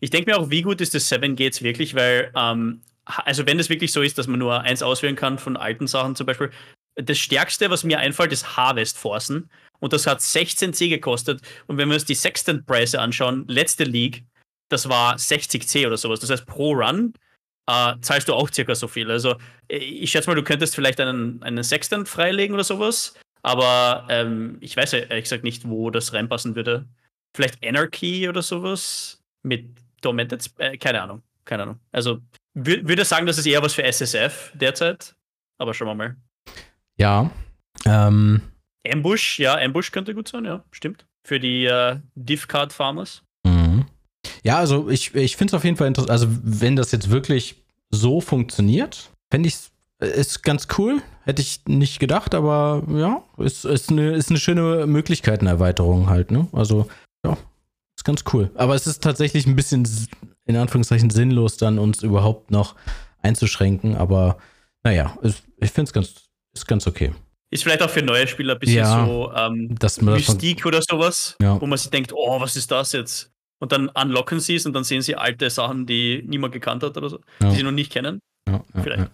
[SPEAKER 3] Ich denke mir auch, wie gut ist das Seven Gates wirklich, weil, ähm, also wenn es wirklich so ist, dass man nur eins auswählen kann von alten Sachen zum Beispiel, das Stärkste, was mir einfällt, ist Harvest Forcen. Und das hat 16C gekostet. Und wenn wir uns die Sextant-Preise anschauen, letzte League, das war 60C oder sowas. Das heißt, pro Run äh, zahlst du auch circa so viel. Also äh, ich schätze mal, du könntest vielleicht einen, einen Sextant freilegen oder sowas. Aber ähm, ich weiß ehrlich gesagt nicht, wo das reinpassen würde. Vielleicht Anarchy oder sowas mit Tormented, äh, keine Ahnung, keine Ahnung. Also wür würde sagen, das ist eher was für SSF derzeit. Aber schauen wir mal.
[SPEAKER 1] Ja. Ähm,
[SPEAKER 3] Ambush, ja, Ambush könnte gut sein, ja, stimmt. Für die äh, Div-Card Farmers.
[SPEAKER 1] mhm. Ja, also ich, ich finde es auf jeden Fall interessant. Also, wenn das jetzt wirklich so funktioniert, fände ich es ist ganz cool. Hätte ich nicht gedacht, aber ja, ist, ist, eine, ist eine schöne Möglichkeitenerweiterung halt, ne? Also, ja, ist ganz cool. Aber es ist tatsächlich ein bisschen, in Anführungszeichen, sinnlos, dann uns überhaupt noch einzuschränken. Aber naja, ist, ich finde es ganz, ist ganz okay.
[SPEAKER 3] Ist vielleicht auch für neue Spieler ein bisschen
[SPEAKER 1] Ja,
[SPEAKER 3] so ähm,
[SPEAKER 1] Dass man das von,
[SPEAKER 3] Mystik oder sowas,
[SPEAKER 1] Ja.
[SPEAKER 3] wo man sich denkt, oh, was ist das jetzt? Und dann unlocken sie es und dann sehen sie alte Sachen, die niemand gekannt hat oder so,
[SPEAKER 1] Ja.
[SPEAKER 3] die sie noch nicht kennen.
[SPEAKER 1] Ja,
[SPEAKER 3] Vielleicht.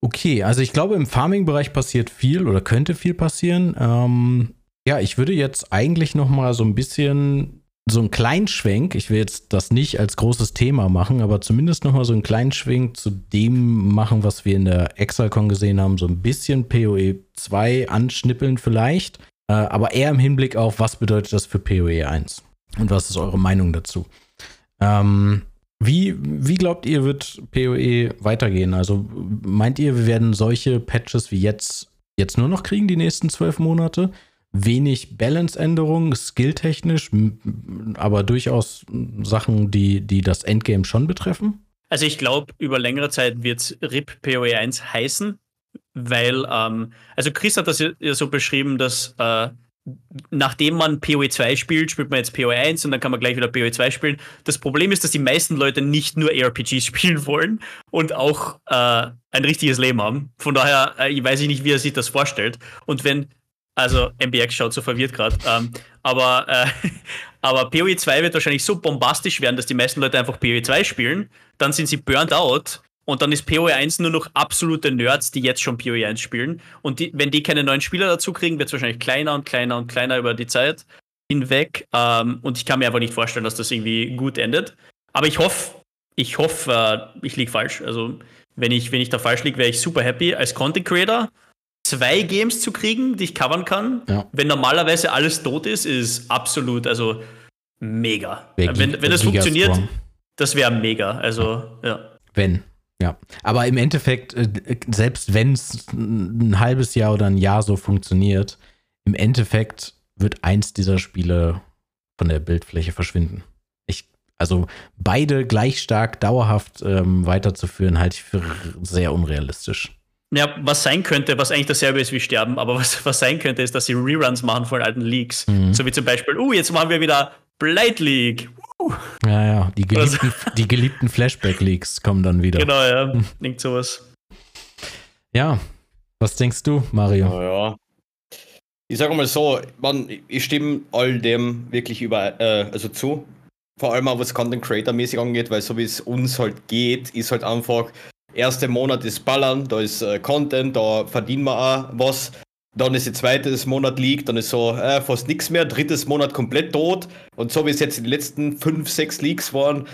[SPEAKER 1] Okay, also ich glaube, im Farming-Bereich passiert viel oder könnte viel passieren. Ähm, ja, ich würde jetzt eigentlich noch mal so ein bisschen so einen kleinen Schwenk, ich will jetzt das nicht als großes Thema machen, aber zumindest noch mal so einen kleinen Schwenk zu dem machen, was wir in der Exalcon gesehen haben, so ein bisschen PoE 2 anschnippeln vielleicht, äh, aber eher im Hinblick auf, was bedeutet das für PoE 1 und was ist eure Meinung dazu? Ähm, wie, wie glaubt ihr, wird PoE weitergehen? Also meint ihr, wir werden solche Patches wie jetzt, jetzt nur noch kriegen, die nächsten zwölf Monate? Wenig Balance-Änderungen, skilltechnisch, aber durchaus Sachen, die, die das Endgame schon betreffen?
[SPEAKER 3] Also ich glaube, über längere Zeit wird RIP PoE 1 heißen, weil, ähm, also Chris hat das ja so beschrieben, dass äh, nachdem man PoE 2 spielt, spielt man jetzt PoE 1 und dann kann man gleich wieder PoE 2 spielen. Das Problem ist, dass die meisten Leute nicht nur ARPGs *laughs* spielen wollen und auch äh, ein richtiges Leben haben. Von daher, äh, ich weiß nicht, wie er sich das vorstellt. Und wenn, also MBX schaut so verwirrt gerade, ähm, aber, äh, *laughs* aber PoE 2 wird wahrscheinlich so bombastisch werden, dass die meisten Leute einfach PoE 2 spielen, dann sind sie burnt out und dann ist PoE 1 nur noch absolute Nerds, die jetzt schon PoE 1 spielen. Und die, wenn die keine neuen Spieler dazu kriegen, wird es wahrscheinlich kleiner und kleiner und kleiner über die Zeit hinweg. Ähm, und ich kann mir einfach nicht vorstellen, dass das irgendwie gut endet. Aber ich hoffe, ich hoffe, äh, ich liege falsch. Also, wenn ich, wenn ich da falsch liege, wäre ich super happy als Content Creator. Zwei Games zu kriegen, die ich covern kann,
[SPEAKER 1] Ja.
[SPEAKER 3] wenn normalerweise alles tot ist, ist absolut, also mega. Wenn, wenn das
[SPEAKER 1] giga
[SPEAKER 3] funktioniert,
[SPEAKER 1] strong.
[SPEAKER 3] das wäre mega. Also, ja.
[SPEAKER 1] Wenn. Ja. Aber im Endeffekt, äh, selbst wenn es ein halbes Jahr oder ein Jahr so funktioniert, im Endeffekt wird eins dieser Spiele von der Bildfläche verschwinden. Ich, also beide gleich stark dauerhaft ähm, weiterzuführen, halte ich für sehr unrealistisch.
[SPEAKER 3] Ja, was sein könnte, was eigentlich dasselbe ist wie Sterben, aber was, was sein könnte, ist, dass sie Reruns machen von alten Leaks.
[SPEAKER 1] Mhm.
[SPEAKER 3] So wie zum Beispiel, uh, jetzt machen wir wieder Blight League.
[SPEAKER 1] Ja, ja, die
[SPEAKER 3] Also-
[SPEAKER 1] geliebten, *laughs* die geliebten Flashback-Leaks kommen dann wieder.
[SPEAKER 3] Genau, ja. *laughs* Klingt sowas.
[SPEAKER 1] Ja. Was denkst du, Mario?
[SPEAKER 2] Naja. Ich sage mal so, man, ich stimme all dem wirklich über, äh, also zu. Vor allem auch was Content Creator mäßig angeht, weil so wie es uns halt geht, ist halt einfach, erster Monat ist Ballern, da ist äh, Content, da verdienen wir auch was. Dann ist der zweite Monat liegt, dann ist so äh, fast nichts mehr, drittes Monat komplett tot. Und so wie es jetzt in den letzten fünf, sechs Leaks waren,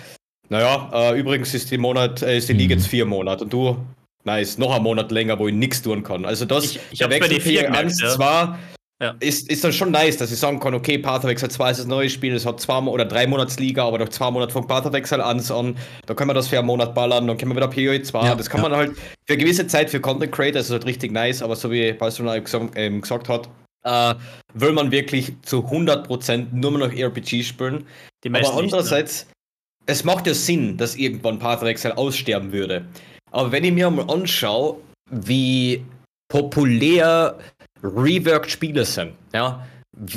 [SPEAKER 2] naja, äh, übrigens ist die Monat, äh, ist die League
[SPEAKER 1] Mhm.
[SPEAKER 2] jetzt vier Monate und du, nice, noch ein Monat länger, wo ich nichts tun kann. Also das,
[SPEAKER 3] Ich- ich
[SPEAKER 2] der
[SPEAKER 3] vier gemerkt,
[SPEAKER 2] 1,
[SPEAKER 3] ja.
[SPEAKER 2] 2
[SPEAKER 3] Ja.
[SPEAKER 2] ist, ist dann schon nice, dass ich sagen kann, okay, Paarwechsel 2 ist das neue Spiel, es hat zwei oder drei Monatsliga, aber noch zwei Monate vom Paarwechsel an, an, da können wir das für einen Monat ballern, dann können wir wieder PoE 2,
[SPEAKER 1] Ja,
[SPEAKER 2] das kann
[SPEAKER 1] ja.
[SPEAKER 2] man halt für eine gewisse Zeit für Content Creator, das ist halt richtig nice, aber so wie Barcelona gesagt, ähm, gesagt hat, äh, will man wirklich zu 100% nur noch RPG spielen. Aber
[SPEAKER 3] nicht, ne?
[SPEAKER 2] andererseits, es macht ja Sinn, dass irgendwann Path of Exile aussterben würde. Aber wenn ich mir mal anschaue, wie populär reworked Spiele sind, ja,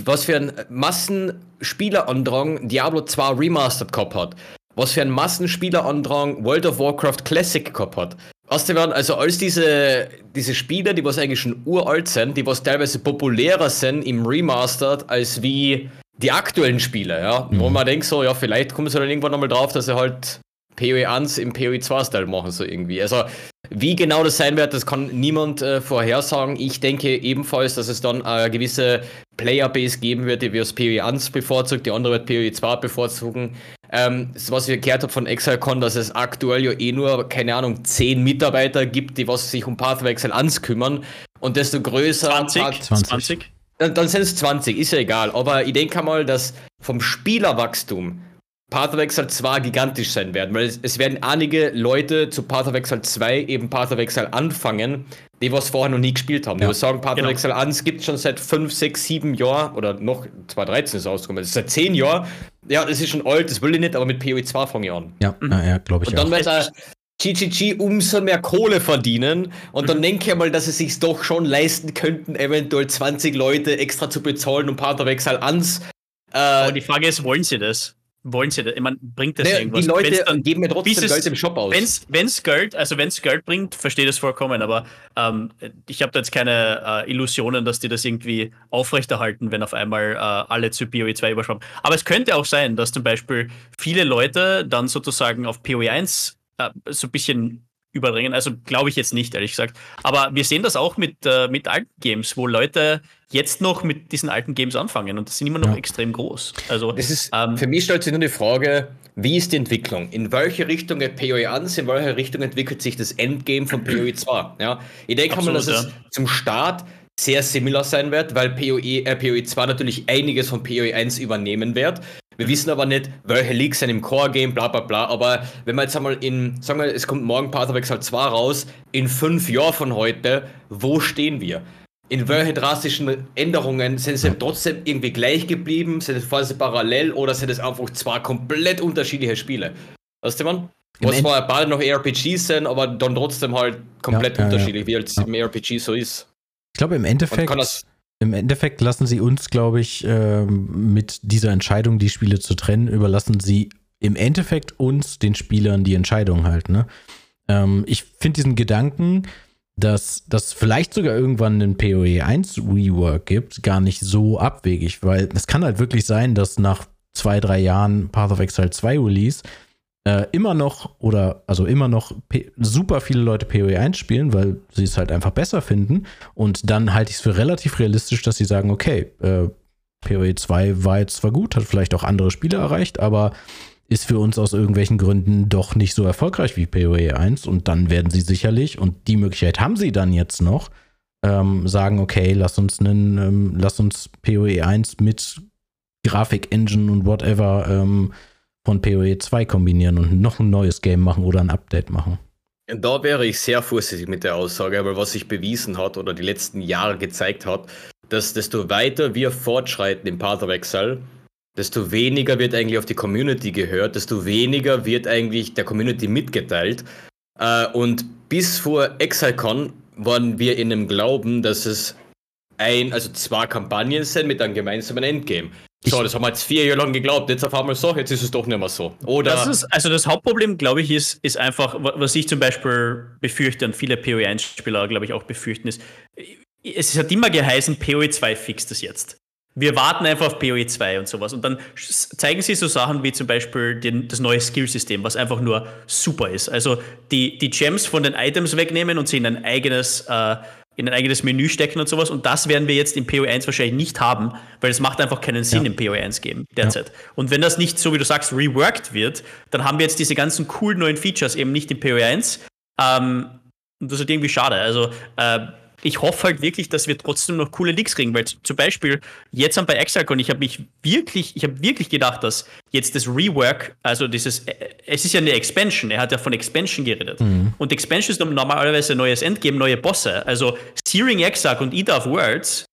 [SPEAKER 2] was für ein Massenspielerandrang Diablo 2 Remastered gehabt hat, was für ein Massenspielerandrang World of Warcraft Classic gehabt hat. Was die werden, also als diese, diese Spiele, die was eigentlich schon uralt sind, die was teilweise populärer sind im Remastered als wie die aktuellen Spiele, ja, mhm. wo man denkt so, ja, vielleicht kommen sie dann irgendwann nochmal drauf, dass sie halt PoE 1 im PoE 2 Style machen, so irgendwie. Also, wie genau das sein wird, das kann niemand äh, vorhersagen. Ich denke ebenfalls, dass es dann eine gewisse Playerbase geben wird, die wir aus PoE 1 bevorzugt, die andere wird PoE 2 bevorzugen. Ähm, was ich gehört habe von ExileCon, dass es aktuell ja eh nur, keine Ahnung, 10 Mitarbeiter gibt, die was sich um Pathwechsel ans kümmern. Und desto größer.
[SPEAKER 3] 20? 20. 20.
[SPEAKER 2] Dann, dann sind es 20, ist ja egal. Aber ich denke mal, dass vom Spielerwachstum Path of Exile 2 gigantisch sein werden, weil es, es, werden einige Leute zu Path of Exile 2 eben Path of Exile anfangen, die was vorher noch nie gespielt haben. Ja. Die sagen, Path genau. of Exile 1 gibt es schon seit 5, 6, 7 Jahren oder noch 2013 ist es ausgekommen. Das ist seit 10 Jahren. Ja, das ist schon alt, das will ich nicht, aber mit PoE 2 fange ich an.
[SPEAKER 1] Ja, mhm. ja, glaube ich
[SPEAKER 2] Und dann wird er GGG umso mehr Kohle verdienen und mhm. dann denke ich mal, dass sie sich doch schon leisten könnten, eventuell 20 Leute extra zu bezahlen, um Path of Exile 1
[SPEAKER 3] äh, aber die Frage ist, wollen sie das? Wollen sie das? Ich meine, bringt das
[SPEAKER 2] naja,
[SPEAKER 3] irgendwas?
[SPEAKER 2] Die Leute dann, geben mir trotzdem es, Geld im Shop aus.
[SPEAKER 3] Wenn es Geld, also wenn es Geld bringt, verstehe das vollkommen, aber ähm, ich habe da jetzt keine äh, Illusionen, dass die das irgendwie aufrechterhalten, wenn auf einmal äh, alle zu PoE 2 überschwappen. Aber es könnte auch sein, dass zum Beispiel viele Leute dann sozusagen auf PoE 1 äh, so ein bisschen überdringen. Also glaube ich jetzt nicht, ehrlich gesagt. Aber wir sehen das auch mit, äh, mit alten Games, wo Leute jetzt noch mit diesen alten Games anfangen und das sind immer noch ja. extrem groß. Also
[SPEAKER 2] das ist, ähm, für mich stellt sich nur die Frage, wie ist die Entwicklung? In welche Richtung geht PoE an? In welche Richtung entwickelt sich das Endgame von PoE 2? Ja, ich denke mal, dass ja. es zum Start sehr similar sein wird, weil PoE, äh, PoE 2 natürlich einiges von PoE 1 übernehmen wird. Wir wissen aber nicht, welche Leaks sind im Core-Game, bla bla bla. Aber wenn man jetzt einmal in, sagen wir, es kommt morgen Path of Exile 2 raus, in fünf Jahren von heute, wo stehen wir? In welche drastischen Änderungen sind sie trotzdem irgendwie gleich geblieben? Sind es quasi parallel oder sind es einfach zwei komplett unterschiedliche Spiele? Weißt du, man? Was zwar beide noch RPGs sind, aber dann trotzdem halt komplett ja, unterschiedlich, ja, ja. wie es im RPG so ist.
[SPEAKER 1] Ich glaube, im Endeffekt im Endeffekt lassen sie uns, glaube ich, ähm, mit dieser Entscheidung, die Spiele zu trennen, überlassen sie im Endeffekt uns, den Spielern, die Entscheidung halt. Ne? Ähm, ich finde diesen Gedanken, dass das vielleicht sogar irgendwann einen PoE 1 Rework gibt, gar nicht so abwegig, weil es kann halt wirklich sein, dass nach zwei, drei Jahren Path of Exile 2 Release äh, immer noch oder also immer noch P super viele Leute PoE 1 spielen, weil sie es halt einfach besser finden. Und dann halte ich es für relativ realistisch, dass sie sagen, okay, äh, PoE 2 war jetzt zwar gut, hat vielleicht auch andere Spiele erreicht, aber ist für uns aus irgendwelchen Gründen doch nicht so erfolgreich wie PoE 1 und dann werden sie sicherlich, und die Möglichkeit haben sie dann jetzt noch, ähm, sagen, okay, lass uns einen, ähm, lass uns PoE 1 mit Grafik-Engine und whatever ähm, von PoE 2 kombinieren und noch ein neues Game machen oder ein Update machen.
[SPEAKER 2] Da wäre ich sehr vorsichtig mit der Aussage, weil was sich bewiesen hat oder die letzten Jahre gezeigt hat, dass desto weiter wir fortschreiten im Path of Exile, desto weniger wird eigentlich auf die Community gehört, desto weniger wird eigentlich der Community mitgeteilt. Äh, und bis vor ExileCon waren wir in dem Glauben, dass es ein, also zwei Kampagnen sind mit einem gemeinsamen Endgame. So, das haben wir jetzt vier Jahre lang geglaubt. Jetzt auf einmal so, jetzt ist es doch nicht mehr so. Oder
[SPEAKER 3] das ist, also das Hauptproblem, glaube ich, ist, ist einfach, was ich zum Beispiel befürchte und viele PoE1-Spieler, glaube ich, auch befürchten, ist, es hat immer geheißen, PoE 2 fixt das jetzt. Wir warten einfach auf PoE 2 und sowas. Und dann zeigen sie so Sachen wie zum Beispiel den, das neue Skillsystem, was einfach nur super ist. Also die, die Gems von den Items wegnehmen und sie in ein eigenes äh, in ein eigenes Menü stecken und sowas. Und das werden wir jetzt im PoE1 wahrscheinlich nicht haben, weil es macht einfach keinen Sinn ja. im PoE1-Game derzeit. Ja. Und wenn das nicht, so wie du sagst, reworked wird, dann haben wir jetzt diese ganzen coolen neuen Features eben nicht im PoE1. Ähm, und das ist halt irgendwie schade. Also äh, ich hoffe halt wirklich, dass wir trotzdem noch coole Leaks kriegen, weil zum Beispiel jetzt bei ExileCon, ich habe mich wirklich, ich habe wirklich gedacht, dass jetzt das Rework, also dieses, äh, es ist ja eine Expansion, er hat ja von Expansion geredet. Mhm. Und Expansion ist normalerweise ein neues Endgame, neue Bosse. Also Searing Exarch und Ida of Worlds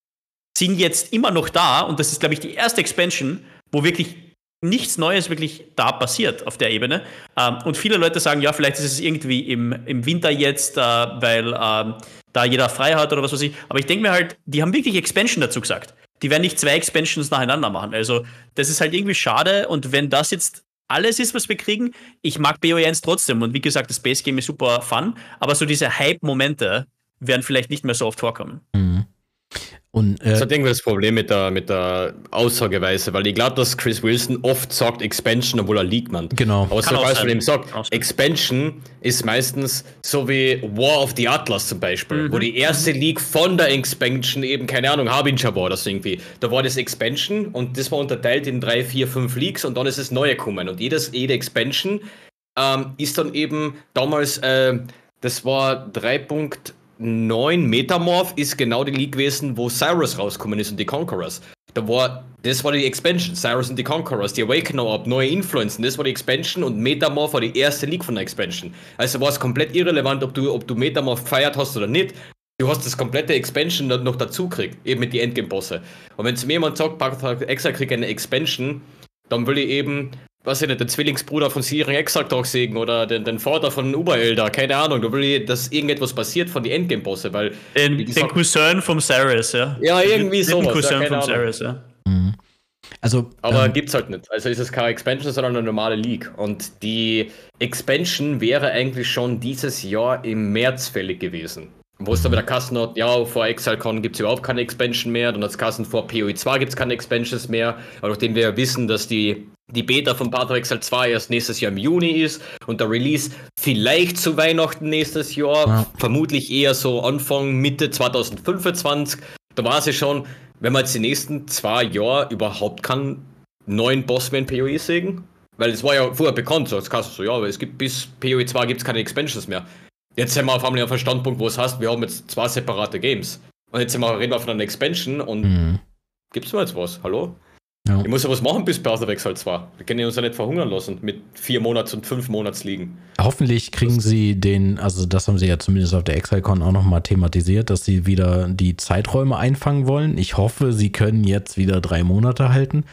[SPEAKER 3] sind jetzt immer noch da und das ist, glaube ich, die erste Expansion, wo wirklich nichts Neues wirklich da passiert auf der Ebene. Ähm, und viele Leute sagen, ja, vielleicht ist es irgendwie im, im Winter jetzt, äh, weil äh, da jeder frei hat oder was weiß ich. Aber ich denke mir halt, die haben wirklich Expansion dazu gesagt. Die werden nicht zwei Expansions nacheinander machen. Also, das ist halt irgendwie schade. Und wenn das jetzt alles ist, was wir kriegen, ich mag BOE 1 trotzdem. Und wie gesagt, das Base Game ist super fun. Aber so diese Hype-Momente werden vielleicht nicht mehr so oft vorkommen.
[SPEAKER 1] Mhm.
[SPEAKER 2] Und, äh, das hat irgendwie das Problem mit der, mit der Aussageweise, weil ich glaube, dass Chris Wilson oft sagt Expansion, obwohl er League meint.
[SPEAKER 1] Genau.
[SPEAKER 2] Aber so was von ihm sagt, Expansion ist meistens so wie War of the Atlas zum Beispiel, mhm. wo die erste League von der Expansion eben, keine Ahnung, Harbinger war das irgendwie. Da war das Expansion und das war unterteilt in drei, vier, fünf Leagues und dann ist es neue gekommen. Und jedes, jede Expansion ähm, ist dann eben damals, äh, das war 3.0 9 Metamorph ist genau die League gewesen, wo Cyrus rausgekommen ist und die Conquerors. Da war, das war die Expansion, Cyrus und die Conquerors, die Awakener Up, neue Influenzen, das war die Expansion und Metamorph war die erste League von der Expansion. Also war es komplett irrelevant, ob du, ob du Metamorph gefeiert hast oder nicht. Du hast das komplette Expansion noch dazu gekriegt, eben mit den Endgame-Bosse. Und wenn zu mir jemand sagt, Path Exile kriegt eine Expansion, dann will ich eben was ich nicht, den Zwillingsbruder von Siren Exaltog sägen oder den, den Vater von Uberelder, keine Ahnung. Du willst, dass irgendetwas passiert von den Endgame-Bosse, weil.
[SPEAKER 3] Den, den gesagt, Cousin vom Saris, ja.
[SPEAKER 2] Ja, irgendwie so.
[SPEAKER 3] Den Cousin ja, vom Saris, ja.
[SPEAKER 1] Mhm. Also,
[SPEAKER 2] Aber ähm, gibt's halt nicht. Also ist es keine Expansion, sondern eine normale League. Und die Expansion wäre eigentlich schon dieses Jahr im März fällig gewesen. Wo es dann wieder Kassen hat, ja, vor ExileCon gibt es überhaupt keine Expansion mehr, dann hat es Kassen vor PoE 2 gibt es keine Expansions mehr, aber nachdem wir wissen, dass die die Beta von Path of Exile 2 erst nächstes Jahr im Juni ist und der Release vielleicht zu Weihnachten nächstes Jahr, ja. vermutlich eher so Anfang, Mitte 2025. Da war sie schon, wenn man jetzt die nächsten zwei Jahre überhaupt keinen neuen Boss mehr in PoE sägen, weil es war ja vorher bekannt, so als kannst du so, ja, aber es gibt bis PoE 2 gibt es keine Expansions mehr. Jetzt sind wir auf einmal auf einem Standpunkt, wo es heißt, wir haben jetzt zwei separate Games. Und jetzt sind wir, reden wir von einer Expansion und mhm. es mir jetzt was? Hallo? Ja. Ich muss ja was machen bis of Exile 2. Wir können uns ja nicht verhungern lassen mit vier Monats und fünf Monats liegen.
[SPEAKER 1] Hoffentlich kriegen das sie den, also das haben sie ja zumindest auf der ExileCon auch nochmal thematisiert, dass sie wieder die Zeiträume einfangen wollen. Ich hoffe, sie können jetzt wieder drei Monate halten.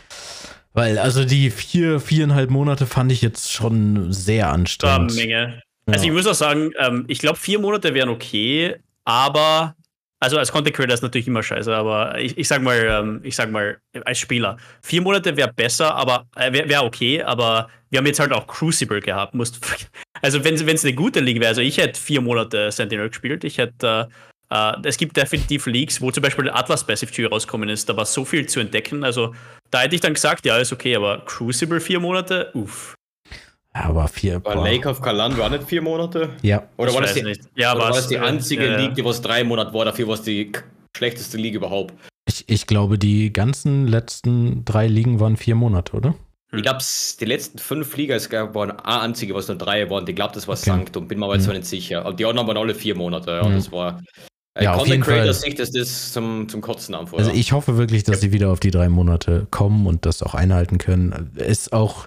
[SPEAKER 1] Weil, also die vier, viereinhalb Monate fand ich jetzt schon sehr anstrengend.
[SPEAKER 3] War eine Menge. Ja. Also ich muss auch sagen, ähm, ich glaube, vier Monate wären okay, aber also als Content Creator ist natürlich immer scheiße, aber ich, ich sag mal, ähm, ich sag mal, als Spieler, vier Monate wäre besser, aber äh, wäre wär okay, aber wir haben jetzt halt auch Crucible gehabt. Musst, *laughs* also wenn es eine gute League wäre, also ich hätte vier Monate Sentinel gespielt, ich hätte äh, es gibt definitiv Leagues, wo zum Beispiel Atlas Passive Tür rausgekommen ist, da war so viel zu entdecken. Also da hätte ich dann gesagt, ja, ist okay, aber Crucible vier Monate, uff.
[SPEAKER 1] Ja, aber vier.
[SPEAKER 2] War Lake of Kalan war nicht vier Monate?
[SPEAKER 1] Ja.
[SPEAKER 2] Oder war das, die,
[SPEAKER 3] ja,
[SPEAKER 2] oder war das die einzige ja, League, die was drei Monate war? Dafür war es die schlechteste League überhaupt.
[SPEAKER 1] Ich, ich glaube, die ganzen letzten drei Ligen waren vier Monate, oder?
[SPEAKER 2] Hm. Ich glaube, die letzten fünf Liga es waren eine einzige, was nur drei waren. Ich glaube, das war okay. Sankt und bin mir aber jetzt hm. nicht sicher. Und die anderen waren alle vier Monate. Ja, hm. das war.
[SPEAKER 1] Äh, ja, Content Creator
[SPEAKER 2] Sicht ist das zum, zum Kotzen am
[SPEAKER 1] Also ich hoffe wirklich, dass ja. sie wieder auf die drei Monate kommen und das auch einhalten können. Ist auch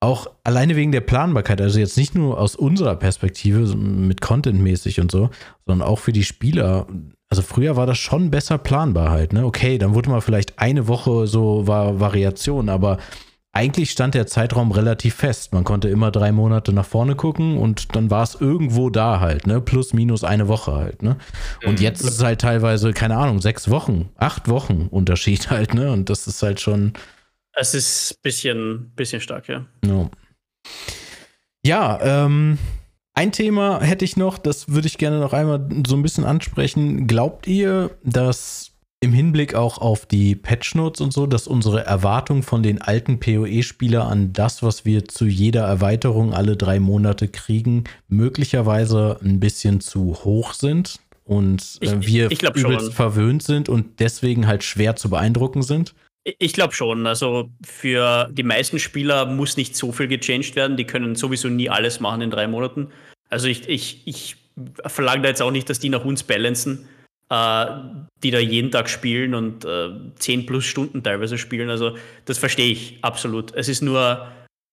[SPEAKER 1] auch alleine wegen der Planbarkeit, also jetzt nicht nur aus unserer Perspektive mit Content-mäßig und so, sondern auch für die Spieler. Also früher war das schon besser planbar halt, ne? Okay, dann wurde mal vielleicht eine Woche so war Variation, aber eigentlich stand der Zeitraum relativ fest. Man konnte immer drei Monate nach vorne gucken und dann war es irgendwo da halt, ne? Plus, minus eine Woche halt, ne? Und mhm. jetzt ist es halt teilweise, keine Ahnung, sechs Wochen, acht Wochen Unterschied *laughs* halt, ne? Und das ist halt schon
[SPEAKER 3] es ist ein bisschen, bisschen stark, ja.
[SPEAKER 1] No. Ja, ähm, ein Thema hätte ich noch, das würde ich gerne noch einmal so ein bisschen ansprechen. Glaubt ihr, dass im Hinblick auch auf die Patch Notes und so, dass unsere Erwartungen von den alten PoE-Spieler an das, was wir zu jeder Erweiterung alle drei Monate kriegen, möglicherweise ein bisschen zu hoch sind und äh, wir ich, ich übelst schon. verwöhnt sind und deswegen halt schwer zu beeindrucken sind?
[SPEAKER 3] Ich glaube schon. Also für die meisten Spieler muss nicht so viel gechanged werden. Die können sowieso nie alles machen in drei Monaten. Also ich, ich, ich verlange da jetzt auch nicht, dass die nach uns balancen, äh, die da jeden Tag spielen und äh, 10 plus Stunden teilweise spielen. Also das verstehe ich absolut. Es ist nur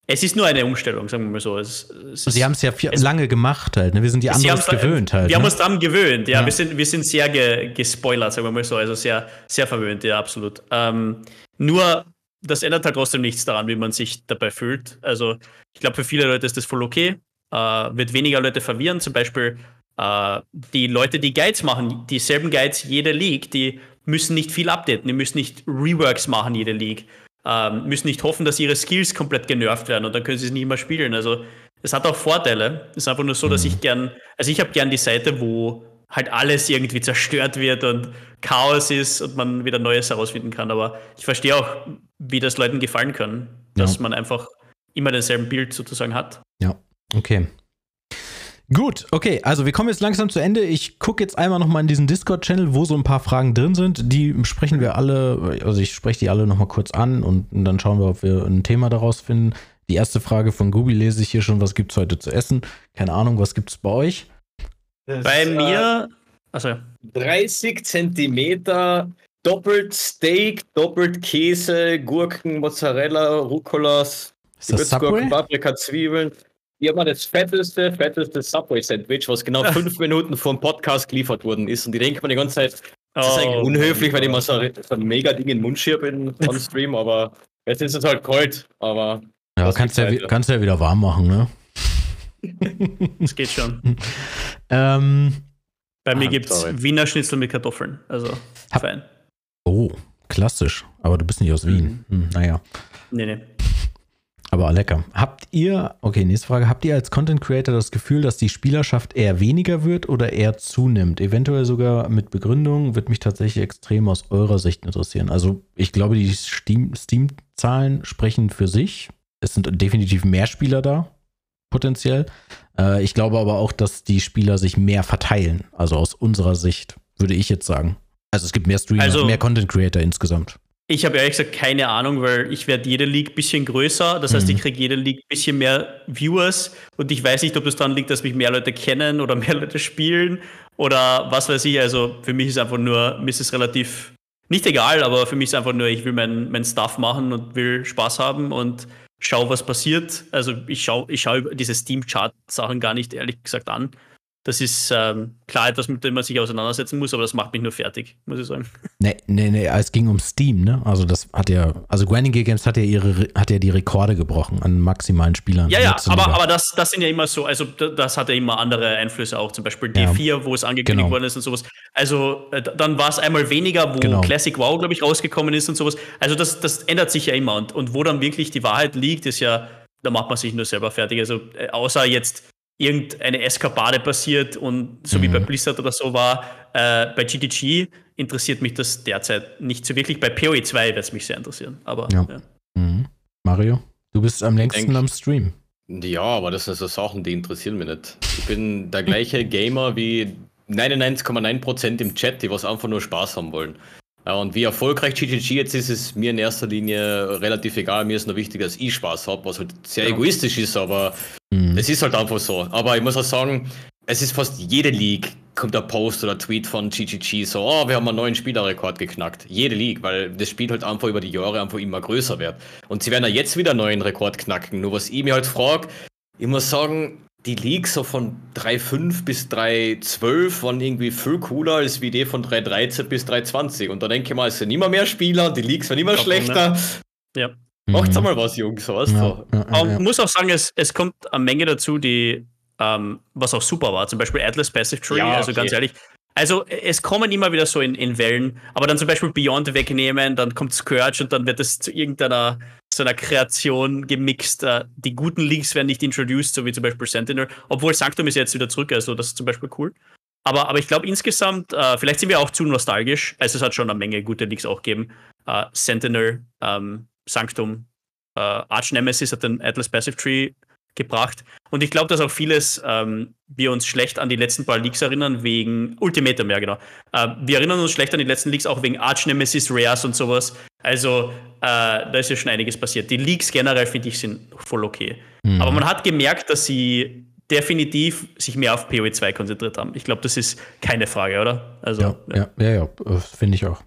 [SPEAKER 3] es ist nur eine Umstellung, sagen wir mal so. Es,
[SPEAKER 1] es Sie haben es ja viel, lange gemacht halt. Ne? Wir sind die anderes gewöhnt halt.
[SPEAKER 3] Wir
[SPEAKER 1] ne?
[SPEAKER 3] haben uns daran gewöhnt, ja. ja. Wir, sind, wir sind sehr ge, gespoilert, sagen wir mal so. Also sehr, sehr verwöhnt, ja, absolut. Ähm, nur das ändert halt trotzdem nichts daran, wie man sich dabei fühlt. Also ich glaube, für viele Leute ist das voll okay. Äh, wird weniger Leute verwirren. Zum Beispiel äh, die Leute, die Guides machen, dieselben Guides jede League, die müssen nicht viel updaten, die müssen nicht Reworks machen jede League, ähm, müssen nicht hoffen, dass ihre Skills komplett genervt werden und dann können sie es nicht mehr spielen. Also es hat auch Vorteile. Es ist einfach nur so, dass ich gern, also ich habe gern die Seite, wo halt alles irgendwie zerstört wird und Chaos ist und man wieder Neues herausfinden kann. Aber ich verstehe auch, wie das Leuten gefallen kann, dass ja. man einfach immer denselben Bild sozusagen hat.
[SPEAKER 1] Ja, okay. Gut, okay, also wir kommen jetzt langsam zu Ende. Ich gucke jetzt einmal nochmal in diesen Discord-Channel, wo so ein paar Fragen drin sind. Die sprechen wir alle, also ich spreche die alle nochmal kurz an und, und, dann schauen wir, ob wir ein Thema daraus finden. Die erste Frage von Gubi lese ich hier schon, was gibt es heute zu essen? Keine Ahnung, was gibt es bei euch?
[SPEAKER 3] Das bei mir,
[SPEAKER 2] also 30 Zentimeter doppelt Steak, doppelt Käse, Gurken, Mozzarella, Rucolas, Gewürzgurken, Paprika, Zwiebeln. Hier haben wir das fetteste, fetteste Subway-Sandwich, was genau *laughs* fünf Minuten vor dem Podcast geliefert worden ist. Und die denken mir die ganze Zeit, das ist eigentlich oh unhöflich, weil ich mal so, so ein mega Ding in den Mund schiebe on Stream, aber jetzt ist es halt kalt. Aber
[SPEAKER 1] ja, kannst ja, kannst ja wieder warm machen, ne?
[SPEAKER 3] Das geht schon. *laughs* ähm, Bei mir ah, gibt es Wiener Schnitzel mit Kartoffeln. Also fein.
[SPEAKER 1] Oh, klassisch. Aber du bist nicht aus Wien. Mhm. Hm, naja. Nee, nee. Aber lecker. Habt ihr, okay, nächste Frage, habt ihr als Content Creator das Gefühl, dass die Spielerschaft eher weniger wird oder eher zunimmt? Eventuell sogar mit Begründung, wird mich tatsächlich extrem aus eurer Sicht interessieren. Also ich glaube, die Steam-Zahlen sprechen für sich. Es sind definitiv mehr Spieler da, potenziell. Äh, ich glaube aber auch, dass die Spieler sich mehr verteilen. Also aus unserer Sicht, würde ich jetzt sagen. Also es gibt mehr Streamer, also, mehr Content Creator insgesamt.
[SPEAKER 3] Ich habe ehrlich gesagt keine Ahnung, weil ich werde jede League ein bisschen größer. Das heißt, mhm. ich kriege jede League ein bisschen mehr Viewers. Und ich weiß nicht, ob das daran liegt, dass mich mehr Leute kennen oder *laughs* mehr Leute spielen oder was weiß ich. Also für mich ist einfach nur, mir ist es relativ nicht egal, aber für mich ist einfach nur, ich will meinen mein Stuff machen und will Spaß haben und schau, was passiert. Also ich schaue ich schau diese Steam-Chart-Sachen gar nicht ehrlich gesagt an. Das ist ähm, klar etwas, mit dem man sich auseinandersetzen muss, aber das macht mich nur fertig, muss ich sagen.
[SPEAKER 1] Nee, nee, nee, es ging um Steam, ne? Also das hat ja, also Grinding Games hat ja ihre, hat ja die Rekorde gebrochen an maximalen Spielern.
[SPEAKER 3] Ja, ja, aber, aber das, das sind ja immer so, also das hat ja immer andere Einflüsse auch, zum Beispiel D4, ja, wo es angekündigt genau. worden ist und sowas. Also äh, dann war es einmal weniger, wo genau. Classic WoW, glaube ich, rausgekommen ist und sowas. Also das, das ändert sich ja immer und, und wo dann wirklich die Wahrheit liegt, ist ja, da macht man sich nur selber fertig. Also äh, außer jetzt irgendeine Eskapade passiert und so mhm. wie bei mhm. Blizzard oder so war, äh, bei GTG interessiert mich das derzeit nicht so wirklich. Bei PoE 2 wird es mich sehr interessieren. Aber ja. Ja.
[SPEAKER 1] Mhm. Mario, du bist am längsten Denk, am Stream.
[SPEAKER 2] Ja, aber das sind so Sachen, die interessieren mich nicht. Ich bin der gleiche Gamer wie 99,9% im Chat, die was einfach nur Spaß haben wollen. Ja, und wie erfolgreich GGG jetzt ist, ist mir in erster Linie relativ egal. Mir ist nur wichtig, dass ich Spaß habe, was halt sehr ja. egoistisch ist, aber mhm. es ist halt einfach so. Aber ich muss auch sagen, es ist fast jede League kommt der Post oder Tweet von GGG so, oh, wir haben einen neuen Spielerrekord geknackt. Jede League, weil das Spiel halt einfach über die Jahre einfach immer größer wird. Und sie werden ja jetzt wieder einen neuen Rekord knacken. Nur was ich mir halt frage, ich muss sagen, die League so von 3.5 bis 3.12 waren irgendwie viel cooler als wie die von 3.13 bis 3.20. Und da denke ich mal, es sind immer mehr Spieler, die Leagues werden immer schlechter. Ne? Ja. Macht's mhm. mal was, Jungs, was ja,
[SPEAKER 3] ja, ja, ja. muss auch sagen, es, es kommt eine Menge dazu, die, ähm, was auch super war. Zum Beispiel Atlas Passive Tree, ja, also okay. ganz ehrlich. Also es kommen immer wieder so in, in Wellen, aber dann zum Beispiel Beyond wegnehmen, dann kommt Scourge und dann wird es zu irgendeiner so einer Kreation gemixt. Uh, die guten Leaks werden nicht introduced, so wie zum Beispiel Sentinel, obwohl Sanctum ist jetzt wieder zurück, also das ist zum Beispiel cool. Aber, aber ich glaube insgesamt, uh, vielleicht sind wir auch zu nostalgisch. Also es hat schon eine Menge gute Leaks auch gegeben. Uh, Sentinel, ähm, Sanctum, Arch Nemesis hat den Atlas Passive Tree gebracht. Und ich glaube, dass auch vieles ähm, wir uns schlecht an die letzten paar Leaks erinnern, wegen Ultimatum, ja genau. Äh, wir erinnern uns schlecht an die letzten Leaks, auch wegen Arch Nemesis, Rares und sowas. Also äh, da ist ja schon einiges passiert. Die Leaks generell, finde ich, sind voll okay. Mhm. Aber man hat gemerkt, dass sie definitiv sich mehr auf PoE 2 konzentriert haben. Ich glaube, das ist keine Frage, oder?
[SPEAKER 1] Also, ja, ja, ja, ja, ja finde ich auch.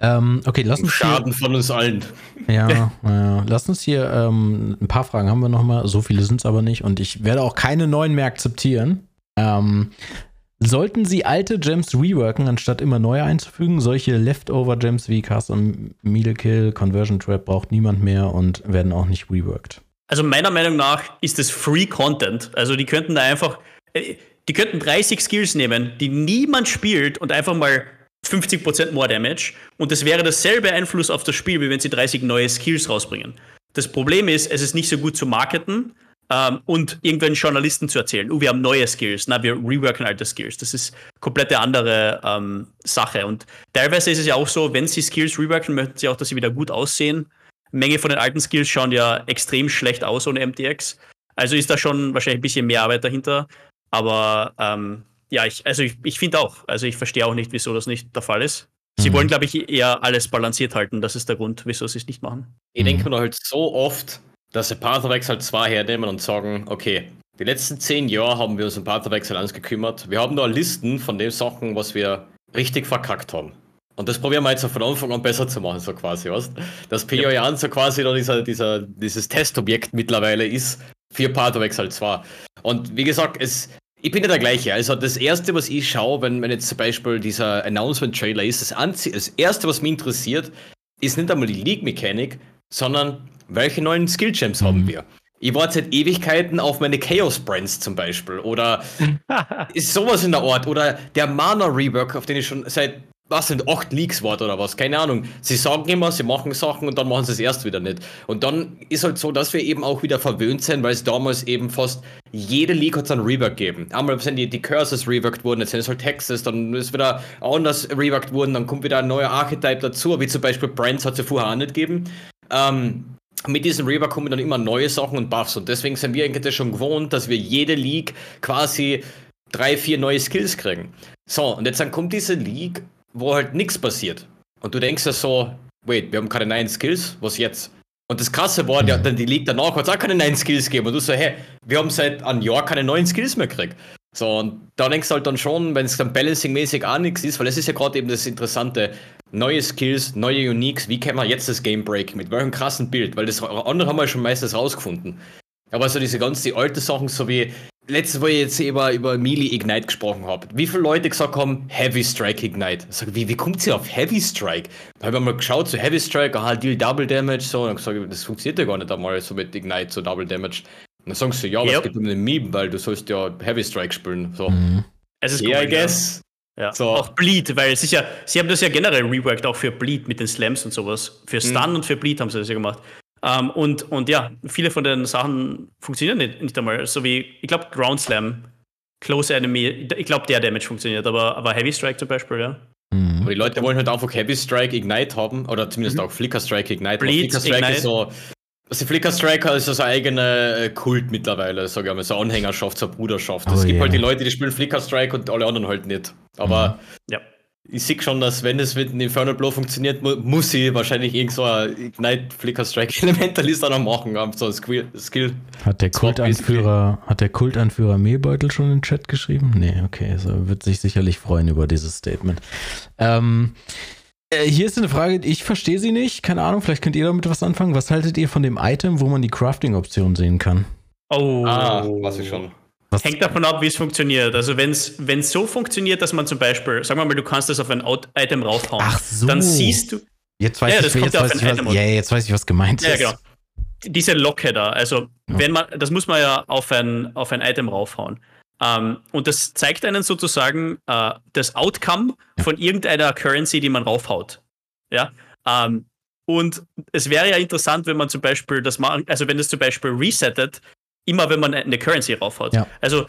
[SPEAKER 1] Ähm, okay, lass uns
[SPEAKER 2] Schaden hier, von uns allen.
[SPEAKER 1] Ja, *laughs* ja, lass uns hier ähm, ein paar Fragen haben wir noch mal. So viele sind es aber nicht und ich werde auch keine neuen mehr akzeptieren. Ähm, Sollten sie alte Gems reworken, anstatt immer neue einzufügen? Solche Leftover-Gems wie Custom Meal Kill, Conversion Trap braucht niemand mehr und werden auch nicht reworked.
[SPEAKER 3] Also meiner Meinung nach ist es Free Content. Also die könnten da einfach, äh, die könnten 30 Skills nehmen, die niemand spielt und einfach mal 50% more Damage. Und das wäre dasselbe Einfluss auf das Spiel, wie wenn sie 30 neue Skills rausbringen. Das Problem ist, es ist nicht so gut zu marketen ähm, und irgendwelchen Journalisten zu erzählen, oh, wir haben neue Skills, na, wir reworken alte Skills. Das ist komplette andere ähm, Sache. Und teilweise ist es ja auch so, wenn sie Skills reworken, möchten sie auch, dass sie wieder gut aussehen. Menge von den alten Skills schauen ja extrem schlecht aus ohne MTX. Also ist da schon wahrscheinlich ein bisschen mehr Arbeit dahinter. Aber ähm, ja, ich, also ich, ich finde auch, also ich verstehe auch nicht, wieso das nicht der Fall ist. Sie mhm. wollen, glaube ich, eher alles balanciert halten. Das ist der Grund, wieso sie es nicht machen.
[SPEAKER 2] Ich denke mir halt so oft, dass sie Pathwechsel halt zwei hernehmen und sagen, okay, die letzten zehn Jahre haben wir uns um Pathwechsel gekümmert. Wir haben da Listen von den Sachen, was wir richtig verkackt haben. Und das probieren wir jetzt von Anfang an besser zu machen, so quasi, was? Dass PO ja. so quasi da dieser, dieser, dieses Testobjekt mittlerweile ist für Pathwechsel 2. Und wie gesagt, es, ich bin ja der gleiche. Also das erste, was ich schaue, wenn, wenn jetzt zum Beispiel dieser Announcement-Trailer ist, das, Anzie das erste, was mich interessiert, ist nicht einmal die League-Mechanik, sondern welche neuen Skill-Gems mhm. haben wir? Ich warte seit Ewigkeiten auf meine Chaos Brands zum Beispiel. Oder *laughs* ist sowas in der Art. Oder der Mana Rework, auf den ich schon seit was sind acht Leaks wart oder was, keine Ahnung. Sie sagen immer, sie machen Sachen und dann machen sie es erst wieder nicht. Und dann ist halt so, dass wir eben auch wieder verwöhnt sind, weil es damals eben fast jede Leak hat es einen Rework gegeben. Einmal sind die, die Curses reworked worden, jetzt sind es halt Texas, dann ist wieder anders reworked worden, dann kommt wieder ein neuer Archetype dazu, wie zum Beispiel Brands hat es ja vorher auch nicht gegeben. Ähm, mit diesem Rework kommen dann immer neue Sachen und Buffs und deswegen sind wir eigentlich schon gewohnt, dass wir jede League quasi drei, vier neue Skills kriegen. So, und jetzt dann kommt diese League wo halt nichts passiert. Und du denkst ja so, wait, wir haben keine neuen Skills, was jetzt? Und das krasse war, dann die League danach hat es auch keine neuen Skills gegeben. Und du so, hey, wir haben seit einem Jahr keine neuen Skills mehr gekriegt. So, und da denkst du halt dann schon, wenn es dann balancing-mäßig auch nichts ist, weil es ist ja gerade eben das Interessante, neue Skills, neue Uniques, wie kann man jetzt das Game break? Mit welchem krassen Bild? Weil das andere haben wir schon meistens rausgefunden. Aber so diese ganz die alte Sachen, so wie letztes, wo ich jetzt über, über Melee Ignite gesprochen habe, wie viele Leute gesagt haben, Heavy Strike Ignite? Ich sag, wie, wie kommt sie auf Heavy Strike? Da habe ich mal geschaut, so Heavy Strike, aha, Deal Double Damage, so, und dann gesagt, das funktioniert ja gar nicht einmal so mit Ignite, so Double Damage. Und dann sagst du, ja, aber yep. es geht um den Meme, weil du sollst ja Heavy Strike spielen. So. Mhm.
[SPEAKER 3] Es ist yeah, I guess. Ja. So. Auch Bleed, weil es ja, sie haben das ja generell reworked, auch für Bleed mit den Slams und sowas. Für Stun mhm. und für Bleed haben sie das ja gemacht. Ähm, und, und ja, viele von den Sachen funktionieren nicht, nicht einmal. So wie, ich glaube, Ground Slam, Close Enemy, ich glaube, der Damage funktioniert, aber, aber Heavy Strike zum Beispiel, ja.
[SPEAKER 2] Mhm. Aber die Leute wollen halt einfach Heavy Strike Ignite haben, oder zumindest mhm. auch Flicker Strike Ignite.
[SPEAKER 3] Bleed,
[SPEAKER 2] Flicker Strike Ignite. ist so. Also Flicker Striker ist so ein eigener äh, Kult mittlerweile, sage ich mal, so Anhängerschaft, so Bruderschaft. Oh, es gibt yeah. halt die Leute, die spielen Flicker Strike und alle anderen halt nicht. Aber mhm. ja ich sehe schon, dass wenn es mit dem Infernal Blow funktioniert, mu muss sie wahrscheinlich irgend so ein Ignite Flicker Strike Elementalist noch machen, so ein Skill.
[SPEAKER 1] Hat der Kultanführer, hat der Kultanführer Mehlbeutel schon in den Chat geschrieben? Nee, okay, also wird sich sicherlich freuen über dieses Statement. Ähm, äh, hier ist eine Frage, ich verstehe sie nicht, keine Ahnung, vielleicht könnt ihr damit was anfangen. Was haltet ihr von dem Item, wo man die Crafting-Option sehen kann?
[SPEAKER 2] Oh, ah, was ich schon.
[SPEAKER 3] Was? Hängt davon ab, wie es funktioniert. Also wenn es so funktioniert, dass man zum Beispiel, sagen wir mal, du kannst das auf ein Item raufhauen,
[SPEAKER 1] Ach so.
[SPEAKER 3] dann siehst du.
[SPEAKER 1] Jetzt weiß, ja, ich, jetzt, weiß ich, was, ja, jetzt weiß ich, was gemeint ist. Ja, genau.
[SPEAKER 3] Diese Locke da, also ja. wenn man, das muss man ja auf ein, auf ein Item raufhauen. Um, ähm, und das zeigt einen sozusagen uh, das Outcome von irgendeiner Currency, die man raufhaut. Ja. Um, ähm, und es wäre ja interessant, wenn man zum Beispiel das machen, also wenn das zum Beispiel resettet, immer wenn man eine Currency raufhaut. Ja. Also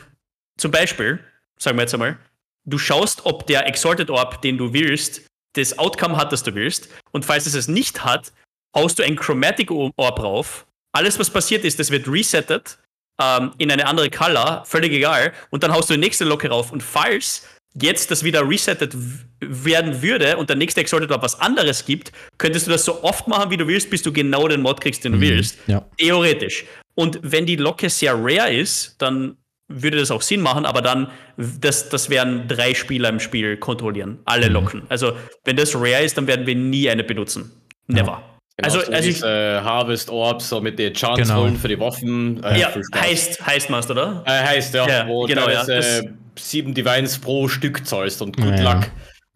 [SPEAKER 3] zum Beispiel, sagen wir jetzt einmal, du schaust, ob der Exalted Orb, den du willst, das Outcome hat, das du willst. Und falls es es nicht hat, haust du ein Chromatic Orb rauf. Alles, was passiert ist, das wird resettet ähm, in eine andere Color, völlig egal. Und dann haust du die nächste Locke rauf. Und falls jetzt das wieder resettet werden würde und der nächste Exalted was anderes gibt, könntest du das so oft machen, wie du willst, bis du genau den Mod kriegst, den du mhm. willst. Ja. Theoretisch. Und wenn die Locke sehr rare ist, dann würde das auch Sinn machen, aber dann, das, das werden drei Spieler im Spiel kontrollieren, alle mhm. Locken. Also, wenn das rare ist, dann werden wir nie eine benutzen. Never. Ja.
[SPEAKER 2] Genau, also, so also ich, äh, Harvest Orbs, so mit den Chance genau. für die Waffen.
[SPEAKER 3] Äh, ja, heißt, heißt Master, oder?
[SPEAKER 2] Äh, heißt, ja. ja
[SPEAKER 3] wo genau, ja. Das,
[SPEAKER 2] sieben Divines pro Stück zahlst und gut
[SPEAKER 1] Ja,
[SPEAKER 2] Luck.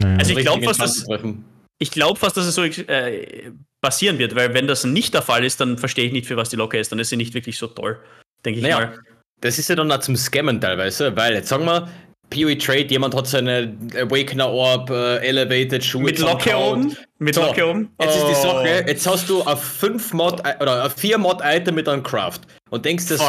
[SPEAKER 1] Naja.
[SPEAKER 3] Also ich
[SPEAKER 2] um
[SPEAKER 3] glaub,
[SPEAKER 2] richtigen
[SPEAKER 3] was das-
[SPEAKER 2] Entscheid zu treffen.
[SPEAKER 3] Ich glaube fast, dass es so äh, passieren wird, weil wenn das nicht der Fall ist, dann verstehe ich nicht, für was die Locke ist. Dann ist sie nicht wirklich so toll, denke ich
[SPEAKER 2] Naja,
[SPEAKER 3] mal.
[SPEAKER 2] Das ist ja dann auch zum Scammen teilweise, weil jetzt sagen wir, PoE Trade, jemand hat seine Awakener Orb, äh, Elevated Schuhe
[SPEAKER 3] Mit Locke oben? Mit
[SPEAKER 2] So,
[SPEAKER 3] Locke oben?
[SPEAKER 2] Jetzt ist die
[SPEAKER 3] Oh.
[SPEAKER 2] Sache, jetzt hast du ein 5 Mod oder ein 4 Mod Item mit einem Craft und denkst dir so.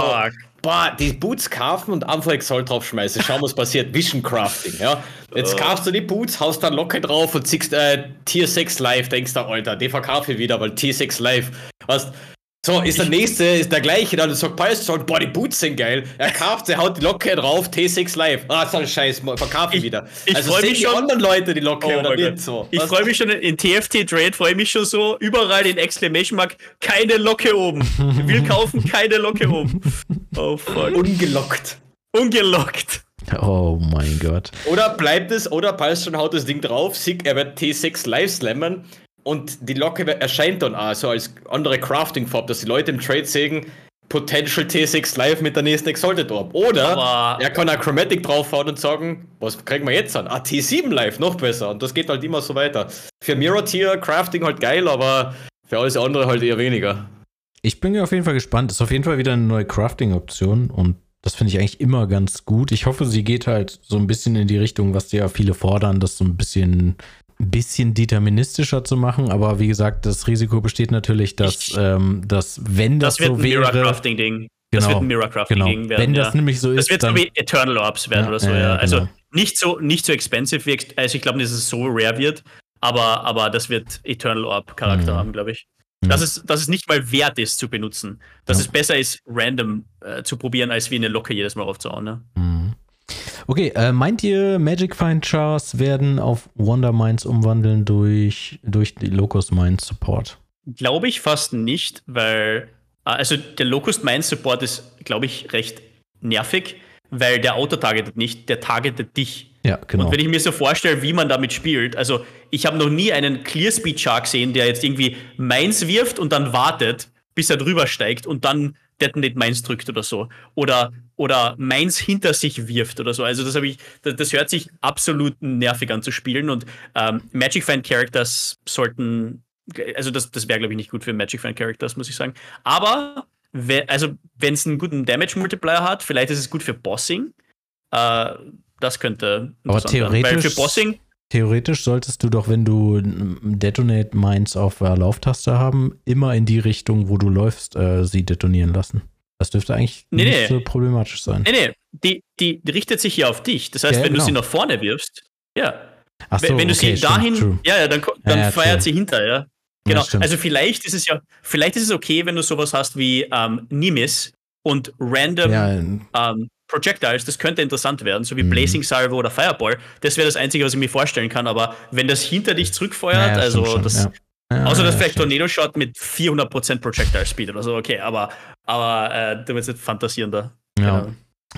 [SPEAKER 2] Boah, die Boots kaufen und einfach Exalt draufschmeißen, schauen was passiert, Vision Crafting, ja. Jetzt kaufst du die Boots, haust dann Locke drauf und siehst äh, Tier 6 live, denkst du, Alter, die verkaufe ich wieder, weil Tier 6 live, weißt so, ist der nächste, ist der gleiche, dann sagt Pius schon, boah, die Boots sind geil. Er kauft, er haut die Locke drauf, T6 live. Ah, so ein Scheiß, verkaufe ich
[SPEAKER 3] Ich-
[SPEAKER 2] wieder.
[SPEAKER 3] ich
[SPEAKER 2] also
[SPEAKER 3] freu
[SPEAKER 2] sehen
[SPEAKER 3] mich
[SPEAKER 2] die
[SPEAKER 3] schon-
[SPEAKER 2] anderen Leute die Locke
[SPEAKER 3] Oh
[SPEAKER 2] oder nicht so.
[SPEAKER 3] Ich freue mich schon in TFT Trade, freue mich schon so überall in Exclamation Mark, keine Locke oben. Will kaufen, keine Locke oben. Oh fuck.
[SPEAKER 2] Ungelockt.
[SPEAKER 3] Ungelockt.
[SPEAKER 1] Oh mein Gott.
[SPEAKER 2] Oder bleibt es, oder Palstron haut das Ding drauf, sieht, er wird T6 live slammen und die Locke erscheint dann auch so als andere Crafting-Farbe, dass die Leute im Trade sehen, Potential T6 live mit der nächsten Exalted Orb. Oder
[SPEAKER 3] Aber-
[SPEAKER 2] er kann auch Chromatic draufhauen und sagen, was kriegen wir jetzt an? Ah, T7 live, noch besser. Und das geht halt immer so weiter. Für Mirror Tier Crafting halt geil, aber für alles andere halt eher weniger.
[SPEAKER 1] Ich bin auf jeden Fall gespannt. Ist auf jeden Fall wieder eine neue Crafting-Option und das finde ich eigentlich immer ganz gut. Ich hoffe, sie geht halt so ein bisschen in die Richtung, was ja viele fordern, das so ein bisschen, ein bisschen deterministischer zu machen. Aber wie gesagt, das Risiko besteht natürlich, dass,
[SPEAKER 3] Ich-
[SPEAKER 1] ähm, dass wenn das,
[SPEAKER 3] Das wird
[SPEAKER 1] so
[SPEAKER 3] ein
[SPEAKER 1] wäre,
[SPEAKER 3] Mirror-Crafting-Ding. Das
[SPEAKER 1] Genau,
[SPEAKER 3] wird ein Mirror-Crafting-Ding
[SPEAKER 1] genau,
[SPEAKER 3] werden.
[SPEAKER 1] wenn das
[SPEAKER 3] ja.
[SPEAKER 1] nämlich so
[SPEAKER 3] Das
[SPEAKER 1] ist,
[SPEAKER 3] wird so
[SPEAKER 1] dann
[SPEAKER 3] wie Eternal Orbs werden
[SPEAKER 1] Ja,
[SPEAKER 3] oder so,
[SPEAKER 1] ja,
[SPEAKER 3] Also
[SPEAKER 1] genau.
[SPEAKER 3] nicht so, nicht so expensive, wie also ich glaube nicht, dass es so rare wird, aber, aber das wird Eternal Orb-Charakter
[SPEAKER 1] Mhm.
[SPEAKER 3] haben, glaube ich.
[SPEAKER 1] Mhm.
[SPEAKER 3] Dass, es, dass es nicht mal wert ist zu benutzen. Dass es besser ist, random äh, zu probieren, als wie eine Locke jedes Mal aufzuhauen. Ne?
[SPEAKER 1] Mhm. Okay, äh, meint ihr, Magic Find Chars werden auf Wonder Mines umwandeln durch, durch die Locust Mines Support?
[SPEAKER 3] Glaube ich fast nicht, weil äh, also der Locust Mine Support ist, glaube ich, recht nervig, weil der Auto-targetet nicht, der targetet dich.
[SPEAKER 1] Ja, genau.
[SPEAKER 3] Und wenn ich mir so vorstelle, wie man damit spielt, also ich habe noch nie einen Clear Speed Shark gesehen, der jetzt irgendwie Mines wirft und dann wartet, bis er drüber steigt und dann Detonate Mines drückt oder so. Oder, oder Mines hinter sich wirft oder so. Also das habe ich, das, das hört sich absolut nervig an zu spielen und ähm, Magic Fan Characters sollten, also das, das wäre glaube ich nicht gut für Magic Fan Characters, muss ich sagen. Aber we- also wenn es einen guten Damage Multiplier hat, vielleicht ist es gut für Bossing. Äh, das könnte
[SPEAKER 1] Aber theoretisch-
[SPEAKER 3] für Bossing,
[SPEAKER 1] Theoretisch solltest du doch, wenn du Detonate Mines auf der Lauftaste haben, immer in die Richtung, wo du läufst, äh, sie detonieren lassen. Das dürfte eigentlich
[SPEAKER 3] Nee,
[SPEAKER 1] nicht
[SPEAKER 3] nee.
[SPEAKER 1] so problematisch sein.
[SPEAKER 3] nee, nee, die, die, die richtet sich ja auf dich. Das heißt,
[SPEAKER 1] Ja,
[SPEAKER 3] wenn
[SPEAKER 1] genau.
[SPEAKER 3] du sie nach vorne wirfst, ja.
[SPEAKER 1] Ach
[SPEAKER 3] wenn, wenn du
[SPEAKER 1] okay,
[SPEAKER 3] sie dahin,
[SPEAKER 1] true.
[SPEAKER 3] ja, ja, dann, dann
[SPEAKER 1] Ja, ja,
[SPEAKER 3] feiert
[SPEAKER 1] true.
[SPEAKER 3] sie hinter, ja. Genau. also vielleicht ist es ja, vielleicht ist es okay, wenn du sowas hast wie ähm, Nimis und random ähm, Projectiles, das könnte interessant werden, so wie
[SPEAKER 1] Mhm.
[SPEAKER 3] Blazing Salvo oder Fireball. Das wäre das Einzige, was ich mir vorstellen kann. Aber wenn das hinter dich zurückfeuert, also
[SPEAKER 1] schon,
[SPEAKER 3] das,
[SPEAKER 1] ja. Ja,
[SPEAKER 3] außer das
[SPEAKER 1] ja,
[SPEAKER 3] vielleicht
[SPEAKER 1] stimmt.
[SPEAKER 3] Tornado Shot mit 400% Projectile Speed oder so, okay, aber, aber äh, du willst nicht fantasieren da.
[SPEAKER 1] Ja,
[SPEAKER 3] Genau.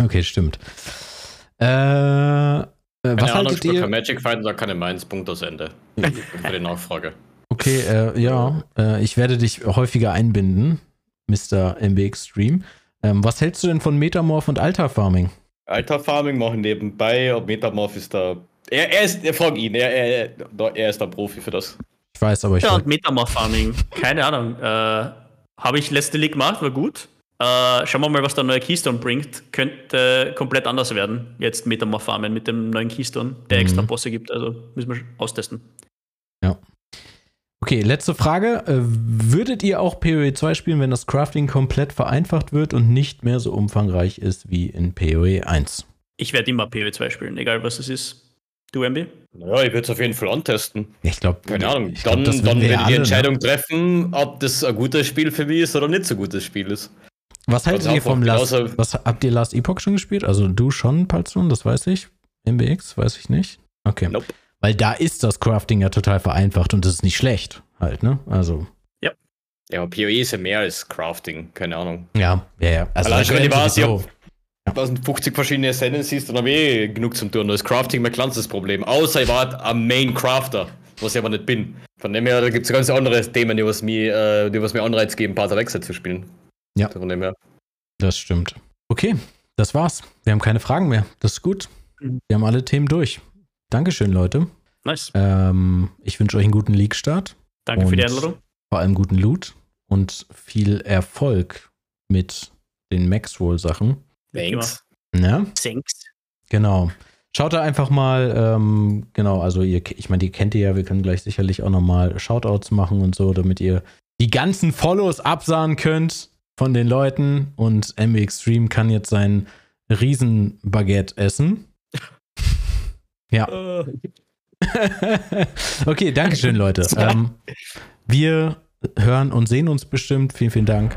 [SPEAKER 1] okay, stimmt. Äh, äh, was
[SPEAKER 2] Keine Ahnung,
[SPEAKER 1] haltet
[SPEAKER 2] spielt
[SPEAKER 1] ihr?
[SPEAKER 2] kein Magic Fight und da keine Mainz, Punkt aus Ende. *laughs* Für die Nachfrage.
[SPEAKER 1] Okay, äh, ja, äh, ich werde dich häufiger einbinden, Mr. MB Extreme. Ähm, was hältst du denn von Metamorph und Altar Farming?
[SPEAKER 2] Alter Farming machen nebenbei, ob Metamorph ist da. Er, er ist, er frag ihn, er, er, er, er ist der Profi für das.
[SPEAKER 1] Ich weiß, aber ich
[SPEAKER 3] Ja, und Metamorph Farming, keine Ahnung. Äh, Habe ich letzte League gemacht, war gut. Äh, schauen wir mal, was der neue Keystone bringt. Könnte komplett anders werden. Jetzt Metamorph Farmen mit dem neuen Keystone, der
[SPEAKER 1] Mhm.
[SPEAKER 3] extra Bosse gibt. Also müssen wir austesten.
[SPEAKER 1] Okay, letzte Frage. Äh, würdet ihr auch PoE 2 spielen, wenn das Crafting komplett vereinfacht wird und nicht mehr so umfangreich ist wie in PoE 1?
[SPEAKER 3] Ich werde immer PW2 spielen, egal was es ist. Du, MB?
[SPEAKER 2] Naja, ich würde es auf jeden Fall antesten.
[SPEAKER 1] Ich glaube,
[SPEAKER 2] Keine Ahnung.
[SPEAKER 1] Ich glaub,
[SPEAKER 2] dann dann werde ich die
[SPEAKER 1] ne?
[SPEAKER 2] Entscheidung treffen, ob das ein gutes Spiel für mich ist oder nicht so gutes Spiel ist.
[SPEAKER 1] Was haltet ihr vom Last?
[SPEAKER 2] genauso-
[SPEAKER 1] Was habt ihr Last Epoch schon gespielt? Also du schon, Palzun, das weiß ich. MBX, weiß ich nicht. Okay.
[SPEAKER 2] Nope.
[SPEAKER 1] Weil da ist das Crafting ja total vereinfacht und das ist nicht schlecht, halt, ne? Also,
[SPEAKER 2] Ja, aber PoE ist ja mehr als Crafting, keine Ahnung.
[SPEAKER 1] ja, ja, ja. Also
[SPEAKER 2] Allein schon, wenn ich
[SPEAKER 1] wäre
[SPEAKER 2] sind 50 verschiedene Ascendancies, dann habe ich eh genug zum tun. Da ist Crafting mein kleines Problem. Außer ich war ein Main Crafter, was ich aber nicht bin. Von dem her, da gibt es ganz andere Themen, die was mir, äh, die was mir Anreiz geben, Path of Exile zu spielen.
[SPEAKER 1] Ja.
[SPEAKER 2] Von dem her.
[SPEAKER 1] Das stimmt. Okay, das war's. Wir haben keine Fragen mehr. Das ist gut. wir haben alle Themen durch. Dankeschön, Leute.
[SPEAKER 3] Nice.
[SPEAKER 1] Ähm, ich wünsche euch einen guten League-Start.
[SPEAKER 3] Danke für die Einladung.
[SPEAKER 1] vor allem guten Loot und viel Erfolg mit den Maxroll-Sachen.
[SPEAKER 2] Thanks.
[SPEAKER 1] Ja,
[SPEAKER 3] Thanks.
[SPEAKER 1] genau. Schaut da einfach mal, ähm, genau, also ihr, ich meine, die kennt ihr ja, wir können gleich sicherlich auch nochmal Shoutouts machen und so, damit ihr die ganzen Follows absahen könnt von den Leuten und MB Extreme kann jetzt sein Riesenbaguette essen. *laughs* ja.
[SPEAKER 3] Äh, *laughs*
[SPEAKER 1] okay, Dankeschön, Leute. *laughs* Ähm, wir hören und sehen uns bestimmt. Vielen, vielen Dank.